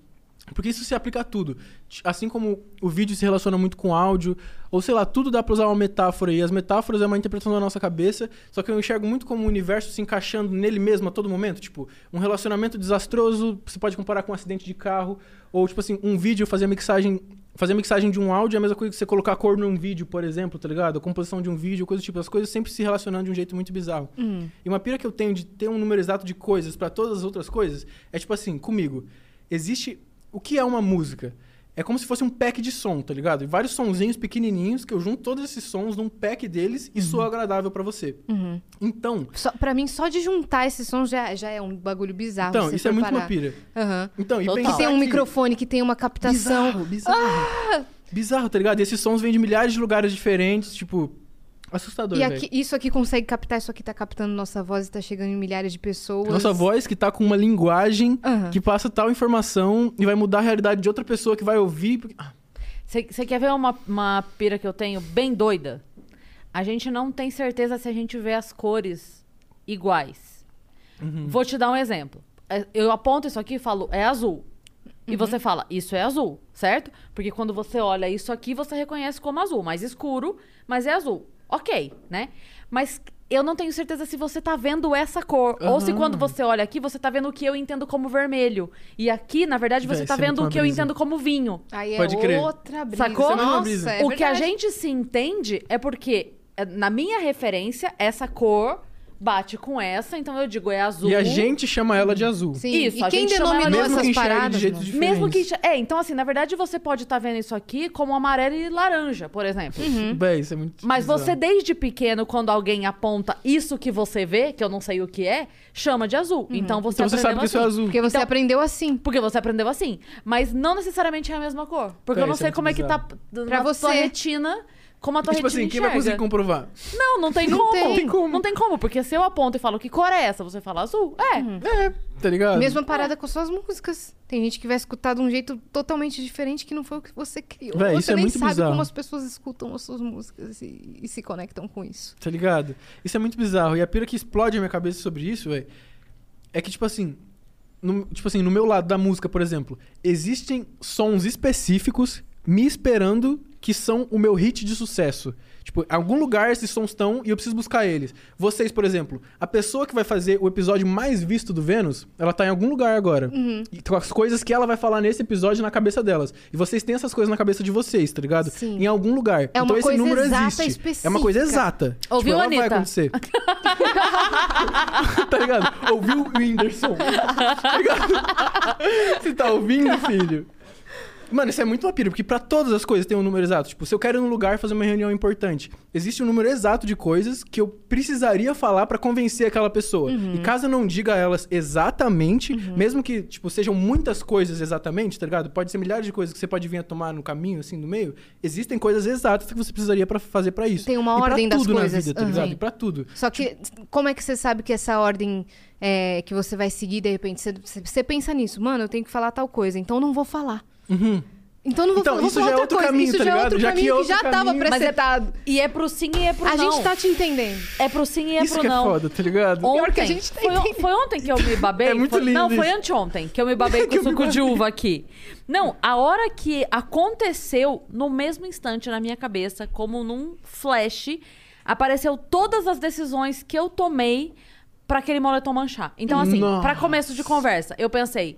porque isso se aplica a tudo. Assim como o vídeo se relaciona muito com áudio, ou sei lá, tudo dá pra usar uma metáfora e as metáforas é uma interpretação da nossa cabeça, só que eu enxergo muito como o universo se encaixando nele mesmo a todo momento, tipo, um relacionamento desastroso, você pode comparar com um acidente de carro, ou tipo assim, um vídeo fazer a mixagem, fazer a mixagem de um áudio é a mesma coisa que você colocar cor num vídeo, por exemplo, tá ligado? A composição de um vídeo, coisa do tipo, as coisas sempre se relacionando de um jeito muito bizarro. E uma pira que eu tenho de ter um número exato de coisas pra todas as outras coisas é tipo assim, comigo, existe o que é uma música? É como se fosse um pack de som, tá ligado? E vários sonzinhos pequenininhos que eu junto todos esses sons num pack deles e soa agradável pra você.
Uhum.
Então,
Só, pra mim, só de juntar esses sons já, já é um bagulho bizarro.
então isso é muito uma pira.
Aham.
Então, e
Que tem um
que-
microfone, que tem uma captação.
Bizarro, bizarro. Bizarro, tá ligado? E esses sons vêm de milhares de lugares diferentes, tipo, assustador,
E aqui, isso aqui consegue captar, isso aqui tá captando nossa voz e tá chegando em milhares de pessoas.
Nossa voz que tá com uma linguagem
Aham.
que passa tal informação e vai mudar a realidade de outra pessoa que vai ouvir. Ah,
Você quer ver uma, uma pira que eu tenho bem doida? A gente não tem certeza se a gente vê as cores iguais.
Uhum.
Vou te dar um exemplo. É, Eu aponto isso aqui e falo, é azul. E você fala, isso é azul, certo? Porque quando você olha isso aqui, você reconhece como azul, mais escuro, mas é azul. Ok, né? Mas eu não tenho certeza se você tá vendo essa cor. Ou se quando você olha aqui, você tá vendo o que eu entendo como vermelho. E aqui, na verdade, você
Véi,
tá vendo o que eu entendo como vinho.
Aí é
Pode crer.
outra brisa.
Sacou?
Nossa, é
o que a gente se entende é porque, é, na minha referência, essa cor bate com essa, então eu digo é azul.
E a gente chama ela de azul.
Sim.
Isso,
e
a
quem
gente chama ela
denominou
Mesmo que
essas
de
paradas?
jeitos
mano?
diferentes.
Mesmo que. É, então assim, na verdade você pode estar vendo isso aqui como amarelo e laranja, por exemplo.
Véi, isso é muito
Mas
bizarro.
você, desde pequeno, quando alguém aponta isso que você vê, que eu não sei o que é, chama de azul. Então você
Então você sabe que isso é
assim.
azul.
Porque você
Então-
aprendeu assim.
Porque você aprendeu assim. Mas não necessariamente é a mesma cor. Porque
É,
eu não
isso é
sei
muito
como é que tá
bizarro.
na
você.
tua retina. Como a tua
Tipo
retina
assim, quem vai conseguir comprovar?
Não, não tem <laughs>
Não
como.
tem.
Não tem como.
Não tem como, porque se eu aponto e falo que cor é essa, você fala azul. É.
É, tá ligado?
Mesma parada com suas músicas. Tem gente que vai escutar de um jeito totalmente diferente que não foi o que você criou.
Véi,
você
isso é
nem
muito
sabe
bizarro.
como as pessoas escutam as suas músicas e, e se conectam com isso.
Tá ligado? Isso é muito bizarro. E a pira que explode a minha cabeça sobre isso, velho, é que, tipo assim, no, tipo assim, no meu lado da música, por exemplo, existem sons específicos me esperando que são o meu hit de sucesso. Tipo, em algum lugar esses sons estão e eu preciso buscar eles. Vocês, por exemplo, a pessoa que vai fazer o episódio mais visto do Vênus, ela tá em algum lugar agora. E com as coisas que ela vai falar nesse episódio na cabeça delas. E vocês têm essas coisas na cabeça de vocês, tá ligado?
Sim.
Em algum lugar.
É
então esse número
exata,
existe. É uma coisa
específica.
exata.
Ouviu,
tipo, vai acontecer. <laughs> tá ligado? Ouviu o Whindersson? <laughs> Tá ligado? Você tá ouvindo, filho? Mano, isso é muito uma pira, porque pra todas as coisas tem um número exato. Tipo, se eu quero ir num lugar fazer uma reunião importante, existe um número exato de coisas que eu precisaria falar pra convencer aquela pessoa. E caso eu não diga elas exatamente, mesmo que, tipo, sejam muitas coisas exatamente, tá ligado? Pode ser milhares de coisas que você pode vir a tomar no caminho, assim, no meio. Existem coisas exatas que você precisaria pra fazer pra isso.
Tem uma
E pra
ordem das
tudo na
coisas.
vida, tá
Uhum.
ligado? E pra tudo.
Só que, como é que você sabe que essa ordem é, que você vai seguir, de repente, você, você- você pensa nisso, mano, eu tenho que falar tal coisa, então eu não vou falar.
Uhum.
Então eu não vou,
Então,
falar, vou
isso
falar
já é
outra
outro
coisa.
caminho,
isso
tá
já é
ligado?
outro
Já que
caminho
é
que,
outro
já tava
caminho.
Mas é-
precetado.
E é pro sim e é pro
A
não.
gente tá te entendendo.
É pro sim e é
Isso
pro
que é
não.
foda, tá ligado?
Ontem,
Pior que a gente tá
foi, foi ontem que eu me babei? <laughs>
É muito
Foi-
lindo
Não, foi
isso.
anteontem que eu me babei <laughs> com
Que
suco de uva aqui. Não, a hora que aconteceu, no mesmo instante na minha cabeça, como num flash, apareceu todas as decisões que eu tomei pra aquele moletom manchar. Então, assim,
Nossa.
pra começo de conversa, eu pensei,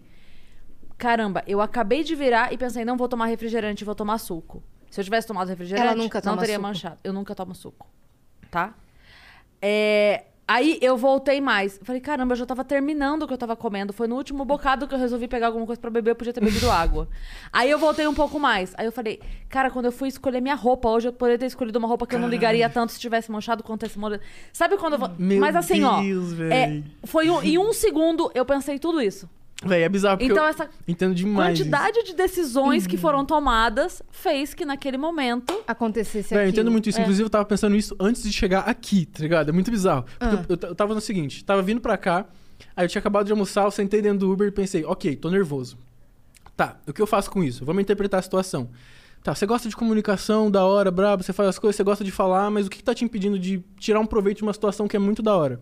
caramba, eu acabei de virar e pensei, não vou tomar refrigerante, vou tomar suco. Se eu tivesse tomado refrigerante, não teria
suco.
manchado. Eu nunca tomo suco, tá? É, Aí eu voltei mais. Falei, caramba, eu já tava terminando o que eu tava comendo. Foi no último bocado que eu resolvi pegar alguma coisa pra beber, eu podia ter bebido <laughs> água. Aí eu voltei um pouco mais. Aí eu falei, cara, quando eu fui escolher minha roupa, hoje eu poderia ter escolhido uma roupa que eu não ligaria tanto se tivesse manchado quanto esse molho. Sabe quando eu vou.
Meu
Mas assim, ó.
Deus,
É,
véi.
foi um- em um segundo eu pensei tudo isso.
Véi, é bizarro, porque
Então
eu
essa
entendo demais.
quantidade de decisões que foram tomadas fez que naquele momento.
Acontecesse
Véi, eu
aquilo.
entendo muito isso.
É.
Inclusive, eu tava pensando nisso antes de chegar aqui, tá ligado? É muito bizarro. Porque
Ah.
eu, eu tava no seguinte, tava vindo pra cá, aí eu tinha acabado de almoçar, eu sentei dentro do Uber e pensei, ok, tô nervoso. Tá, o que eu faço com isso? Vamos interpretar a situação. Tá, você gosta de comunicação, da hora, brabo, você faz as coisas, você gosta de falar, mas o que, que tá te impedindo de tirar um proveito de uma situação que é muito da hora?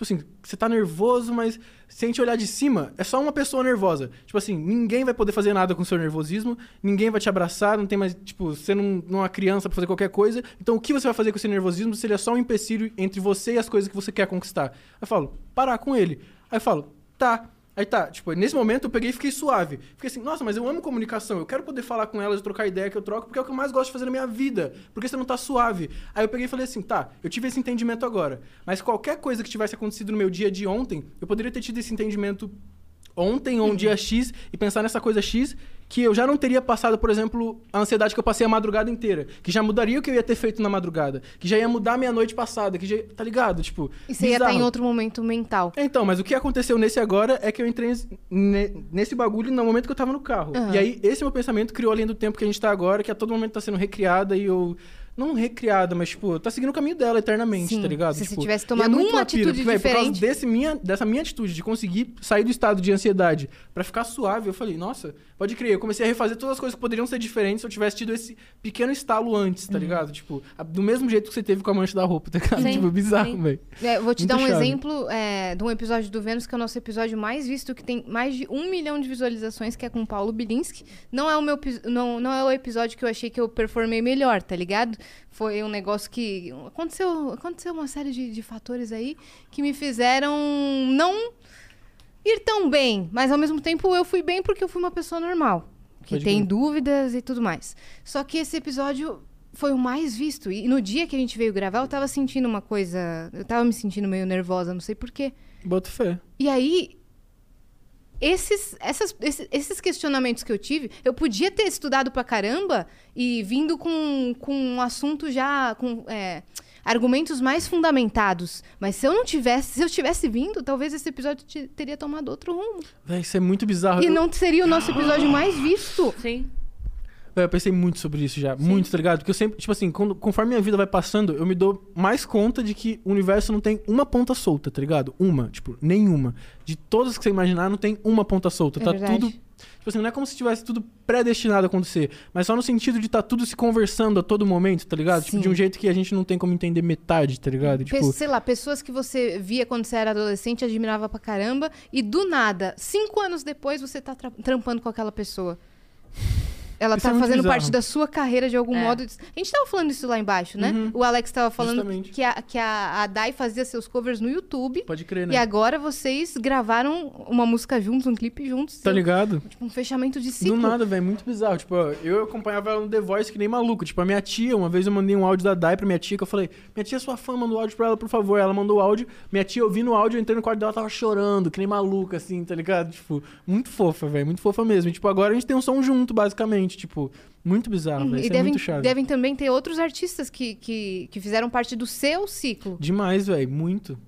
Tipo assim, você tá nervoso, mas se a gente olhar de cima, é só uma pessoa nervosa. Tipo assim, ninguém vai poder fazer nada com o seu nervosismo, ninguém vai te abraçar, não tem mais, tipo, você não, não é uma criança pra fazer qualquer coisa. Então o que você vai fazer com esse nervosismo se ele é só um empecilho entre você e as coisas que você quer conquistar? Aí eu falo, parar com ele. Aí eu falo, tá. Aí tá, tipo, nesse momento eu peguei e fiquei suave. Fiquei assim, nossa, mas eu amo comunicação, eu quero poder falar com elas, trocar ideia que eu troco, porque é o que eu mais gosto de fazer na minha vida. Porque você não tá suave. Aí eu peguei e falei assim, tá, eu tive esse entendimento agora. Mas qualquer coisa que tivesse acontecido no meu dia de ontem, eu poderia ter tido esse entendimento ontem ou um dia X e pensar nessa coisa X que eu já não teria passado, por exemplo, a ansiedade que eu passei a madrugada inteira, que já mudaria o que eu ia ter feito na madrugada, que já ia mudar a minha noite passada, que já, tá ligado? Tipo,
E você ia estar em
bizarro.
outro momento mental.
Então, mas o que aconteceu nesse agora é que eu entrei ne- nesse bagulho no momento que eu tava no carro.
Aham.
E aí, esse meu pensamento criou a linha do tempo que a gente tá agora, que a todo momento tá sendo recriada e eu. Não recriada, mas, tipo, tá seguindo o caminho dela eternamente,
Sim,
tá ligado?
se você
Tipo,
tivesse
e
tomado
muito
uma atitude
porque, véi, Por causa
diferente-
desse minha, dessa minha atitude de conseguir sair do estado de ansiedade pra ficar suave, eu falei, nossa, pode crer. Eu comecei a refazer todas as coisas que poderiam ser diferentes se eu tivesse tido esse pequeno estalo antes,
Uhum.
tá ligado? Tipo, do mesmo jeito que você teve com a mancha da roupa, tá ligado?
Sim, <laughs>
tipo, bizarro, velho.
É, vou te
Muito
dar um
chave.
exemplo é, de um episódio do Vênus, que é o nosso episódio mais visto, que tem mais de um milhão de visualizações, que é com o Paulo Bilinski. Não é o meu não, não é o episódio que eu achei que eu performei melhor, tá ligado? Foi um negócio que. Aconteceu, aconteceu uma série de, de fatores aí que me fizeram não ir tão bem, mas ao mesmo tempo eu fui bem porque eu fui uma pessoa normal. Que
Pode
tem dúvidas e tudo mais. Só que esse episódio foi o mais visto. E no dia que a gente veio gravar, eu tava sentindo uma coisa. Eu tava me sentindo meio nervosa, não sei porquê.
Boto fé.
E aí. Esses, essas- esses, esses questionamentos que eu tive, eu podia ter estudado pra caramba e vindo com, com um assunto já. com é, argumentos mais fundamentados. Mas se eu não tivesse, se eu tivesse vindo, talvez esse episódio te- teria tomado outro rumo.
Véi, isso é muito bizarro.
E
Eu-
não seria o nosso episódio mais visto.
Sim.
Eu pensei muito sobre isso já. Muito, tá ligado? Porque eu sempre, tipo assim, quando, conforme minha vida vai passando, eu me dou mais conta de que o universo não tem uma ponta solta, tá ligado? Uma, tipo, nenhuma. De todas que você imaginar, não tem uma ponta solta.
É
tá
verdade.
tudo. Tipo assim, não é como se tivesse tudo predestinado a acontecer, mas só no sentido de tá tudo se conversando a todo momento, tá ligado? Tipo,
Sim.
de um jeito que a gente não tem como entender metade, tá ligado? Tipo,
sei lá, pessoas que você via quando você era adolescente, admirava pra caramba, e do nada, cinco anos depois, você tá tra- trampando com aquela pessoa. Ela
Isso
tá
é
fazendo
bizarro.
parte da sua carreira de algum
É.
modo. A gente tava falando isso lá embaixo, né?
Uhum.
O Alex tava falando
Justamente.
que, a, que a, a Dai fazia seus covers no YouTube.
pode crer,
E
né?
agora vocês gravaram uma música juntos, um clipe juntos.
Tá ligado?
Tipo, um fechamento de ciclo.
Do nada, velho, muito bizarro. Tipo, eu acompanhava ela no The Voice que nem maluco. Tipo, a minha tia, uma vez eu mandei um áudio da Dai pra minha tia, que eu falei, minha tia é sua fã, manda o áudio pra ela, por favor. Ela mandou o áudio, minha tia ouvindo o áudio, eu entrei no quarto dela, tava chorando, que nem maluca, assim, tá ligado? Tipo, muito fofa, velho, muito fofa mesmo. E, tipo, agora a gente tem um som junto, basicamente, tipo, muito bizarro,
Uhum. E
é
devem,
muito chave.
devem também ter outros artistas que, que, que fizeram parte do seu ciclo.
Demais, velho, muito.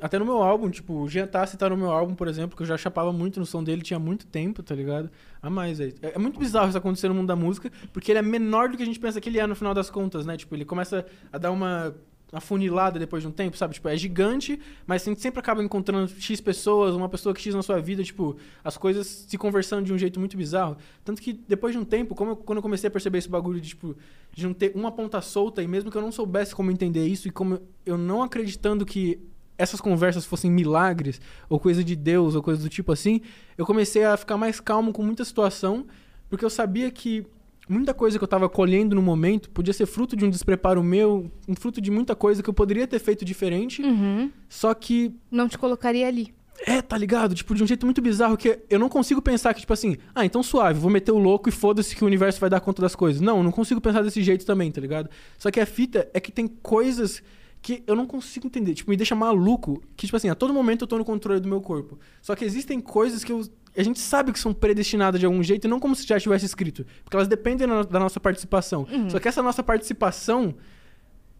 Até no meu álbum, tipo, o Jean Tassi tá no meu álbum, por exemplo, que eu já chapava muito no som dele, tinha muito tempo, tá ligado? A mais, velho. É é muito bizarro isso acontecer no mundo da música, porque ele é menor do que a gente pensa que ele é no final das contas, né? Tipo, ele começa a dar uma afunilada depois de um tempo, sabe? Tipo, é gigante, mas a gente sempre acaba encontrando X pessoas, uma pessoa que X na sua vida, tipo, as coisas se conversando de um jeito muito bizarro. Tanto que depois de um tempo, como eu- quando eu comecei a perceber esse bagulho de, tipo, de não ter uma ponta solta, e mesmo que eu não soubesse como entender isso, e como eu não acreditando que essas conversas fossem milagres, ou coisa de Deus, ou coisa do tipo assim, eu comecei a ficar mais calmo com muita situação, porque eu sabia que muita coisa que eu tava colhendo no momento podia ser fruto de um despreparo meu, um fruto de muita coisa que eu poderia ter feito diferente,
Uhum.
só que
Não te colocaria ali.
é, tá ligado? Tipo, de um jeito muito bizarro que eu não consigo pensar que, tipo assim, ah, então suave, vou meter o louco e foda-se que o universo vai dar conta das coisas. Não, eu não consigo pensar desse jeito também, tá ligado? Só que a fita é que tem coisas que eu não consigo entender. Tipo, me deixa maluco que, tipo assim, a todo momento eu tô no controle do meu corpo. Só que existem coisas que eu- a gente sabe que são predestinadas de algum jeito e não como se já tivesse escrito. Porque elas dependem da nossa participação. Só que essa nossa participação,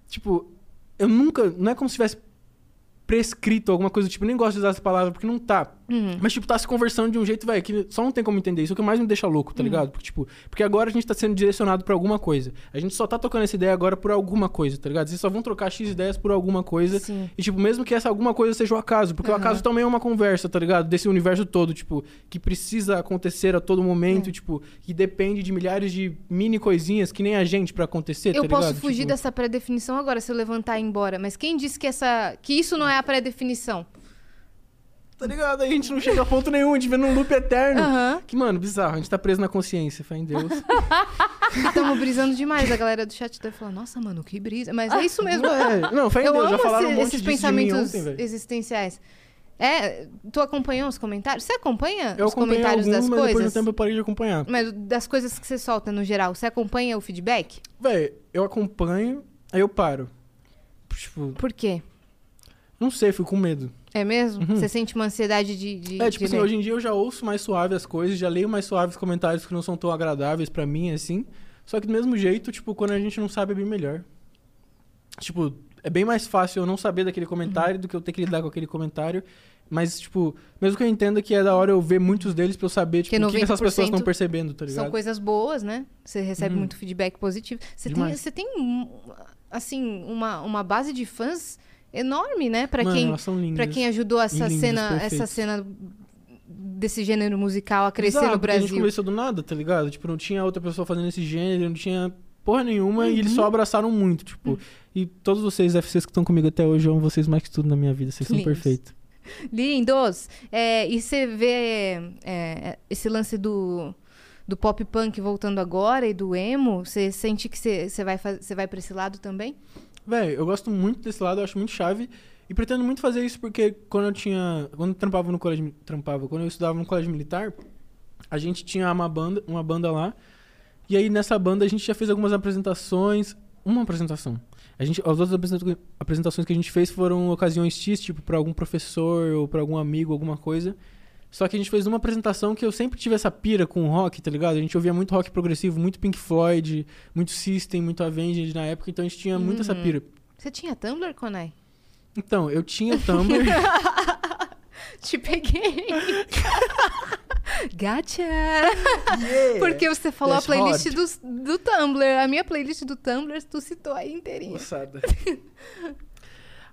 tipo, eu nunca. Não é como se tivesse prescrito alguma coisa tipo, nem gosto de usar essa palavra porque não tá. Mas, tipo, tá se conversando de um jeito, velho, que só não tem como entender. Isso é o que mais me deixa louco, tá ligado? Porque, tipo, porque agora a gente tá sendo direcionado pra alguma coisa. A gente só tá tocando essa ideia agora por alguma coisa, tá ligado? Vocês só vão trocar X ideias por alguma coisa.
Sim.
E, tipo, mesmo que essa alguma coisa seja o acaso, porque o acaso também é uma conversa, tá ligado? Desse universo todo, tipo, que precisa acontecer a todo momento, tipo, que depende de milhares de mini coisinhas que nem a gente pra acontecer, tá
Eu
ligado?
posso fugir
Tipo,
dessa pré-definição agora se eu levantar e ir embora. Mas quem disse que, essa, que isso não é a pré-definição?
Tá ligado? Aí a gente não chega a ponto nenhum, a gente vê num loop eterno.
Aham.
Que, mano, bizarro, a gente tá preso na consciência, fé em Deus. <laughs>
Estamos brisando demais. A galera do chat deve falar, nossa, mano, que brisa. Mas é isso mesmo.
É, não, fé em
Eu
Deus, já falaram
esse-
um monte
esses
disso de
pensamentos
ontem,
existenciais. É, tu acompanhou os comentários? Você acompanha
Eu
os comentários
alguns,
das
mas depois de um
coisas?
tempo eu parei de acompanhar.
Mas das coisas que você solta no geral, você acompanha o feedback?
Véi, eu acompanho, aí eu paro. Tipo,
Por quê?
não sei, fico com medo.
É mesmo?
Uhum.
Você sente uma ansiedade de. de
É, tipo
de
assim,
ler?
hoje em dia eu já ouço mais suave as coisas, já leio mais suave os comentários que não são tão agradáveis pra mim, assim. Só que do mesmo jeito, tipo, quando a gente não sabe, é bem melhor. Tipo, é bem mais fácil eu não saber daquele comentário do que eu ter que lidar com aquele comentário. Mas, tipo, mesmo que eu entenda que é da hora eu ver muitos deles pra eu saber, tipo, o que, que essas pessoas
90%
estão percebendo, tá ligado?
São coisas boas, né? Você recebe
Uhum.
muito feedback positivo. Você tem,
Demais.
você tem um, assim, uma, uma base de fãs enorme, né? Pra
Mano,
quem
são lindas.
Para quem ajudou essa
lindos,
cena, essa
perfeitos.
cena desse gênero musical a crescer
Exato,
no
porque A gente
Brasil.
começou do nada, tá ligado? Tipo, não tinha outra pessoa fazendo esse gênero, não tinha porra nenhuma e eles
Uhum.
só abraçaram muito, tipo. E todos vocês FCs que estão comigo até hoje, eu amo vocês mais que tudo na minha vida, vocês são
Lindos.
perfeitos.
Lindos! É, e você vê é, esse lance do, do pop punk voltando agora e do emo, você sente que você vai, você vai pra esse lado também?
Véi, eu gosto muito desse lado, eu acho muito chave. E pretendo muito fazer isso porque quando eu tinha. Quando eu trampava no colégio. Trampava, quando eu estudava no colégio militar, a gente tinha uma banda, uma banda lá. E aí nessa banda a gente já fez algumas apresentações. Uma apresentação. A gente, as outras apresenta- apresentações que a gente fez foram ocasiões X, tipo, pra algum professor ou pra algum amigo, alguma coisa. Só que a gente fez uma apresentação que eu sempre tive essa pira com o rock, tá ligado? A gente ouvia muito rock progressivo, muito Pink Floyd, muito System, muito Avenged na época, então a gente tinha muito essa
Uhum.
pira.
Você tinha Tumblr, Konai?
Então, eu tinha o Tumblr. <laughs>
Te peguei! <laughs> Gotcha! Porque você falou
That's
a playlist do, do Tumblr. A minha playlist do Tumblr, tu citou aí inteirinha.
Moçada.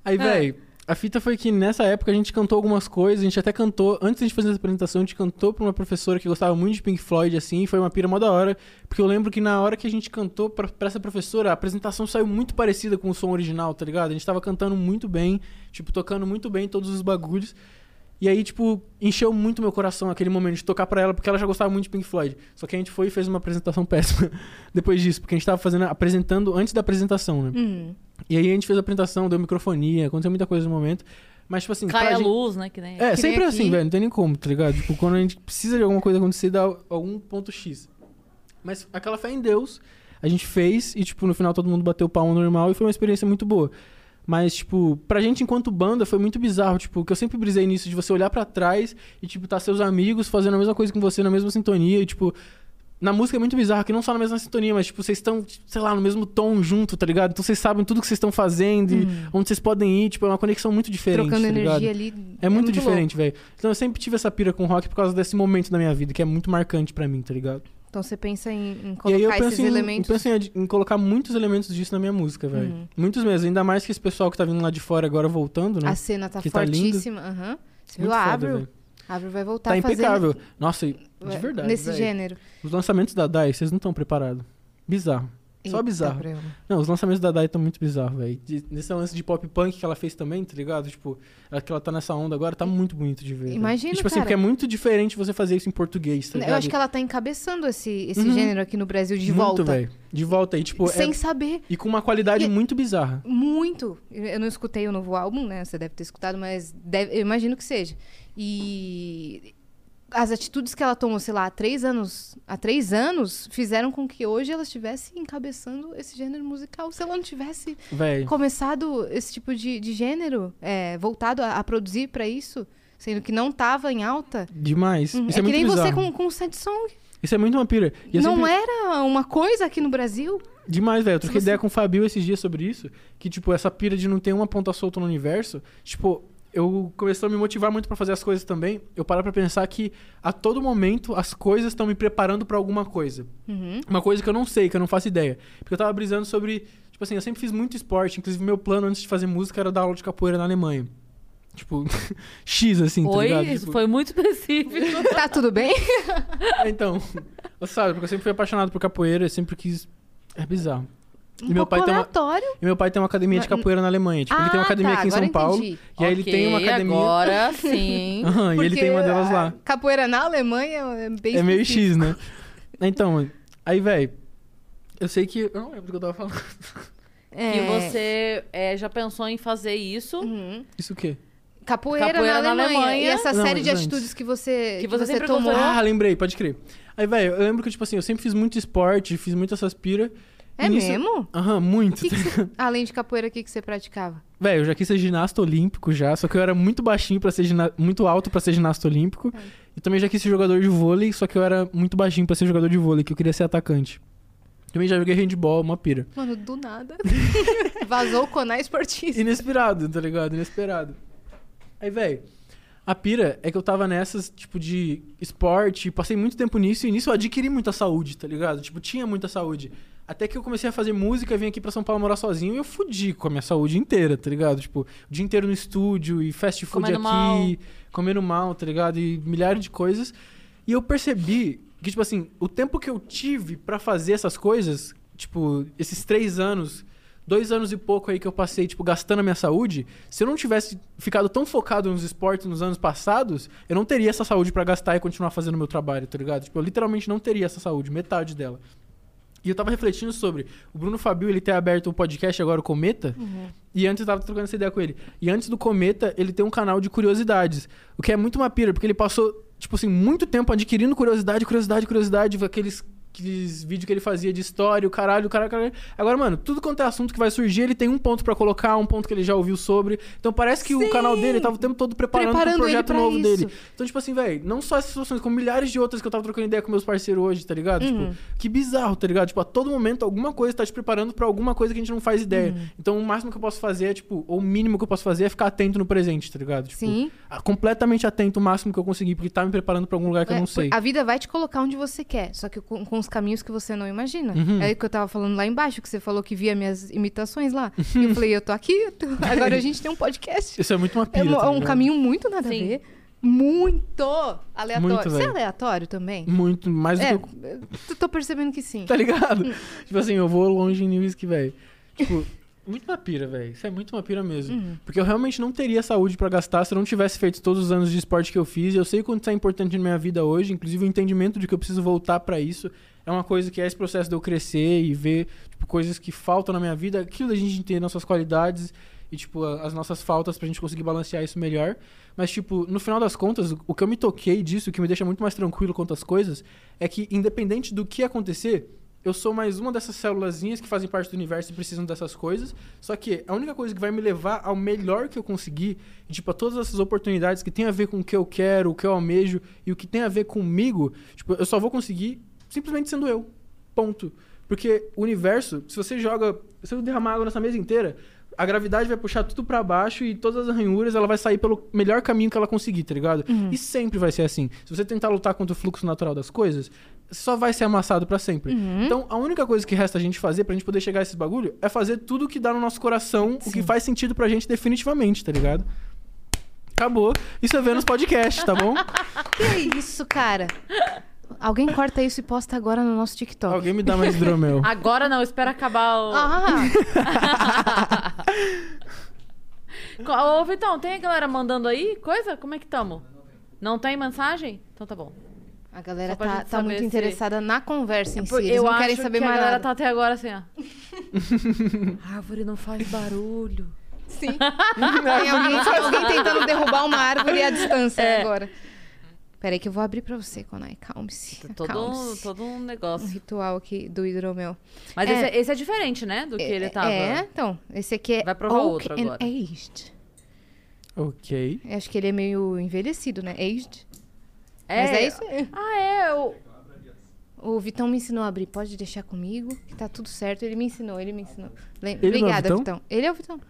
Aí, véi, a fita foi que nessa época a gente cantou algumas coisas, a gente até cantou, antes de a gente fazer essa apresentação, a gente cantou pra uma professora que gostava muito de Pink Floyd, assim, e foi uma pira mó da hora, porque eu lembro que na hora que a gente cantou pra, pra essa professora, a apresentação saiu muito parecida com o som original, tá ligado? A gente tava cantando muito bem, tipo, tocando muito bem todos os bagulhos. E aí, tipo, encheu muito meu coração aquele momento de tocar pra ela, porque ela já gostava muito de Pink Floyd. Só que a gente foi e fez uma apresentação <laughs> péssima depois disso, porque a gente tava fazendo, apresentando antes da apresentação, né?
Hum.
E aí a gente fez a apresentação, deu microfonia, aconteceu muita coisa no momento. Mas, tipo assim.
Cai a
gente-
luz, né? Que nem...
É,
Que
sempre
nem
assim, velho. Não tem nem como, tá ligado? Tipo, quando a gente precisa de alguma coisa acontecer, dá algum ponto X. Mas aquela fé em Deus, a gente fez e, tipo, no final todo mundo bateu palma normal e foi uma experiência muito boa. Mas, tipo, pra gente enquanto banda foi muito bizarro, tipo, que eu sempre brisei nisso de você olhar pra trás e, tipo, tá seus amigos fazendo a mesma coisa que você, na mesma sintonia e, tipo, na música é muito bizarro, que não só na mesma sintonia, mas, tipo, vocês estão, sei lá, no mesmo tom junto, tá ligado? Então vocês sabem tudo que vocês estão fazendo e onde vocês podem ir, tipo, é uma conexão muito diferente,
Trocando
tá
energia ali.
É muito, diferente, velho. Então eu sempre tive essa pira com rock por causa desse momento da minha vida, que é muito marcante pra mim, tá ligado?
Então você pensa em, em
e aí eu
colocar
penso,
esses
em,
elementos.
eu penso em, em colocar muitos elementos disso na minha música, velho.
Uhum.
Muitos mesmo. Ainda mais que esse pessoal que tá vindo lá de fora agora voltando, né?
A cena tá
Que tá
fortíssima. aham. Você viu
Muito
a
foda,
Avril?
velho.
A Avril vai voltar
Tá
fazendo-
impecável. Nossa, de
vai-
verdade.
Nesse
velho.
gênero.
Os lançamentos da DAI, vocês não estão preparados. Bizarro. Só
Eita,
bizarro. Não, os lançamentos da Dai estão muito bizarros, velho. Nesse lance de pop punk que ela fez também, tá ligado? Tipo, ela, que ela tá nessa onda agora, tá muito bonito de ver.
Imagina,
E, tipo assim,
cara.
porque é muito diferente você fazer isso em português, tá ligado?
Eu acho que ela tá encabeçando esse, esse
Uhum.
gênero aqui no Brasil de
muito,
volta.
velho. De volta aí, tipo, é-
Sem saber.
e com uma qualidade
E-
muito bizarra.
Muito. Eu não escutei o novo álbum, né? Você deve ter escutado, mas deve- eu imagino que seja. E as atitudes que ela tomou, sei lá, há três anos, há três anos, fizeram com que hoje ela estivesse encabeçando esse gênero musical. Se ela não tivesse
Velho.
começado esse tipo de, de gênero, é, voltado a, a produzir pra isso, sendo que não tava em alta.
Demais.
Uhum.
Isso
é
é,
que
muito
nem
bizarro.
você com, com o Sad Song.
Isso é muito uma pira. E
não
sempre-
era uma coisa aqui no Brasil.
Demais, velho. Eu troquei
você-
ideia com o Fabio esses dias sobre isso. Que, tipo, essa pira de não ter uma ponta solta no universo. Tipo, eu comecei a me motivar muito pra fazer as coisas também. Eu paro pra pensar que a todo momento as coisas estão me preparando pra alguma coisa.
Uhum.
Uma coisa que eu não sei, que eu não faço ideia. Porque eu tava brisando sobre. Tipo assim, eu sempre fiz muito esporte. Inclusive, meu plano antes de fazer música era dar aula de capoeira na Alemanha. Tipo, <laughs> X, assim, tá
Oi,
ligado?
isso
Tipo,
foi muito específico. <laughs>
Tá tudo bem? <laughs>
é, Então, sabe, porque eu sempre fui apaixonado por capoeira, eu sempre quis. É bizarro.
Um
E meu
pouco
pai tem uma-
aleatório.
E meu pai tem uma academia de capoeira na Alemanha. Tipo, ele tem uma
Ah,
academia
tá,
aqui em São Paulo.
entendi.
E aí ele tem uma academia.
Agora <laughs> sim.
Aham, e ele tem uma delas lá.
Capoeira na Alemanha é bem
É meio
específico.
X, né? <laughs> Então, aí, velho. Eu sei que. Eu não lembro do que eu tava falando.
É.
Que você é, já pensou em fazer isso.
Uhum.
Isso o quê?
Capoeira,
Capoeira
na,
na
Alemanha.
Alemanha.
E essa
Não,
série de
antes.
atitudes que você,
Que você sempre
tomou.
gostou.
Ah, lembrei, pode crer. Aí, velho, eu lembro que, tipo assim, eu sempre fiz muito esporte, fiz muito essas pira.
É
nisso-
mesmo?
Aham, muito.
Que que você- além de capoeira, o que, que você praticava?
Velho, eu já quis ser ginasta olímpico já, só que eu era muito baixinho para ser gina... muito alto pra ser ginasta olímpico. E também já quis ser jogador de vôlei, só que eu era muito baixinho pra ser jogador de vôlei, que eu queria ser atacante. Também já joguei handball, uma pira.
Mano, do nada. <laughs> Vazou o Conar Esportista.
Inesperado, tá ligado? Inesperado. Aí, velho, A pira é que eu tava nessas, tipo, de esporte, passei muito tempo nisso, e nisso eu adquiri muita saúde, tá ligado? Tipo, tinha muita saúde. Até que eu comecei a fazer música, vim aqui pra São Paulo morar sozinho e eu fudi com a minha saúde inteira, tá ligado? Tipo, o dia inteiro no estúdio e fast food
Comendo
aqui, comendo mal, tá ligado? E milhares de coisas. E eu percebi que, tipo assim, o tempo que eu tive pra fazer essas coisas, tipo, esses três anos, dois anos e pouco aí que eu passei, tipo, gastando a minha saúde, se eu não tivesse ficado tão focado nos esportes nos anos passados, eu não teria essa saúde pra gastar e continuar fazendo o meu trabalho, tá ligado? Tipo, eu literalmente não teria essa saúde, metade dela. E eu tava refletindo sobre o Bruno Fabio, ele ter aberto o podcast agora, o Cometa, e antes eu tava trocando essa ideia com ele. E antes do Cometa, ele tem um canal de curiosidades, o que é muito uma pira, porque ele passou, tipo assim, muito tempo adquirindo curiosidade, curiosidade, curiosidade, aqueles, aqueles vídeos que ele fazia de história, o caralho, o caralho, o caralho. Agora, mano, tudo quanto é assunto que vai surgir, ele tem um ponto pra colocar, um ponto que ele já ouviu sobre. Então parece que o
Sim.
canal dele tava o tempo todo preparando,
Preparando
pro
ele
projeto novo
isso.
dele. Então, tipo assim, velho, não só essas situações, como milhares de outras que eu tava trocando ideia com meus parceiros hoje, tá ligado?
Uhum.
Tipo, que bizarro, tá ligado? Tipo, a todo momento alguma coisa tá te preparando pra alguma coisa que a gente não faz ideia.
Uhum.
Então, o máximo que eu posso fazer é, tipo, ou o mínimo que eu posso fazer é ficar atento no presente, tá ligado? Tipo,
Sim.
completamente atento o máximo que eu conseguir, porque tá me preparando pra algum lugar que eu
É,
não sei.
A vida vai te colocar onde você quer, só que com, os caminhos que você não imagina.
Uhum.
É o que eu tava falando lá embaixo, que você falou que via minhas imitações lá. E eu falei, eu tô aqui, tô- <laughs> agora a gente tem um podcast.
Isso é muito uma
É
pira,
um,
tá
é um
ligado?
caminho muito nada
Sim.
a ver. Muito aleatório.
Muito,
você é aleatório também?
Muito, mais do
É,
que eu
eu tô percebendo que sim.
Tá ligado?
Hum.
tipo assim, eu vou longe em níveis que, velho. Tipo, <laughs> muito uma pira, velho. Isso é muito uma pira mesmo.
Uhum.
Porque eu realmente não teria saúde pra gastar se eu não tivesse feito todos os anos de esporte que eu fiz. Eu sei o quanto isso é importante na minha vida hoje, inclusive o entendimento de que eu preciso voltar pra isso. É uma coisa que é esse processo de eu crescer e ver tipo, coisas que faltam na minha vida, aquilo da gente ter nossas qualidades e tipo as nossas faltas pra gente conseguir balancear isso melhor. Mas tipo, no final das contas, o- o que eu me toquei disso, o que me deixa muito mais tranquilo quanto às coisas, é que independente do que acontecer, eu sou mais uma dessas célulazinhas que fazem parte do universo e precisam dessas coisas. Só que a única coisa que vai me levar ao melhor que eu conseguir, tipo, a todas essas oportunidades que tem a ver com o que eu quero, o que eu almejo e o que tem a ver comigo, tipo, eu só vou conseguir simplesmente sendo eu. Ponto. Porque o universo, se você joga, se eu derramar água nessa mesa inteira, a gravidade vai puxar tudo pra baixo e todas as ranhuras ela vai sair pelo melhor caminho que ela conseguir, tá ligado? E sempre vai ser assim. Se você tentar lutar contra o fluxo natural das coisas, só vai ser amassado pra sempre. Então, a única coisa que resta a gente fazer pra gente poder chegar a esses bagulho é fazer tudo o que dá no nosso coração, o que faz sentido pra gente definitivamente, tá ligado? Acabou. Isso é Vênus Podcast, tá bom? <laughs>
Que isso, cara? Alguém corta isso e posta agora no nosso TikTok.
Alguém me dá mais hidromel. <laughs>
Agora não, espera acabar o.
Ah, <laughs>
Ô, Vitão, tem a galera mandando aí coisa? Como é que tamo? Não tem mensagem? Então tá bom.
a galera tá, tá muito
se-
interessada na conversa em si. Eles
eu
não
acho
querem saber
que
mais
a galera
nada.
tá até agora assim, ó. <laughs> Árvore não faz barulho.
Sim. Tem alguém, alguém tentando derrubar uma árvore à distância
É.
agora. Peraí que eu vou abrir pra você, Konai. Calme-se.
Todo, um, todo um
Um
negócio.
ritual aqui do hidromel.
Mas
É.
esse, é, esse é diferente, né? Do que ele tava.
É, então. Esse aqui é
Vai provar
Oak
outro
and
agora.
Aged.
ok.
Eu Acho que ele é meio envelhecido, né? Aged.
É.
Mas é isso aí.
Ah, é. O...
O Vitão me ensinou a abrir. Pode deixar comigo, que tá tudo certo. Ele me ensinou, ele me ensinou.
Ele é o
Obrigada,
Vitão?
Vitão? Ele é o Vitão.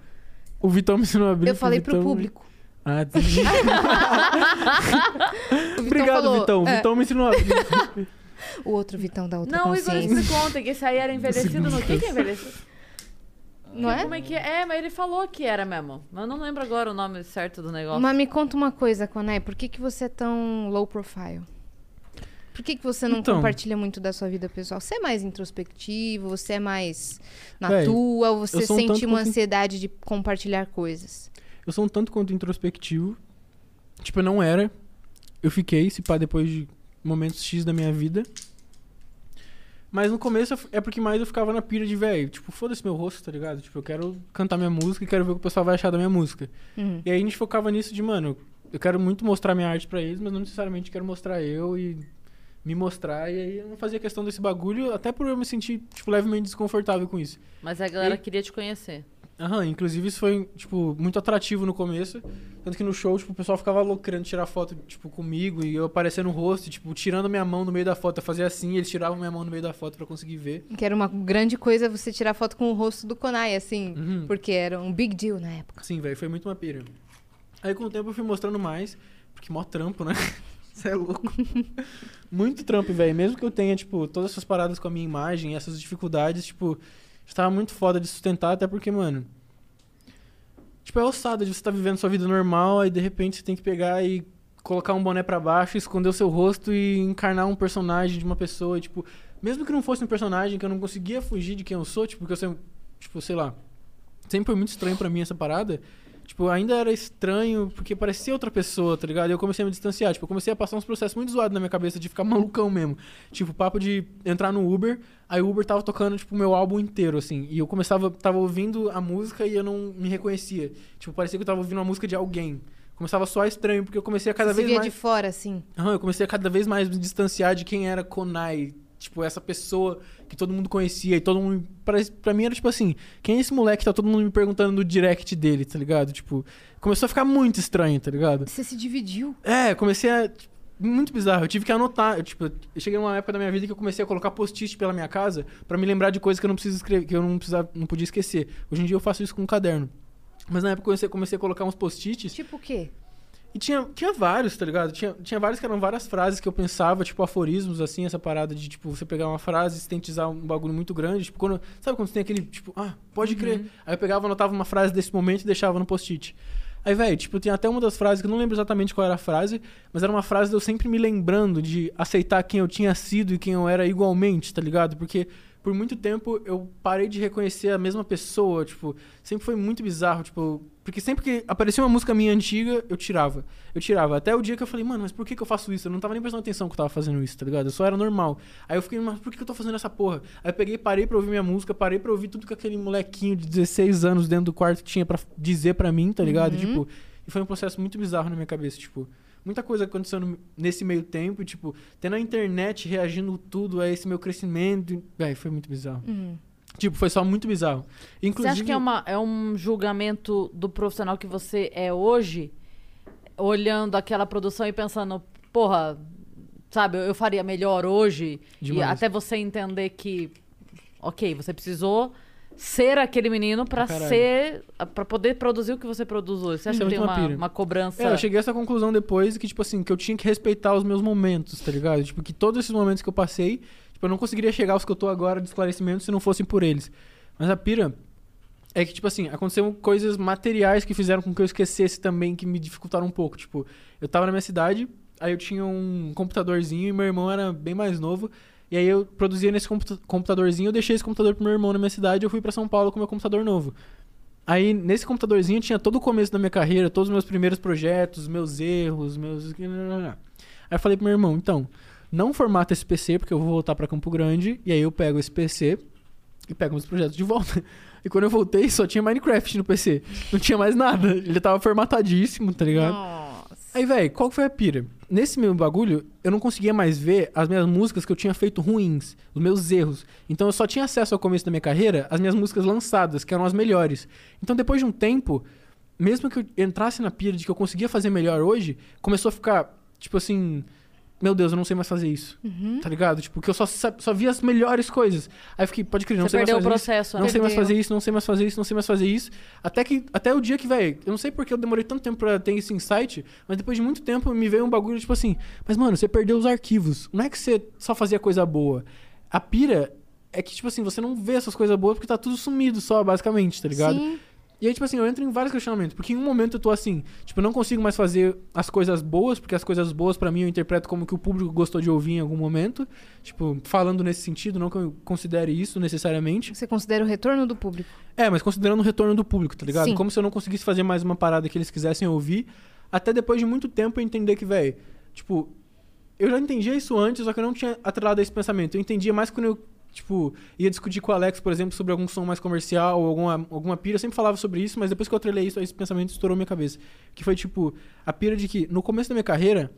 O Vitão me ensinou a abrir.
Eu falei pro
Vitão-
público.
Ah. <laughs>
O Vitão
Obrigado,
falou,
Vitão. O
é,
Vitão me ensinou.
O outro Vitão da outra
Não, o Igor explicou ontem que esse aí era envelhecido no que que é envelhecido?
Não é?
Como é que é? É, mas ele falou que era mesmo. Mas eu não lembro agora o nome certo do negócio.
Mas me conta uma coisa, Coné. Por que, que você é tão low profile? Por que, que você não
Então.
compartilha muito da sua vida pessoal? Você é mais introspectivo? Você é mais na
Véi,
tua? Ou você
um
sente
tanto
uma ansiedade de compartilhar coisas?
Eu sou um tanto quanto introspectivo. Tipo, eu não era. Eu fiquei, se pá, depois de momentos X da minha vida. Mas no começo é porque mais eu ficava na pira de, velho, tipo, foda-se meu rosto, tá ligado? Tipo, eu quero cantar minha música e quero ver o que o pessoal vai achar da minha música.
Uhum.
E aí a gente focava nisso de, mano, eu quero muito mostrar minha arte pra eles, mas não necessariamente quero mostrar eu e me mostrar. E aí eu não fazia questão desse bagulho, até por eu me sentir, tipo, levemente desconfortável com isso.
Mas a galera
E-
queria te conhecer.
Aham, inclusive isso foi, tipo, muito atrativo no começo. Tanto que no show, tipo, o pessoal ficava louco querendo tirar foto, tipo, comigo e eu aparecendo no rosto, tipo, tirando minha mão no meio da foto. Eu fazia assim, eles tiravam minha mão no meio da foto pra conseguir ver.
Que era uma grande coisa você tirar foto com o rosto do Konai, assim.
Uhum.
Porque era um big deal na época.
Sim, velho, foi muito uma pira. Aí com o tempo eu fui mostrando mais. Porque mó trampo, né? <laughs> Você é louco. <laughs> muito trampo, velho. Mesmo que eu tenha, tipo, todas essas paradas com a minha imagem, essas dificuldades, tipo, estava muito foda de sustentar, até porque, mano. Tipo, é ossada de você estar tá vivendo sua vida normal, aí de repente você tem que pegar e colocar um boné para baixo, esconder o seu rosto e encarnar um personagem de uma pessoa, tipo, mesmo que não fosse um personagem que eu não conseguia fugir de quem eu sou, tipo, porque eu sempre, tipo, sei lá, sempre foi muito estranho para mim essa parada. Tipo, ainda era estranho, porque parecia outra pessoa, tá ligado? E eu comecei a me distanciar. Tipo, eu comecei a passar uns processos muito zoados na minha cabeça de ficar <laughs> malucão mesmo. Tipo, papo de entrar no Uber, aí o Uber tava tocando, tipo, o meu álbum inteiro, assim. E eu começava, tava ouvindo a música e eu não me reconhecia. Tipo, parecia que eu tava ouvindo uma música de alguém. Começava soar estranho, porque eu comecei a cada
Você
vez
via
mais...
de fora, assim.
Aham, eu comecei a cada vez mais me distanciar de quem era Konai. Tipo, essa pessoa que todo mundo conhecia e todo mundo. Pra, pra mim era tipo assim: quem é esse moleque que tá todo mundo me perguntando no direct dele, tá ligado? Tipo, começou a ficar muito estranho, tá ligado?
Você se dividiu.
É, comecei a. tipo, Muito bizarro. Eu tive que anotar. Eu, tipo, eu cheguei numa época da minha vida que eu comecei a colocar post-it pela minha casa pra me lembrar de coisas que eu não preciso escrever, que eu não, precisava, não podia esquecer. Hoje em dia eu faço isso com um caderno. Mas na época eu comecei, comecei a colocar uns post-its.
Tipo o quê?
E tinha, tinha vários, tá ligado? Tinha, tinha vários que eram várias frases que eu pensava, tipo, aforismos, assim, essa parada de, tipo, você pegar uma frase e sintetizar um bagulho muito grande. Tipo, quando. Sabe quando você tem aquele, tipo, ah, pode crer. Aí eu pegava, anotava uma frase desse momento e deixava no post-it. Aí, velho, tipo, tem até uma das frases que eu não lembro exatamente qual era a frase, mas era uma frase de eu sempre me lembrando de aceitar quem eu tinha sido e quem eu era igualmente, tá ligado? Porque por muito tempo eu parei de reconhecer a mesma pessoa, tipo, sempre foi muito bizarro, tipo, porque sempre que aparecia uma música minha antiga, eu tirava. Eu tirava. Até o dia que eu falei, mano, mas por que, que eu faço isso? Eu não tava nem prestando atenção que eu tava fazendo isso, tá ligado? Eu só era normal. Aí eu fiquei, mas por que, que eu tô fazendo essa porra? Aí eu peguei, parei pra ouvir minha música, parei pra ouvir tudo que aquele molequinho de 16 anos dentro do quarto tinha pra dizer pra mim, tá ligado?
Uhum.
Tipo, e foi um processo muito bizarro na minha cabeça, tipo. Muita coisa acontecendo nesse meio tempo, e, tipo, tendo a internet reagindo tudo a esse meu crescimento. Véi, foi muito bizarro.
Uhum.
Tipo, foi só muito bizarro. Inclusive,
Você acha que é, uma, é um julgamento do profissional que você é hoje, olhando aquela produção e pensando, porra, sabe, eu faria melhor hoje? E
Demais.
até você entender que, ok, você precisou ser aquele menino
caralho.
ser, para poder produzir o que você produz hoje. Você acha
Isso é
que tem
muito uma
uma, uma cobrança?
É, eu cheguei a essa conclusão depois que, tipo assim, que eu tinha que respeitar os meus momentos, tá ligado? Tipo, que todos esses momentos que eu passei, tipo, eu não conseguiria chegar aos que eu tô agora de esclarecimento se não fossem por eles. Mas a pira é que, tipo assim, aconteceram coisas materiais que fizeram com que eu esquecesse também, que me dificultaram um pouco. Tipo, eu tava na minha cidade, aí eu tinha um computadorzinho e meu irmão era bem mais novo. E aí eu produzia nesse computa- computadorzinho, eu deixei esse computador pro meu irmão na minha cidade e eu fui pra São Paulo com meu computador novo. Aí, nesse computadorzinho, tinha todo o começo da minha carreira, todos os meus primeiros projetos, meus erros, meus. Aí eu falei pro meu irmão, então, não formata esse PC, porque eu vou voltar pra Campo Grande, e aí eu pego esse PC e pego meus projetos de volta. <laughs> E quando eu voltei, só tinha Minecraft no PC. Não tinha mais nada. Ele tava formatadíssimo, tá ligado?
Nossa.
Aí, velho, qual que foi a pira? Nesse meu bagulho, eu não conseguia mais ver as minhas músicas que eu tinha feito ruins, os meus erros. Então eu só tinha acesso ao começo da minha carreira às minhas músicas lançadas, que eram as melhores. Então depois de um tempo, mesmo que eu entrasse na pira de que eu conseguia fazer melhor hoje, começou a ficar, tipo assim, meu Deus, eu não sei mais fazer isso.
Uhum.
Tá ligado? Tipo, que eu só, só via as melhores coisas. Aí eu fiquei, pode crer, não
Você
sei mais
perdeu o
fazer isso.
processo,
Não
né?
sei mais
Perdeu.
fazer isso, não sei mais fazer isso, não sei mais fazer isso. Até que até o dia que, velho, eu não sei porque eu demorei tanto tempo pra ter esse insight, mas depois de muito tempo me veio um bagulho tipo assim, mas mano, você perdeu os arquivos. Não é que você só fazia coisa boa. A pira é que tipo assim, você não vê essas coisas boas porque tá tudo sumido só, basicamente, tá ligado?
Sim.
E aí, tipo assim, eu entro em vários questionamentos. Porque em um momento eu tô assim, tipo, eu não consigo mais fazer as coisas boas, porque as coisas boas pra mim eu interpreto como que o público gostou de ouvir em algum momento. Tipo, falando nesse sentido, não que eu considere isso necessariamente.
Você considera o retorno do público.
É, mas considerando o retorno do público, tá ligado?
Sim.
Como se eu não conseguisse fazer mais uma parada que eles quisessem ouvir. Até depois de muito tempo eu entender que, velho, tipo, eu já entendia isso antes, só que eu não tinha atrelado esse pensamento. Eu entendia mais quando eu, tipo, ia discutir com o Alex, por exemplo, sobre algum som mais comercial ou alguma, alguma pira. Eu sempre falava sobre isso, mas depois que eu atrelei isso, aí esse pensamento estourou minha cabeça. Que foi, tipo, a pira de que no começo da minha carreira,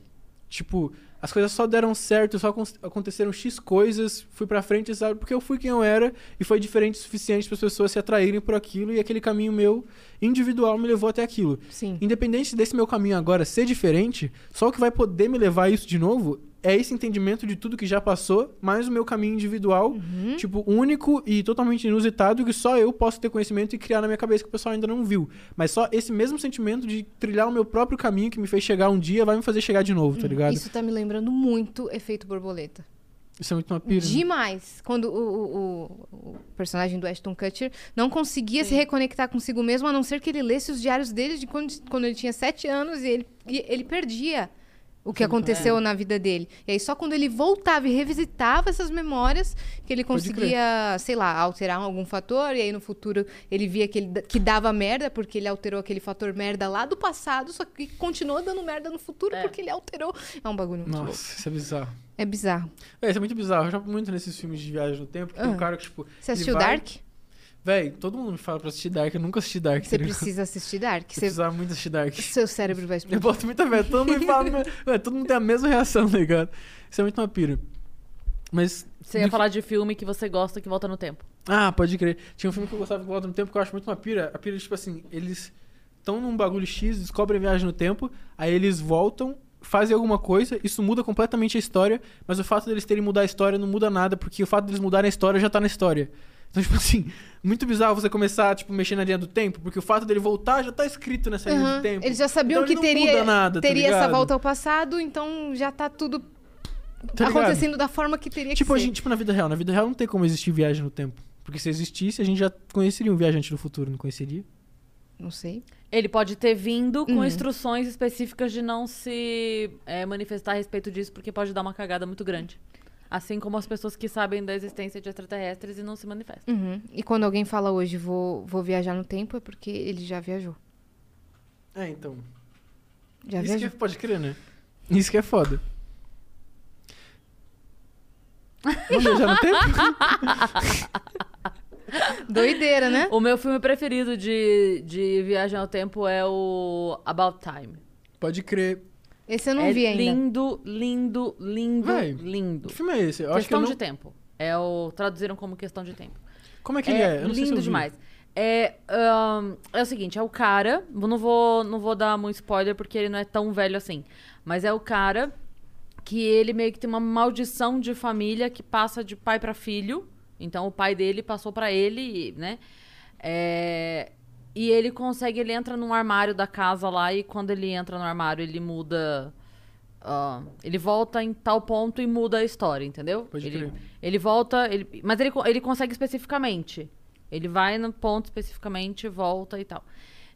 tipo, as coisas só deram certo, só acon- aconteceram X coisas, fui pra frente, sabe? Porque eu fui quem eu era e foi diferente o suficiente para as pessoas se atraírem por aquilo e aquele caminho meu individual me levou até aquilo.
Sim.
Independente desse meu caminho agora ser diferente, só o que vai poder me levar a isso de novo é esse entendimento de tudo que já passou, mais o meu caminho individual,
Uhum.
tipo, único e totalmente inusitado, que só eu posso ter conhecimento e criar na minha cabeça que o pessoal ainda não viu. Mas só esse mesmo sentimento de trilhar o meu próprio caminho que me fez chegar um dia vai me fazer chegar de novo, tá ligado? Isso,
Isso tá me lembrando muito efeito borboleta.
é muito uma pira. né?
Demais. Quando o, o- o- personagem do Ashton Kutcher não conseguia se reconectar consigo mesmo, a não ser que ele lesse os diários dele de quando, quando ele tinha sete anos e ele, e ele perdia o que aconteceu na vida dele. E aí só quando ele voltava e revisitava essas memórias que ele conseguia, sei lá, alterar algum fator. E aí no futuro ele via que, ele, que dava merda, porque ele alterou aquele fator merda lá do passado, só que continuou dando merda no futuro
É.
porque ele alterou. É um bagulho muito louco.
Nossa, isso é bizarro.
É bizarro.
É, isso é muito bizarro. Eu já muito nesses filmes de viagem no tempo. Tem um
Ah.
cara que, tipo.
Você assistiu
vai-
Dark?
Véi, todo mundo me fala pra assistir Dark. Eu nunca assisti Dark.
Você
tá
precisa assistir Dark.
Eu
Você...
precisava muito assistir Dark.
Seu cérebro vai
Eu
explodir.
boto muita fé. Todo mundo me fala. <laughs> Ué, todo mundo tem a mesma reação, tá ligado? Isso é muito uma pira. Mas.
Você ia falar de filme que você gosta que volta no tempo.
Ah, pode crer. Tinha um filme que eu gostava que volta no tempo que eu acho muito uma pira. A pira, tipo assim, eles estão num bagulho X, descobrem a viagem no tempo, aí eles voltam, fazem alguma coisa, isso muda completamente a história, mas o fato deles terem mudado a história não muda nada, porque o fato deles mudarem a história já tá na história. Então, tipo assim, muito bizarro você começar, tipo, mexer na linha do tempo, porque o fato dele voltar já tá escrito nessa linha
Aham.
do tempo.
Eles já sabiam
Então
que teria,
nada, tá
teria essa
ligado?
volta ao passado, então já tá tudo
Tá
acontecendo da forma que teria
Tipo, a
que ser.
gente, tipo, na vida real. Na vida real não tem como existir viagem no tempo. Porque se existisse, a gente já conheceria um viajante do futuro, não conheceria?
Não sei.
Ele pode ter vindo com
Uhum.
instruções específicas de não se é, manifestar a respeito disso, porque pode dar uma cagada muito grande. Assim como as pessoas que sabem da existência de extraterrestres e não se manifestam.
Uhum. E quando alguém fala hoje, vou, vou viajar no tempo, é porque ele já viajou.
É, então.
Já
Isso que
viajou.
é, pode crer, né? Isso que é foda. Vamos viajar no tempo? <laughs>
Doideira, né?
O meu filme preferido de, de viagem ao tempo é o About Time.
Pode crer.
Esse eu não
é
vi ainda.
lindo, lindo, lindo,
Véi,
lindo.
Que filme é esse? Eu acho que eu
questão
não...
de tempo. É o traduziram como questão de tempo.
Como é que ele é? Eu não sei se
lindo
eu vi.
demais. É, ahn, é o seguinte, é o cara, eu não vou, não vou dar muito spoiler porque ele não é tão velho assim, mas é o cara que ele meio que tem uma maldição de família que passa de pai pra filho. Então o pai dele passou pra ele, né? É, e ele consegue, ele entra num armário da casa lá e quando ele entra no armário ele muda, ah, ele volta em tal ponto e muda a história, entendeu?
Pode
ele,
crer.
ele volta, ele, mas ele, ele consegue especificamente. Ele vai no ponto especificamente, volta e tal.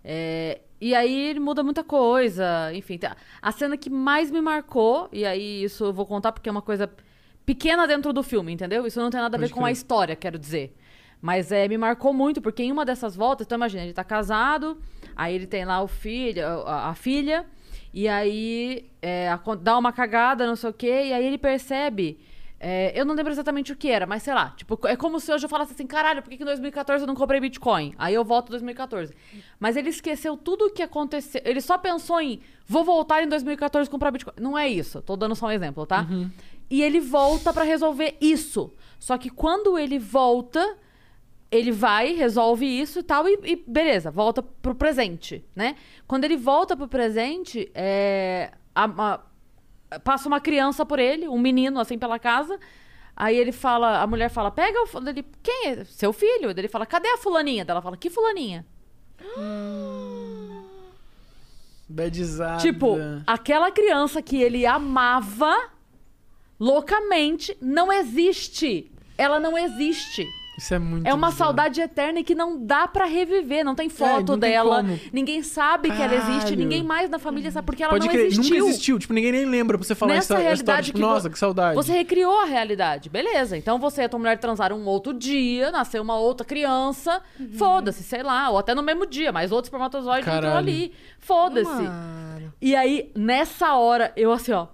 É, e aí ele muda muita coisa, enfim. tá- A cena que mais me marcou, e aí isso eu vou contar porque é uma coisa pequena dentro do filme, entendeu? Isso não tem nada a ver
Pode
com a
crer.
história, quero dizer. Mas é, me marcou muito, porque em uma dessas voltas, então imagina, ele tá casado, aí ele tem lá o filho, a, a filha, e aí é, dá uma cagada, não sei o quê, e aí ele percebe. é, eu não lembro exatamente o que era, mas sei lá. Tipo, é como se hoje eu falasse assim: caralho, por que, que em 2014 eu não comprei Bitcoin? Aí eu volto em 2014. Mas ele esqueceu tudo o que aconteceu. Ele só pensou em vou voltar em 2014 comprar Bitcoin. Não é isso. Tô dando só um exemplo, tá? E ele volta pra resolver isso. Só que quando ele volta, ele vai, resolve isso e tal, e, e beleza, volta pro presente, né? Quando ele volta pro presente, é, a- a- passa uma criança por ele, um menino assim pela casa. Aí ele fala, a mulher fala, pega o. Ele, quem é? Seu filho? Ele fala, cadê a fulaninha? Daí Ela fala, que fulaninha? <gasps>
Badzada.
Tipo, aquela criança que ele amava loucamente não existe. Ela não existe.
Isso é muito
É uma
bizarro.
saudade eterna e que não dá pra reviver. Não tem
É,
foto
não tem
dela.
como.
Ninguém sabe que ela existe.
Caralho.
Ninguém mais na família sabe porque ela
Pode
não
crer,
existiu.
nunca existiu. Tipo, ninguém nem lembra pra você falar
Nessa
essa,
realidade
Tipo,
que
nossa, que saudade.
Você recriou a realidade. Beleza. Então você e a tua mulher transaram um outro dia, nasceu uma outra criança. Foda-se, sei lá. Ou até no mesmo dia, mas outro espermatozoide entrou
Caralho.
ali. Foda-se. E aí, nessa hora, eu assim, ó.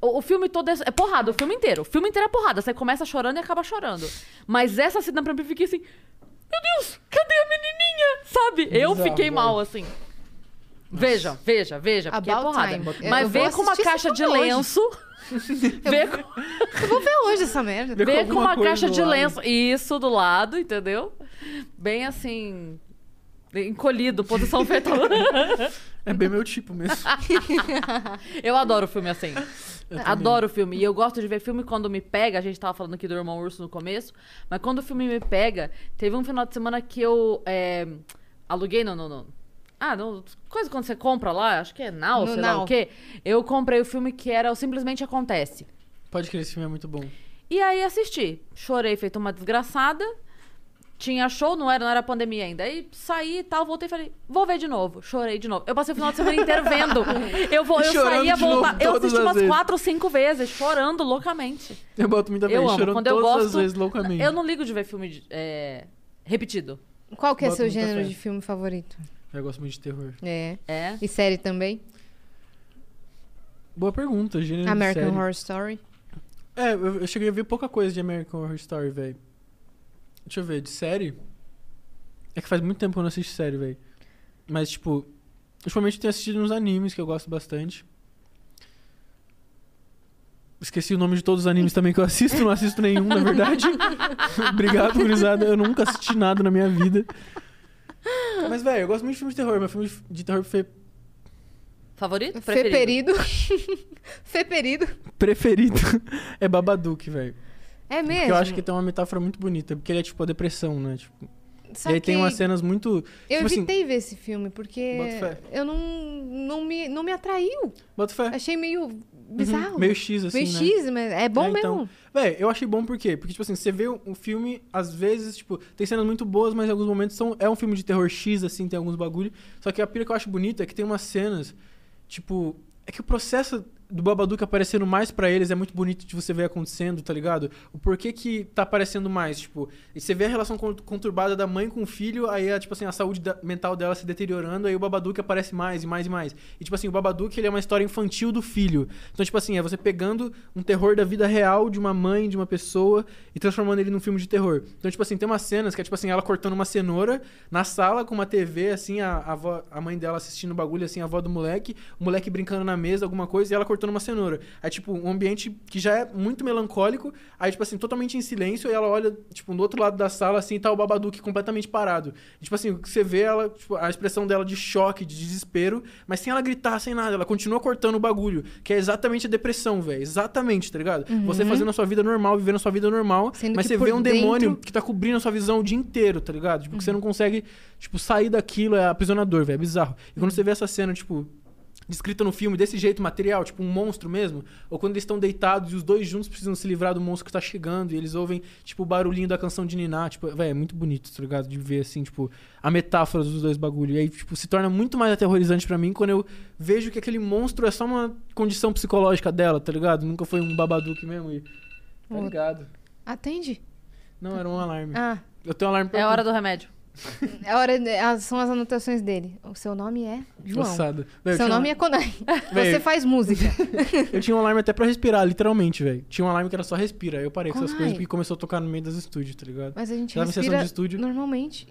O, o filme todo é, é porrada, o filme inteiro. O filme inteiro é porrada. Você começa chorando e acaba chorando. Mas essa cena pra mim eu fiquei assim. Meu Deus, cadê a menininha? Sabe? eu fiquei
velho.
mal, assim. Veja, veja, veja, porque é
About
porrada.
time.
Mas vê com uma caixa de
hoje.
lenço. <laughs> vê com,
Eu vou ver hoje essa merda.
Vê com
uma caixa de
lado.
lenço. Isso do lado, entendeu? Bem assim. Encolhido, posição fetal. <laughs>
É bem meu tipo mesmo. <laughs>
eu adoro filme assim. Adoro filme. E eu gosto de ver filme quando me pega. A gente tava falando aqui do Irmão Urso no começo. Mas quando o filme me pega, teve um final de semana que eu é, aluguei no, no, no- Ah, no, coisa quando você compra lá, acho que é Now,
No
sei lá
Now.
o quê. Eu comprei o filme que era o Simplesmente Acontece.
Pode crer, esse filme é muito bom.
E aí assisti. Chorei feito uma desgraçada. Tinha show, não era, não era pandemia ainda. Aí saí e tal, voltei e falei, vou ver de novo. Chorei de novo. Eu passei o final de semana inteiro vendo. Eu, vou, eu
Chorando
saía,
de
voltar. Eu assisti
as
umas
vezes.
quatro, cinco vezes, chorando loucamente.
Eu boto muita vez, chorando
Quando eu
todas
gosto.
as vezes loucamente.
Eu não ligo de ver filme de- é, repetido.
Qual que é seu gênero de filme favorito?
Eu gosto muito de terror.
É.
É.
E série também?
Boa pergunta, gênero de
American
série.
Horror Story?
É, eu, eu cheguei a ver pouca coisa de American Horror Story, velho. Deixa eu ver, de série? É que faz muito tempo que eu não assisto série, velho. Mas, tipo, ultimamente eu tenho assistido uns animes que eu gosto bastante. Esqueci o nome de todos os animes também que eu assisto, não assisto nenhum, na verdade. <laughs> Obrigado, gurizada. Eu nunca assisti nada na minha vida. Mas, velho, eu gosto muito de filme de terror. Meu filme de terror fe-
Favorito? Preferido?
Feperido. <laughs> Feperido.
preferido é Babadook, velho.
É mesmo?
Porque eu acho que tem uma metáfora muito bonita. Porque ele é, tipo, a depressão, né? Tipo,
Só
e aí tem umas cenas muito.
Eu
tipo assim,
evitei ver esse filme, porque eu não, não, me, não me atraiu.
Bota fé.
Achei meio bizarro.
Uhum, Meio X, assim,
Meio
né?
X, mas é bom
É, então,
mesmo.
Véi, eu achei bom por quê? Porque, tipo assim, você vê um filme, às vezes, tipo, tem cenas muito boas, mas em alguns momentos são, é um filme de terror X, assim, tem alguns bagulho. Só que a pira que eu acho bonita é que tem umas cenas, tipo, é que o processo do Babadook aparecendo mais pra eles é muito bonito de você ver acontecendo, tá ligado? O porquê que tá aparecendo mais, tipo, e você vê a relação con- conturbada da mãe com o filho, aí, a, tipo assim, a saúde mental dela se deteriorando, aí o Babadook aparece mais e mais e mais. E, tipo assim, o Babadook, ele é uma história infantil do filho. Então, tipo assim, é você pegando um terror da vida real de uma mãe, de uma pessoa, e transformando ele num filme de terror. Então, tipo assim, tem umas cenas que é, tipo assim, ela cortando uma cenoura na sala com uma TV, assim, a, a, avó- a mãe dela assistindo o bagulho, assim, a avó do moleque, o moleque brincando na mesa, alguma coisa, e ela cortando uma cenoura. Aí, tipo, um ambiente que já é muito melancólico, aí, tipo assim, totalmente em silêncio, e ela olha, tipo, do outro lado da sala, assim, e tá o Babadook completamente parado. E, tipo assim, que você vê ela, tipo, a expressão dela de choque, de desespero, mas sem ela gritar, sem nada, ela continua cortando o bagulho, que é exatamente a depressão, velho. Exatamente, tá ligado? Você fazendo a sua vida normal, vivendo a sua vida normal,
Uhum. Sendo
mas
que
você vê um demônio
dentro-
que tá cobrindo a sua visão o dia inteiro, tá ligado? Tipo, que
Uhum.
você não consegue, tipo, sair daquilo, é aprisionador, velho, é bizarro. E
Uhum.
quando você vê essa cena, tipo, descrita no filme desse jeito material, tipo um monstro mesmo, ou quando eles estão deitados e os dois juntos precisam se livrar do monstro que tá chegando e eles ouvem, tipo, o barulhinho da canção de Niná, tipo, velho, é muito bonito, tá ligado? De ver, assim, tipo, a metáfora dos dois bagulho. E aí, tipo, se torna muito mais aterrorizante pra mim quando eu vejo que aquele monstro é só uma condição psicológica dela, tá ligado? Nunca foi um babaduque mesmo e... Tá ligado?
Atende.
Não, era um alarme.
Ah,
Eu tenho um alarme pra
É a hora do remédio. <laughs>
é hora de- as- são as anotações dele. O seu nome é João.
Ossada. Véi, eu
Seu
tinha um-
nome é Konai. <laughs>
Véi,
Você faz música. <laughs>
Eu tinha um alarme até pra respirar, literalmente, velho. Tinha um alarme que era só respira. Aí eu parei com essas
Konai.
coisas porque começou a tocar no meio das estúdios, tá ligado?
Mas a gente
Tava
respira
de estúdio.
normalmente.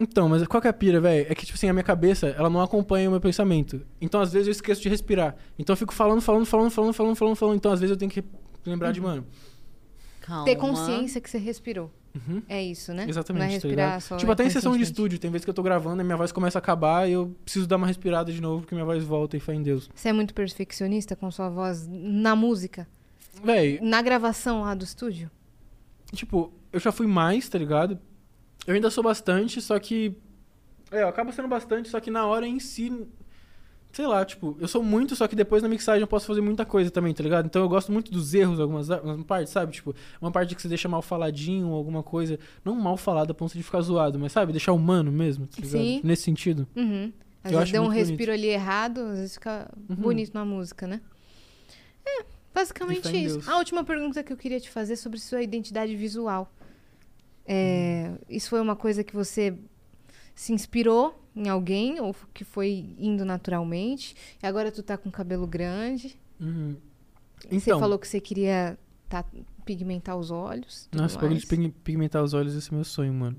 Então, mas qual que é a pira, velho? É que, tipo assim, a minha cabeça, ela não acompanha o meu pensamento. Então, às vezes, eu esqueço de respirar. Então, eu fico falando, falando, falando, falando, falando, falando, falando. Então, às vezes, eu tenho que lembrar de, mano...
Calma.
Ter consciência que você respirou.
Uhum.
É isso, né?
Exatamente,
Não é
tá
respirar
ligado?
só
Tipo, até em sessão de estúdio. Tem vezes que eu tô gravando e minha voz começa a acabar e eu preciso dar uma respirada de novo porque minha voz volta e fé em Deus.
Você é muito perfeccionista com sua voz na música?
Véi,
Na gravação lá do estúdio?
Tipo, eu já fui mais, tá ligado? Eu ainda sou bastante, só que. É, eu acabo sendo bastante, só que na hora em si. Sei lá, tipo, eu sou muito, só que depois na mixagem eu posso fazer muita coisa também, tá ligado? Então eu gosto muito dos erros, algumas, algumas partes, sabe? Tipo, uma parte que você deixa mal faladinho, alguma coisa. Não mal falada a ponto de ficar zoado, mas sabe? Deixar humano mesmo, tá ligado?
Sim.
Nesse sentido.
Uhum. Às
Eu
vezes deu um respiro ali errado, às vezes fica
Uhum.
bonito na música, né? É, basicamente
em
isso. A última pergunta que eu queria te fazer é sobre sua identidade visual. É,
Hum.
Isso foi uma coisa que você se inspirou em alguém ou que foi indo naturalmente? E agora tu tá com cabelo grande.
Uhum.
Você
Então,
falou que você queria tá, pigmentar os olhos.
nossa, bagulho de pig- pigmentar os olhos, esse é meu sonho, mano.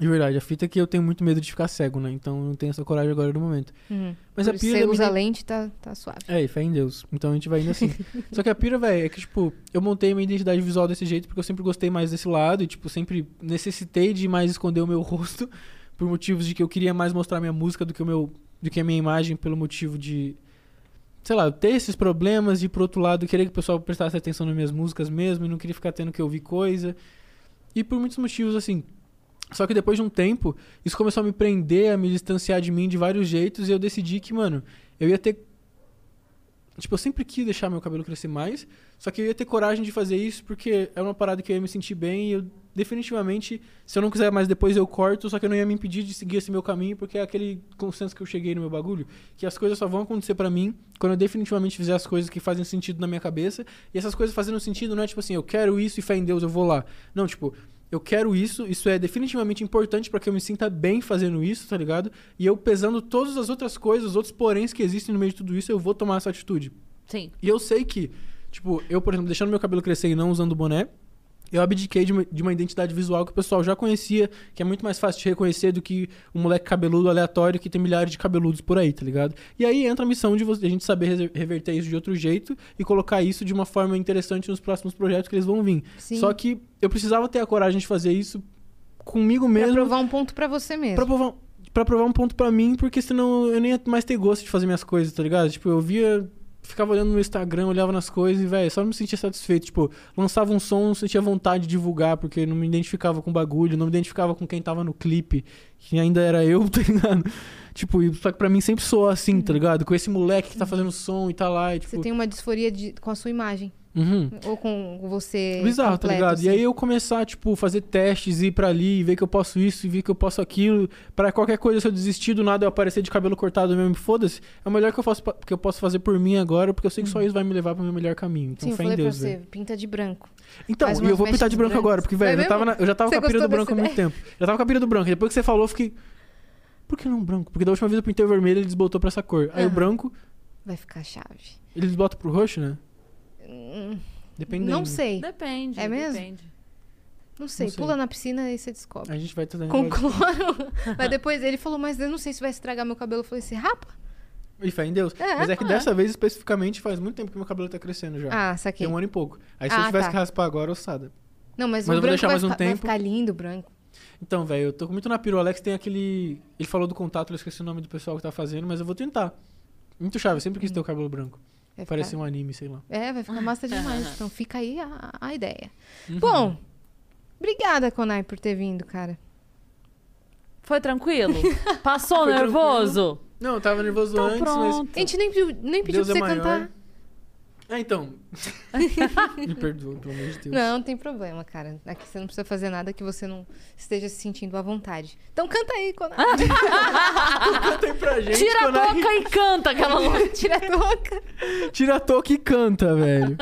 De verdade, a fita é que eu tenho muito medo de ficar cego, né? Então eu não tenho essa coragem agora no momento.
Uhum.
Mas
Por
a pira
você
da minha
usa lente, tá, tá suave.
É, e fé em Deus. Então a gente vai indo assim. <laughs> Só que a pira, velho, é que, tipo, eu montei minha identidade visual desse jeito porque eu sempre gostei mais desse lado e, tipo, sempre necessitei de mais esconder o meu rosto. Por motivos de que eu queria mais mostrar minha música do que o meu do que a minha imagem pelo motivo de sei lá, ter esses problemas e por outro lado querer que o pessoal prestasse atenção nas minhas músicas mesmo e não queria ficar tendo que ouvir coisa. E por muitos motivos assim. Só que depois de um tempo, isso começou a me prender, a me distanciar de mim de vários jeitos e eu decidi que, mano, eu ia ter Tipo, eu sempre quis deixar meu cabelo crescer mais, só que eu ia ter coragem de fazer isso porque é uma parada que eu ia me sentir bem e eu definitivamente, se eu não quiser mais depois eu corto, só que eu não ia me impedir de seguir esse meu caminho porque é aquele consenso que eu cheguei no meu bagulho, que as coisas só vão acontecer pra mim quando eu definitivamente fizer as coisas que fazem sentido na minha cabeça. E essas coisas fazendo sentido não é tipo assim, eu quero isso e fé em Deus eu vou lá. Não, tipo, eu quero isso, isso é definitivamente importante para que eu me sinta bem fazendo isso, tá ligado? E eu pesando todas as outras coisas, os outros poréns que existem no meio de tudo isso, eu vou tomar essa atitude.
Sim.
E eu sei que, tipo, eu, por exemplo, deixando meu cabelo crescer e não usando boné, eu abdiquei de uma, de uma identidade visual que o pessoal já conhecia, que é muito mais fácil de reconhecer do que um moleque cabeludo aleatório que tem milhares de cabeludos por aí, tá ligado? E aí entra a missão de, você, a gente saber reverter isso de outro jeito e colocar isso de uma forma interessante nos próximos projetos que eles vão vir.
Sim.
Só que eu precisava ter a coragem de fazer isso comigo
Pra
mesmo.
provar um ponto pra você mesmo.
Pra provar, pra provar um ponto pra mim, porque senão eu nem ia mais ter gosto de fazer minhas coisas, tá ligado? Tipo, eu via. Ficava olhando no Instagram, olhava nas coisas e, velho, só não me sentia satisfeito. Tipo, lançava um som, não sentia vontade de divulgar, porque não me identificava com o bagulho, não me identificava com quem tava no clipe, que ainda era eu, <laughs> tá ligado? Tipo, só que pra mim sempre soa assim, tá ligado? Com esse moleque que tá fazendo som e tá lá, e tipo.
Você tem uma disforia de- com a sua imagem.
Uhum.
Ou com você.
Bizarro, tá
completo,
ligado? E
assim.
aí eu começar, tipo, fazer testes, ir pra ali, ver que eu posso isso e ver que eu posso aquilo. Pra qualquer coisa, se eu desistir do nada eu aparecer de cabelo cortado mesmo, foda-se. É o melhor que eu, faço, que eu posso fazer por mim agora, porque eu sei que só isso vai me levar pro meu melhor caminho. Então,
Sim, eu
fé em
falei pra
Deus,
você,
velho.
pinta de branco.
Então, e eu vou pintar de branco
brancas.
agora, porque, velho,
Vai
eu, tava, na- eu já tava
Você
com a pira do branco há muito tempo. Já tava com a pira do branco. E depois que você falou, eu fiquei. Por que não branco? Porque da última vez eu pintei o vermelho e ele desbotou pra essa cor. Aí o
Aham.
branco,
Vai ficar chave.
ele desbota pro roxo, né?
Hum,
Dependendo.
não sei.
Depende.
É mesmo?
Depende.
Não sei.
Não sei.
Pula na piscina e você descobre.
A gente vai estar
Com cloro. <laughs> mas depois ele falou, mas eu não sei se vai estragar meu cabelo. Eu falei, você rapa?
E fé em Deus.
É,
Mas é que
é.
dessa vez, especificamente, faz muito tempo que meu cabelo tá crescendo já.
Ah, saquei.
Tem um ano e pouco. Aí se eu
Ah,
tivesse
tá.
que raspar agora, ossada.
Não, mas,
Mas eu
o
vou
branco
deixar
vai,
mais um
ficar, vai
tempo.
ficar lindo, branco.
Então, velho, eu tô muito na pira. O Alex tem aquele. Ele falou do contato, eu esqueci o nome do pessoal que tá fazendo, mas eu vou tentar. Muito chave, eu sempre quis ter o cabelo branco.
Vai
Parece
ficar...
um anime, sei lá.
É, vai ficar massa <laughs> demais. então fica aí a, a ideia.
Uhum.
Bom, obrigada, Konai, por ter vindo, cara.
Foi tranquilo? <laughs> Passou
Foi
nervoso?
Não, eu tava nervoso
Então
antes,
pronto.
A gente nem pediu, nem pediu
Deus
pra
é
você
maior.
cantar.
Ah, então. <laughs> Me perdoa, pelo amor de Deus.
Não, não tem problema, cara. Aqui você não precisa fazer nada que você não esteja se sentindo à vontade. Então canta aí, Konai. <laughs>
Canta aí pra gente.
Tira a boca e canta aquela <laughs> louca.
Tira a toca.
Tira a toca e canta, velho.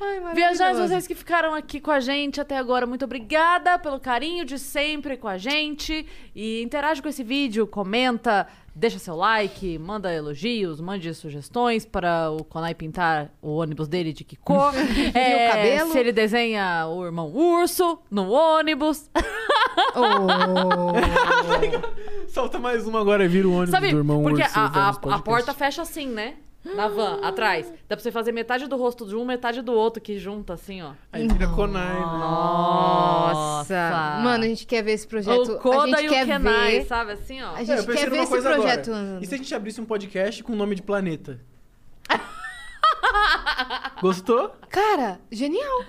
Ai,
Viajantes, vocês que ficaram aqui com a gente até agora, muito obrigada pelo carinho de sempre com a gente. E interage com esse vídeo, comenta, deixa seu like, manda elogios, mande sugestões para o Konai pintar o ônibus dele de que cor. <laughs> É,
o cabelo?
Se ele desenha o irmão urso no ônibus. <laughs>
Oh.
Solta mais uma agora e vira o ônibus
Sabe,
do irmão
porque
Urso,
a,
vamos
a- a
podcast.
porta fecha assim, né? Na van, atrás. Dá pra você fazer metade do rosto de um, metade do outro, que junta assim, ó.
Aí vira Konai, velho.
Nossa. Mano, a gente quer ver esse projeto.
O
a
Koda
gente
e
quer
o Kenai,
ver.
sabe assim, ó.
A
É,
gente
eu pensei
quer ver esse projeto
agora. E se a gente abrisse um podcast com o nome de planeta? <laughs> Gostou?
Cara, genial.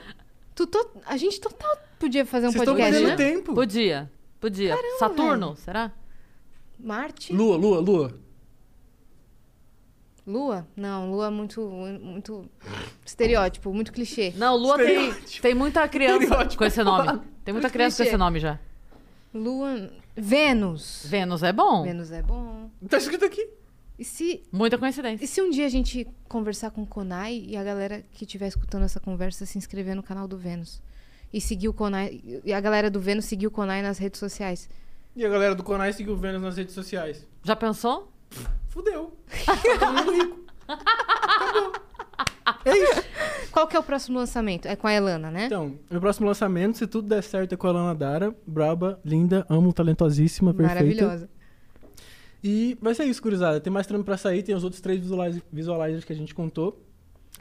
Tu to- A gente total podia fazer um
Vocês estão
podcast,
perdendo
né?
tempo.
Podia, podia. Saturno, será?
Marte?
Lua, lua, lua.
Lua? Não, Lua é muito, muito estereótipo, muito clichê.
Não, Lua tem, tem muita criança com esse
é
nome. Tem muita
Muito
criança com
clichê.
esse nome já.
Lua. Vênus.
Vênus é bom.
Vênus é bom.
Tá escrito aqui.
E se,
Muita
e
coincidência.
se um dia a gente conversar com o Konai e a galera que estiver escutando essa conversa se inscrever no canal do Vênus? E seguir o Konai. E a galera do Vênus seguir o Konai nas redes sociais.
E a galera do Konai seguiu o Vênus nas redes sociais.
Já pensou?
Fudeu. Tá todo mundo rico. Acabou. É isso.
Qual que é o próximo lançamento? É com a Elana, né?
Então, meu próximo lançamento, se tudo der certo, é com a Lana Dara. Braba, linda, amo, talentosíssima, perfeita.
Maravilhosa.
E vai ser isso, gurizada. Tem mais trampo pra sair, tem os outros três visualiz- visualizers que a gente contou.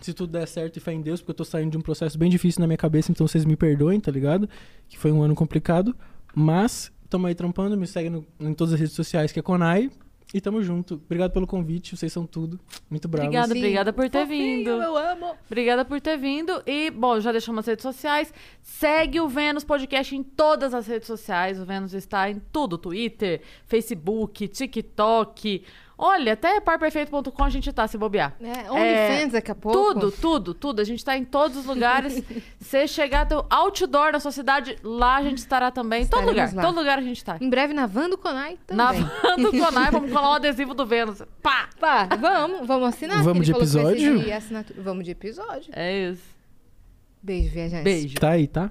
Se tudo der certo e fé em Deus, porque eu tô saindo de um processo bem difícil na minha cabeça, então vocês me perdoem, tá ligado? Que foi um ano complicado. Mas tamo aí trampando, me segue no- em todas as redes sociais que é Conai. E tamo junto. Obrigado pelo convite, vocês são tudo. Muito bravos.
Obrigada,
Sim.
obrigada por ter
Fofinho,
vindo.
Eu amo.
Obrigada por ter vindo. E, bom, já deixamos as redes sociais. Segue o Vênus Podcast em todas as redes sociais. O Vênus está em tudo: Twitter, Facebook, TikTok. Olha, até parperfeito.com a gente tá, se bobear.
É, OnlyFans daqui a pouco.
Tudo, tudo, tudo. A gente tá em todos os lugares. <laughs> Você chegar do outdoor na sua cidade, lá a gente estará também. todo
Estaremos
lugar,
lá.
todo lugar a gente tá.
Em breve na Van do Conai também.
Na van do Conai, vamos colar um adesivo do Vênus. Pá!
Pá, vamos, vamos assinar.
Vamos
Ele
de episódio?
de. Vamos de episódio.
É isso.
Beijo, viajante.
Beijo.
Tá aí, tá?